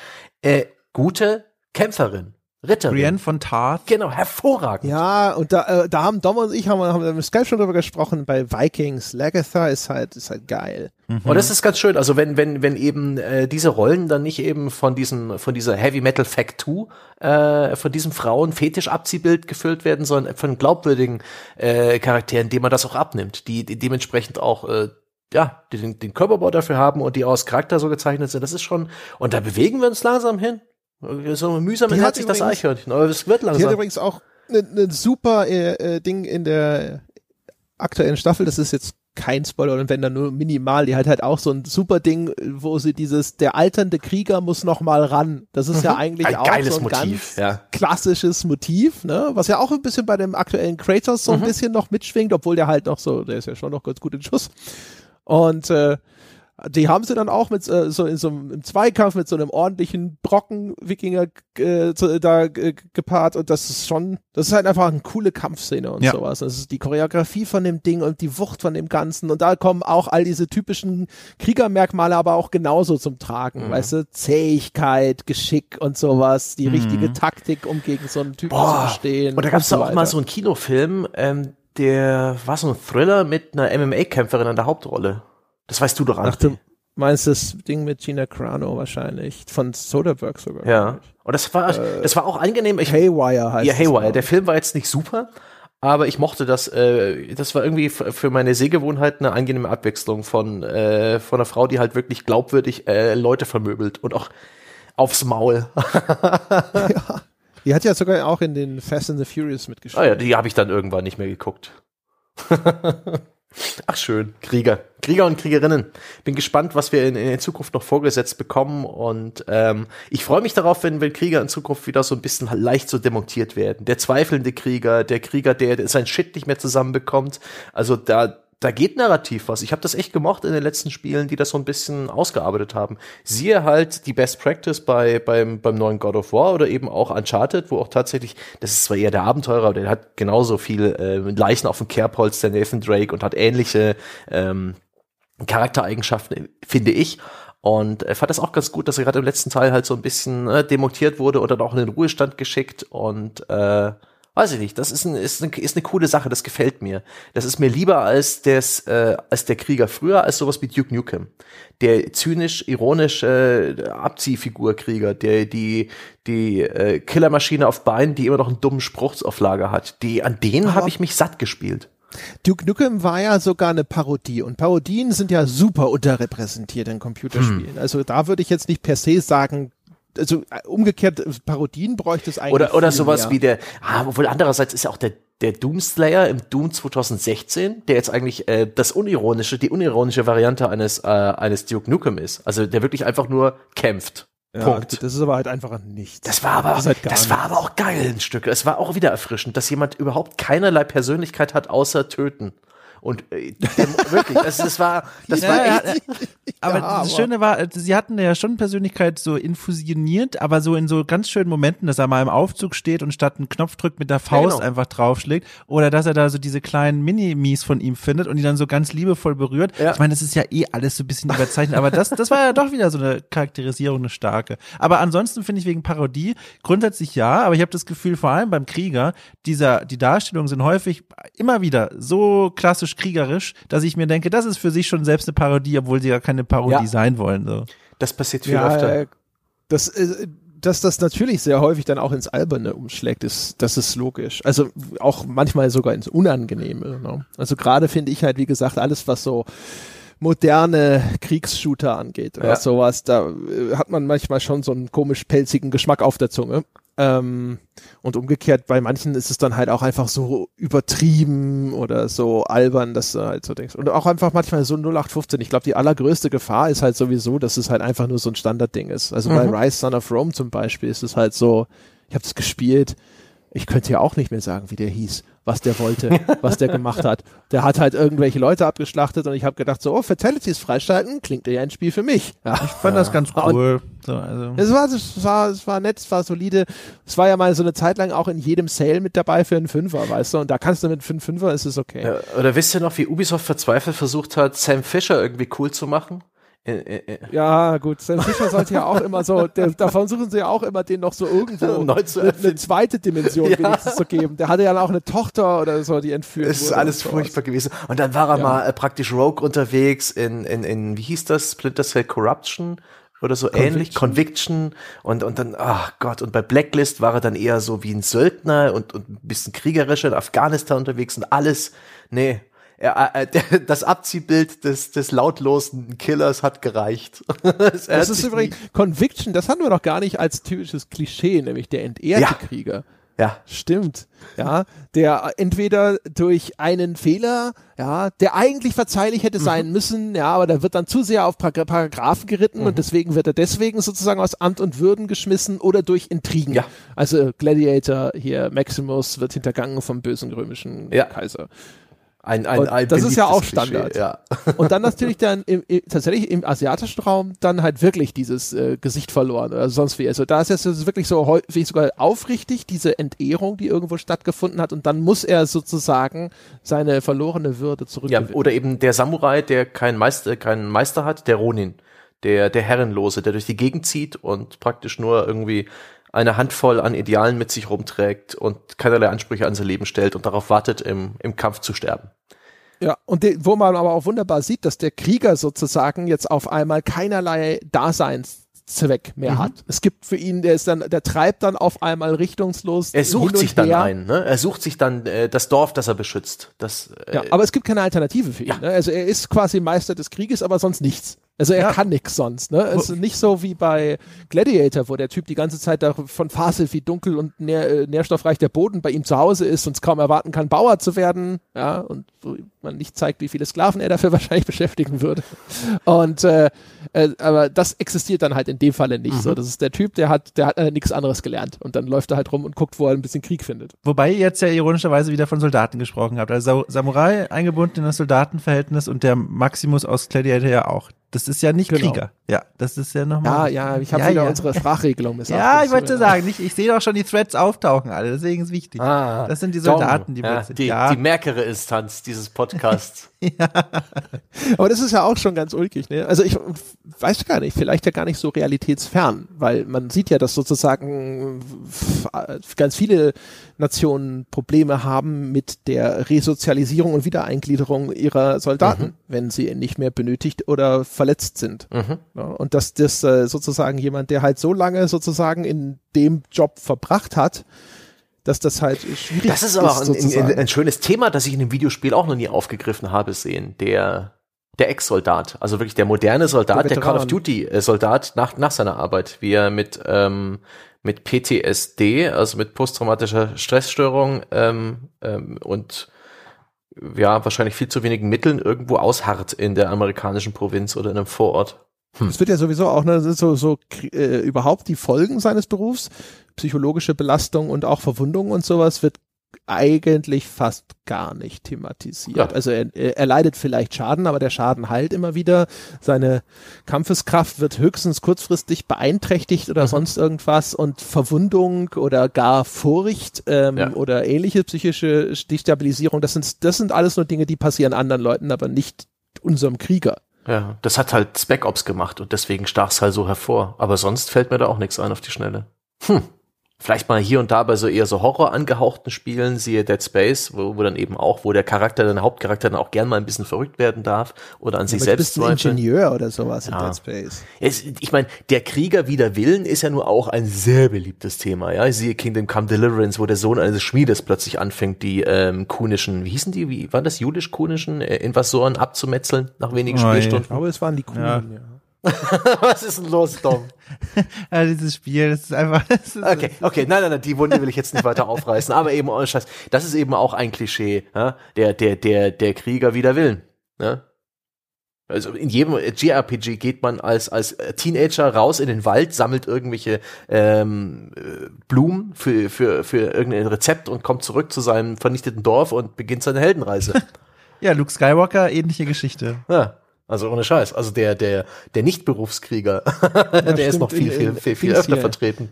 äh, gute Kämpferin, Ritterin. Brienne von Tarth. Genau, hervorragend. Ja, und da, äh, da haben Dom und ich haben, haben im Skype schon drüber gesprochen, bei Vikings, Lagatha ist halt, ist halt geil. Und das ist ganz schön. Also wenn wenn wenn eben äh, diese Rollen dann nicht eben von diesem von dieser Heavy Metal Fact 2 äh, von diesem Frauen Fetisch Abziehbild gefüllt werden, sondern von glaubwürdigen äh, Charakteren, denen man das auch abnimmt, die, die dementsprechend auch äh, ja, die den, den Körperbau dafür haben und die aus Charakter so gezeichnet sind. Das ist schon und da bewegen wir uns langsam hin. So mühsam Die hat hat sich das Eichhörnchen, aber es wird Die hat langsam. übrigens auch ein ne, ne super äh, äh, Ding in der aktuellen Staffel, das ist jetzt kein Spoiler, und wenn dann nur minimal, die hat halt auch so ein super Ding, wo sie dieses, der alternde Krieger muss noch mal ran. Das ist ja eigentlich Ein auch geiles so ein Motiv, ganz ja. klassisches Motiv, ne? Was ja auch ein bisschen bei dem aktuellen Kratos so ein bisschen noch mitschwingt, obwohl der halt noch so, der ist ja schon noch ganz gut in Schuss. Und äh, die haben sie dann auch mit äh, so in so einem im Zweikampf mit so einem ordentlichen Brocken Wikinger äh, da äh, gepaart und das ist schon das ist halt einfach eine coole Kampfszene und Ja. sowas. Das ist die Choreografie von dem Ding und die Wucht von dem Ganzen und da kommen auch all diese typischen Kriegermerkmale aber auch genauso zum Tragen, weißt du, Zähigkeit, Geschick und sowas, die richtige Taktik, um gegen so einen Typen zu bestehen. Und da gab es so auch mal so einen Kinofilm, ähm, der war so ein Thriller mit einer MMA-Kämpferin an der Hauptrolle. Das weißt du doch, Ach, du meinst das Ding mit Gina Carano wahrscheinlich, von Soderbergh sogar. Ja. Und das war, das war auch angenehm. Ich, Haywire heißt ja, Haywire. Der. Film war jetzt nicht super, aber ich mochte das. Äh, das war irgendwie für meine Sehgewohnheit eine angenehme Abwechslung von äh, von einer Frau, die halt wirklich glaubwürdig äh, Leute vermöbelt und auch aufs Maul. <laughs> Die hat ja sogar auch in den Fast and the Furious ah mitgespielt. ja, die habe ich dann irgendwann nicht mehr geguckt. <laughs> Ach schön, Krieger. Krieger und Kriegerinnen. Bin gespannt, was wir in, in Zukunft noch vorgesetzt bekommen und ähm, ich freue mich darauf, wenn, wenn Krieger in Zukunft wieder so ein bisschen leicht so demontiert werden. Der zweifelnde Krieger, der Krieger, der, der sein Shit nicht mehr zusammenbekommt. Also da da geht narrativ was. Ich habe das echt gemocht in den letzten Spielen, die das so ein bisschen ausgearbeitet haben. Siehe halt die Best Practice bei beim beim neuen God of War oder eben auch Uncharted, wo auch tatsächlich, das ist zwar eher der Abenteurer, aber der hat genauso viel äh, Leichen auf dem Kerbholz, der Nathan Drake und hat ähnliche ähm, Charaktereigenschaften, finde ich. Und er fand das auch ganz gut, dass er gerade im letzten Teil halt so ein bisschen äh, demontiert wurde und dann auch in den Ruhestand geschickt und äh, weiß ich nicht, das ist, ein, ist, eine, ist eine coole Sache, das gefällt mir. Das ist mir lieber als, des, äh, als der Krieger früher, als sowas wie Duke Nukem. Der zynisch, ironisch äh, Abziehfigur-Krieger, der die, die äh, Killermaschine auf Beinen, die immer noch einen dummen Spruch auf Lager hat. Die, an denen habe ich mich satt gespielt. Duke Nukem war ja sogar eine Parodie und Parodien sind ja super unterrepräsentiert in Computerspielen. Hm. Also da würde ich jetzt nicht per se sagen, also äh, umgekehrt, Parodien bräuchte es eigentlich Oder, oder sowas mehr. wie der, ah, obwohl andererseits ist ja auch der, der Doomslayer im Doom 2016, der jetzt eigentlich äh, das unironische, die unironische Variante eines, äh, eines Duke Nukem ist. Also der wirklich einfach nur kämpft. ja, Punkt. Das ist aber halt einfach nichts. Das war aber, Das halt das war aber auch geil, ein Stück. Es war auch wieder erfrischend, dass jemand überhaupt keinerlei Persönlichkeit hat, außer töten. Und äh, wirklich, das, das war, das war Ja, echt, ja, aber <laughs> Ja, das Schöne war, äh, sie hatten ja schon Persönlichkeit so infusioniert, aber so in so ganz schönen Momenten, dass er mal im Aufzug steht und statt einen Knopf drückt mit der Faust genau. einfach draufschlägt oder dass er da so diese kleinen Mini-Mies von ihm findet und die dann so ganz liebevoll berührt. Ja. Ich meine, das ist ja eh alles so ein bisschen überzeichnet, aber das, das war ja doch wieder so eine Charakterisierung, eine starke. Aber ansonsten finde ich wegen Parodie grundsätzlich ja, aber ich habe das Gefühl, vor allem beim Krieger, dieser, die Darstellungen sind häufig immer wieder so klassisch kriegerisch, dass ich mir denke, das ist für sich schon selbst eine Parodie, obwohl sie ja keine Parodie Ja. sein wollen. So. das passiert viel ja, öfter. äh, das, äh, dass das natürlich sehr häufig dann auch ins Alberne umschlägt, ist, das ist logisch. Also auch manchmal sogar ins Unangenehme. Ne? Also gerade finde ich halt, wie gesagt, alles, was so moderne Kriegsshooter angeht oder Ja. sowas, da äh, hat man manchmal schon so einen komisch pelzigen Geschmack auf der Zunge. Ähm, und umgekehrt, bei manchen ist es dann halt auch einfach so übertrieben oder so albern, dass du halt so denkst. Und auch einfach manchmal so 0815. Ich glaube, die allergrößte Gefahr ist halt sowieso, dass es halt einfach nur so ein Standardding ist. Also bei Rise Son of Rome zum Beispiel ist es halt so, ich habe das gespielt, ich könnte ja auch nicht mehr sagen, wie der hieß, was der wollte, was der gemacht hat. Der hat halt irgendwelche Leute abgeschlachtet und ich habe gedacht so, oh, Fatalities freischalten, klingt ja ein Spiel für mich. Ja. Ich fand das ganz cool. So, also. Es war, es war, es war nett, es war solide. Es war ja mal so eine Zeit lang auch in jedem Sale mit dabei für einen Fünfer, weißt du? Und da kannst du mit einen Fünfer, ist es okay. Ja, oder wisst ihr noch, wie Ubisoft verzweifelt versucht hat, Sam Fisher irgendwie cool zu machen? Äh, äh, äh, Ja, gut. Sam Fischer sollte ja auch immer so, der, da versuchen sie ja auch immer, den noch so irgendwo <laughs> eine, eine zweite Dimension Ja. wenigstens zu geben. Der hatte ja auch eine Tochter oder so, die entführt Es ist wurde alles furchtbar gewesen. Und dann war er Ja. mal äh, praktisch Rogue unterwegs in, in, in, wie hieß das? Splinter Cell Corruption oder so ähnlich. Conviction. Und, und dann, ach Gott, und bei Blacklist war er dann eher so wie ein Söldner und, und ein bisschen kriegerischer in Afghanistan unterwegs und alles. Nee. Er, äh, der, <laughs> das Abziehbild des, des lautlosen Killers hat gereicht. <laughs> das Das ist übrigens Conviction, das hatten wir doch gar nicht als typisches Klischee, nämlich der entehrte Ja. Krieger. Ja. Stimmt, ja, der entweder durch einen Fehler, ja, der eigentlich verzeihlich hätte Mhm. sein müssen, ja, aber da wird dann zu sehr auf Parag- Paragraphen geritten Mhm. und deswegen wird er deswegen sozusagen aus Amt und Würden geschmissen oder durch Intrigen. Ja. Also Gladiator hier, Maximus wird hintergangen vom bösen römischen Ja. Kaiser. Ein, ein, ein das ist ja auch beliebtes Klischee, Standard. Ja. <laughs> Und dann natürlich dann im, im, tatsächlich im asiatischen Raum dann halt wirklich dieses äh, Gesicht verloren oder sonst wie. Also da ist es jetzt wirklich so häufig sogar aufrichtig, diese Entehrung, die irgendwo stattgefunden hat und dann muss er sozusagen seine verlorene Würde Ja, zurückgewinnen. oder eben der Samurai, der keinen Meister, keinen Meister hat, der Ronin, der, der Herrenlose, der durch die Gegend zieht und praktisch nur irgendwie eine Handvoll an Idealen mit sich rumträgt und keinerlei Ansprüche an sein Leben stellt und darauf wartet, im, im Kampf zu sterben. Ja, und de, wo man aber auch wunderbar sieht, dass der Krieger sozusagen jetzt auf einmal keinerlei Daseinszweck mehr hat. Es gibt für ihn, der ist dann, der treibt dann auf einmal richtungslos. Er sucht sich dann her. ein, ne? Er sucht sich dann äh, das Dorf, das er beschützt. Das, äh, Ja, aber es gibt keine Alternative für ihn. Ne? Also er ist quasi Meister des Krieges, aber sonst nichts. Also er Ja. kann nichts sonst. Ne? Es ist nicht so wie bei Gladiator, wo der Typ die ganze Zeit davon faselt, wie dunkel und nähr, äh, nährstoffreich der Boden bei ihm zu Hause ist und es kaum erwarten kann, Bauer zu werden. Ja, und wo man nicht zeigt, wie viele Sklaven er dafür <laughs> wahrscheinlich beschäftigen würde. Und äh, äh, aber das existiert dann halt in dem Falle nicht. So, das ist der Typ, der hat, der hat äh, nichts anderes gelernt und dann läuft er halt rum und guckt, wo er ein bisschen Krieg findet. Wobei ihr jetzt ja ironischerweise wieder von Soldaten gesprochen habt. Also Sa- Samurai eingebunden in das Soldatenverhältnis und der Maximus aus Gladiator ja auch. Das ist ja nicht Genau. Krieger. Ja, das ist ja nochmal. Ja, ja, ich habe Ja, wieder ja. unsere Sprachregelung <laughs> missachtet. Ja, ich wollte Ja. sagen, nicht, ich sehe doch schon die Threads auftauchen alle, deswegen ist wichtig. Ah, das sind die. Soldaten, die ja, plötzlich- die, ja. die merkere Instanz dieses Podcasts. <laughs> Aber das ist ja auch schon ganz ulkig, ne? Also ich weiß gar nicht, vielleicht ja gar nicht so realitätsfern, weil man sieht ja, dass sozusagen ganz viele Nationen Probleme haben mit der Resozialisierung und Wiedereingliederung ihrer Soldaten, wenn sie nicht mehr benötigt oder verletzt sind. Ja, und dass das äh, sozusagen jemand, der halt so lange sozusagen in dem Job verbracht hat, dass das halt schwierig Das ist aber auch ein, ein, ein schönes Thema, das ich in dem Videospiel auch noch nie aufgegriffen habe sehen. Der, der Ex-Soldat, also wirklich der moderne Soldat, Der der, Call of. Duty-Soldat nach, nach seiner Arbeit, wie er mit, ähm, mit PTSD, also mit posttraumatischer Stressstörung ähm, ähm, und ja, wahrscheinlich viel zu wenigen Mitteln irgendwo ausharrt in der amerikanischen Provinz oder in einem Vorort. Es wird ja sowieso auch ne, so, so äh, überhaupt die Folgen seines Berufs, psychologische Belastung und auch Verwundungen und sowas wird eigentlich fast gar nicht thematisiert. Ja. Also er, er leidet vielleicht Schaden, aber der Schaden heilt immer wieder. Seine Kampfeskraft wird höchstens kurzfristig beeinträchtigt oder sonst irgendwas und Verwundung oder gar Furcht ähm, Ja. oder ähnliche psychische Destabilisierung, das sind, das sind alles nur Dinge, die passieren anderen Leuten, aber nicht unserem Krieger. Ja, das hat halt Spec Ops gemacht und deswegen stach es halt so hervor. Aber sonst fällt mir da auch nichts ein auf die Schnelle. Hm. Vielleicht mal hier und da bei so eher so Horror angehauchten Spielen, siehe Dead Space, wo, wo dann eben auch, wo der Charakter, der Hauptcharakter dann auch gern mal ein bisschen verrückt werden darf oder an Ja, sich aber du selbst bist ein zweifelt. Ingenieur oder sowas in Ja. Dead Space. Es, ich meine, der Krieger wider Willen ist ja nur auch ein sehr beliebtes Thema. Ja, ich sehe Kingdom Come Deliverance, wo der Sohn eines Schmiedes plötzlich anfängt, die ähm, kunischen, wie hießen die, wie waren das judisch-kunischen äh, Invasoren abzumetzeln nach wenigen Oh, je. Ich Spielstunden? glaube, es waren die Coolen, Ja. ja. <laughs> Was ist denn los, Dom? <laughs> Ja, dieses Spiel, das ist einfach. Das ist, Okay, okay, nein, nein, nein, die Wunde will ich jetzt nicht weiter aufreißen, aber eben ohne Scheiß, das ist eben auch ein Klischee, ja? der, der, der, der Krieger wider Willen. Ja? Also in jedem JRPG geht man als, als Teenager raus in den Wald, sammelt irgendwelche ähm, äh, Blumen für, für, für irgendein Rezept und kommt zurück zu seinem vernichteten Dorf und beginnt seine Heldenreise. <laughs> Ja, Luke Skywalker, ähnliche Geschichte. ja. Also ohne Scheiß. Also der, der, der Nicht-Berufskrieger, <laughs> der ist noch viel, viel, viel, viel öfter hier. vertreten.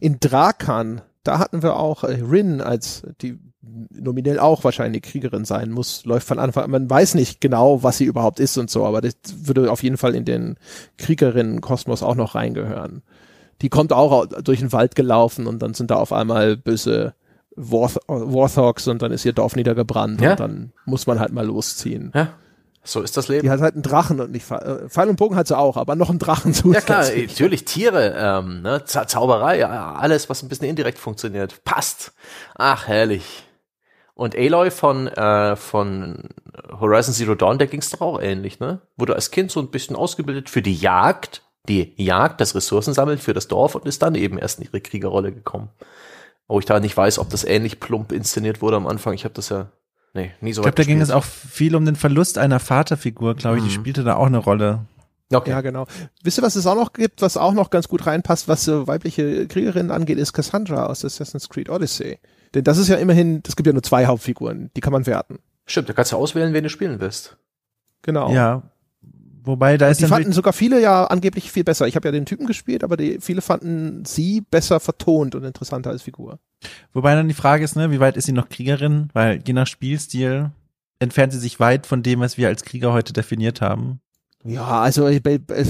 In Drakan, da hatten wir auch äh, Rin als die nominell auch wahrscheinlich Kriegerin sein muss, läuft von Anfang an. Man weiß nicht genau, was sie überhaupt ist und so, aber das würde auf jeden Fall in den Kriegerinnen-Kosmos auch noch reingehören. Die kommt auch au- durch den Wald gelaufen und dann sind da auf einmal böse Warth Warthogs und dann ist ihr Dorf niedergebrannt Ja. und dann muss man halt mal losziehen. Ja, so ist das Leben. Die hat halt einen Drachen und nicht Pfeil, äh, Pfeil und Bogen hat sie auch, aber noch einen Drachen <laughs> Ja klar, natürlich Tiere, ähm, ne, Za Zauberei, alles, was ein bisschen indirekt funktioniert, passt. Ach, herrlich. Und Aloy von, äh, von Horizon Zero Dawn, der ging's doch auch ähnlich, ne? Wurde als Kind so ein bisschen ausgebildet für die Jagd, die Jagd, das Ressourcensammeln für das Dorf und ist dann eben erst in ihre Kriegerrolle gekommen. Wo ich da nicht weiß, ob das ähnlich plump inszeniert wurde am Anfang. Ich habe das ja, nee, nie so Ich glaube, da ging es auch viel um den Verlust einer Vaterfigur, glaube ich. Die Mhm. spielte da auch eine Rolle. Okay. Ja, genau. Wisst ihr, was es auch noch gibt, was auch noch ganz gut reinpasst, was so weibliche Kriegerinnen angeht, ist Cassandra aus Assassin's Creed Odyssey. Denn das ist ja immerhin, es gibt ja nur zwei Hauptfiguren, die kann man werten. Stimmt, da kannst du auswählen, wen du spielen willst. Genau. Ja. Wobei, da ist Die fanden sogar viele ja angeblich viel besser. Ich habe ja den Typen gespielt, aber die, viele fanden sie besser vertont und interessanter als Figur. Wobei dann die Frage ist, ne, wie weit ist sie noch Kriegerin? Weil je nach Spielstil entfernt sie sich weit von dem, was wir als Krieger heute definiert haben. Ja, also bei, bei,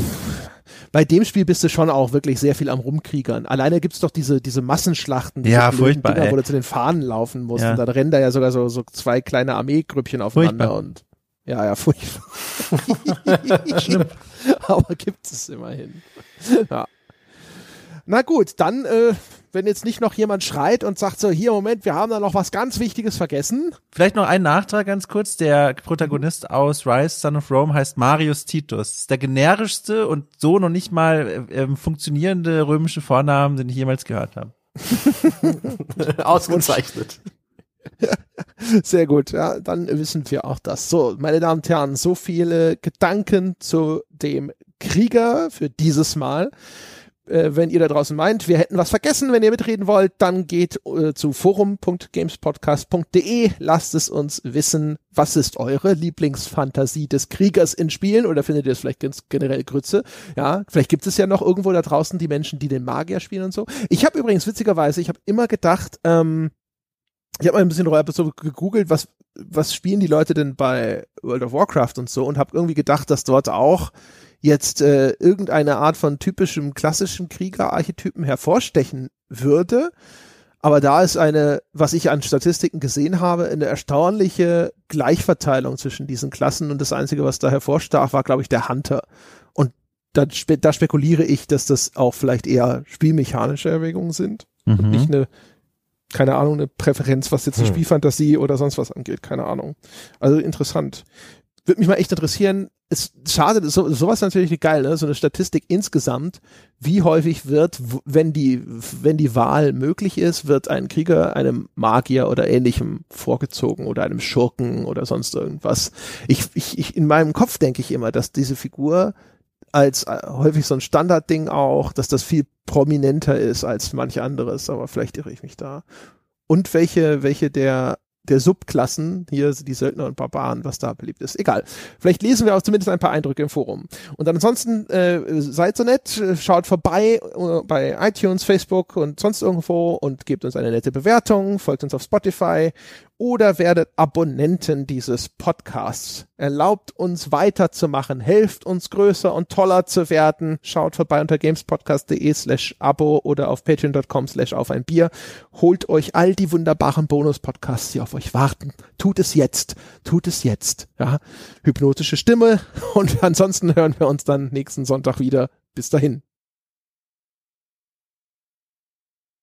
bei dem Spiel bist du schon auch wirklich sehr viel am Rumkriegern. Alleine gibt's doch diese, diese Massenschlachten, diese Ja, furchtbar, Dinger, wo du zu den Fahnen laufen musst. Ja. Und dann rennen da ja sogar so, so zwei kleine Armeegrüppchen aufeinander Furchtbar. und ja, ja, furchtbar. <laughs> Schlimm. Aber gibt es immerhin. Ja. Na gut, dann, äh, wenn jetzt nicht noch jemand schreit und sagt so, hier, Moment, wir haben da noch was ganz Wichtiges vergessen. Vielleicht noch ein Nachtrag ganz kurz. Der Protagonist aus Rise, Son of Rome, heißt Marius Titus. Das ist der generischste und so noch nicht mal äh, ähm, funktionierende römische Vornamen, den ich jemals gehört habe. <laughs> <laughs> Ausgezeichnet. <laughs> Sehr gut, ja, dann wissen wir auch das. So, meine Damen und Herren, so viele Gedanken zu dem Krieger für dieses Mal. Äh, wenn ihr da draußen meint, wir hätten was vergessen, wenn ihr mitreden wollt, dann geht äh, zu forum.gamespodcast.de, lasst es uns wissen, was ist eure Lieblingsfantasie des Kriegers in Spielen oder findet ihr es vielleicht ganz generell Grütze? Ja, vielleicht gibt es ja noch irgendwo da draußen die Menschen, die den Magier spielen und so. Ich habe übrigens witzigerweise, ich habe immer gedacht, ähm, ich habe mal ein bisschen hab so gegoogelt, was was spielen die Leute denn bei World of Warcraft und so und habe irgendwie gedacht, dass dort auch jetzt äh, irgendeine Art von typischem klassischen Kriegerarchetypen hervorstechen würde. Aber da ist eine, was ich an Statistiken gesehen habe, eine erstaunliche Gleichverteilung zwischen diesen Klassen und das Einzige, was da hervorstach, war, glaube ich, der Hunter. Und da, spe da spekuliere ich, dass das auch vielleicht eher spielmechanische Erwägungen sind und Mhm. nicht eine, keine Ahnung, eine Präferenz, was jetzt eine Hm. Spielfantasie oder sonst was angeht, keine Ahnung. Also interessant. Würde mich mal echt interessieren, ist schade, so, sowas natürlich geil, ne? So eine Statistik insgesamt, wie häufig wird, wenn die, wenn die Wahl möglich ist, wird ein Krieger einem Magier oder ähnlichem vorgezogen oder einem Schurken oder sonst irgendwas. Ich, ich, ich in meinem Kopf denke ich immer, dass diese Figur als äh, häufig so ein Standardding auch, dass das viel prominenter ist als manch anderes, aber vielleicht irre ich mich da. Und welche, welche der, der Subklassen, hier die Söldner und Barbaren, was da beliebt ist. Egal. Vielleicht lesen wir auch zumindest ein paar Eindrücke im Forum. Und ansonsten äh, seid so nett, schaut vorbei äh, bei iTunes, Facebook und sonst irgendwo und gebt uns eine nette Bewertung, folgt uns auf Spotify oder werdet Abonnenten dieses Podcasts. Erlaubt uns weiterzumachen, helft uns größer und toller zu werden. Schaut vorbei unter gamespodcast.de slash abo oder auf patreon.com slash auf ein Bier. Holt euch all die wunderbaren Bonus-Podcasts, die auf euch warten. Tut es jetzt. Tut es jetzt. Ja. Hypnotische Stimme <laughs> und ansonsten hören wir uns dann nächsten Sonntag wieder. Bis dahin.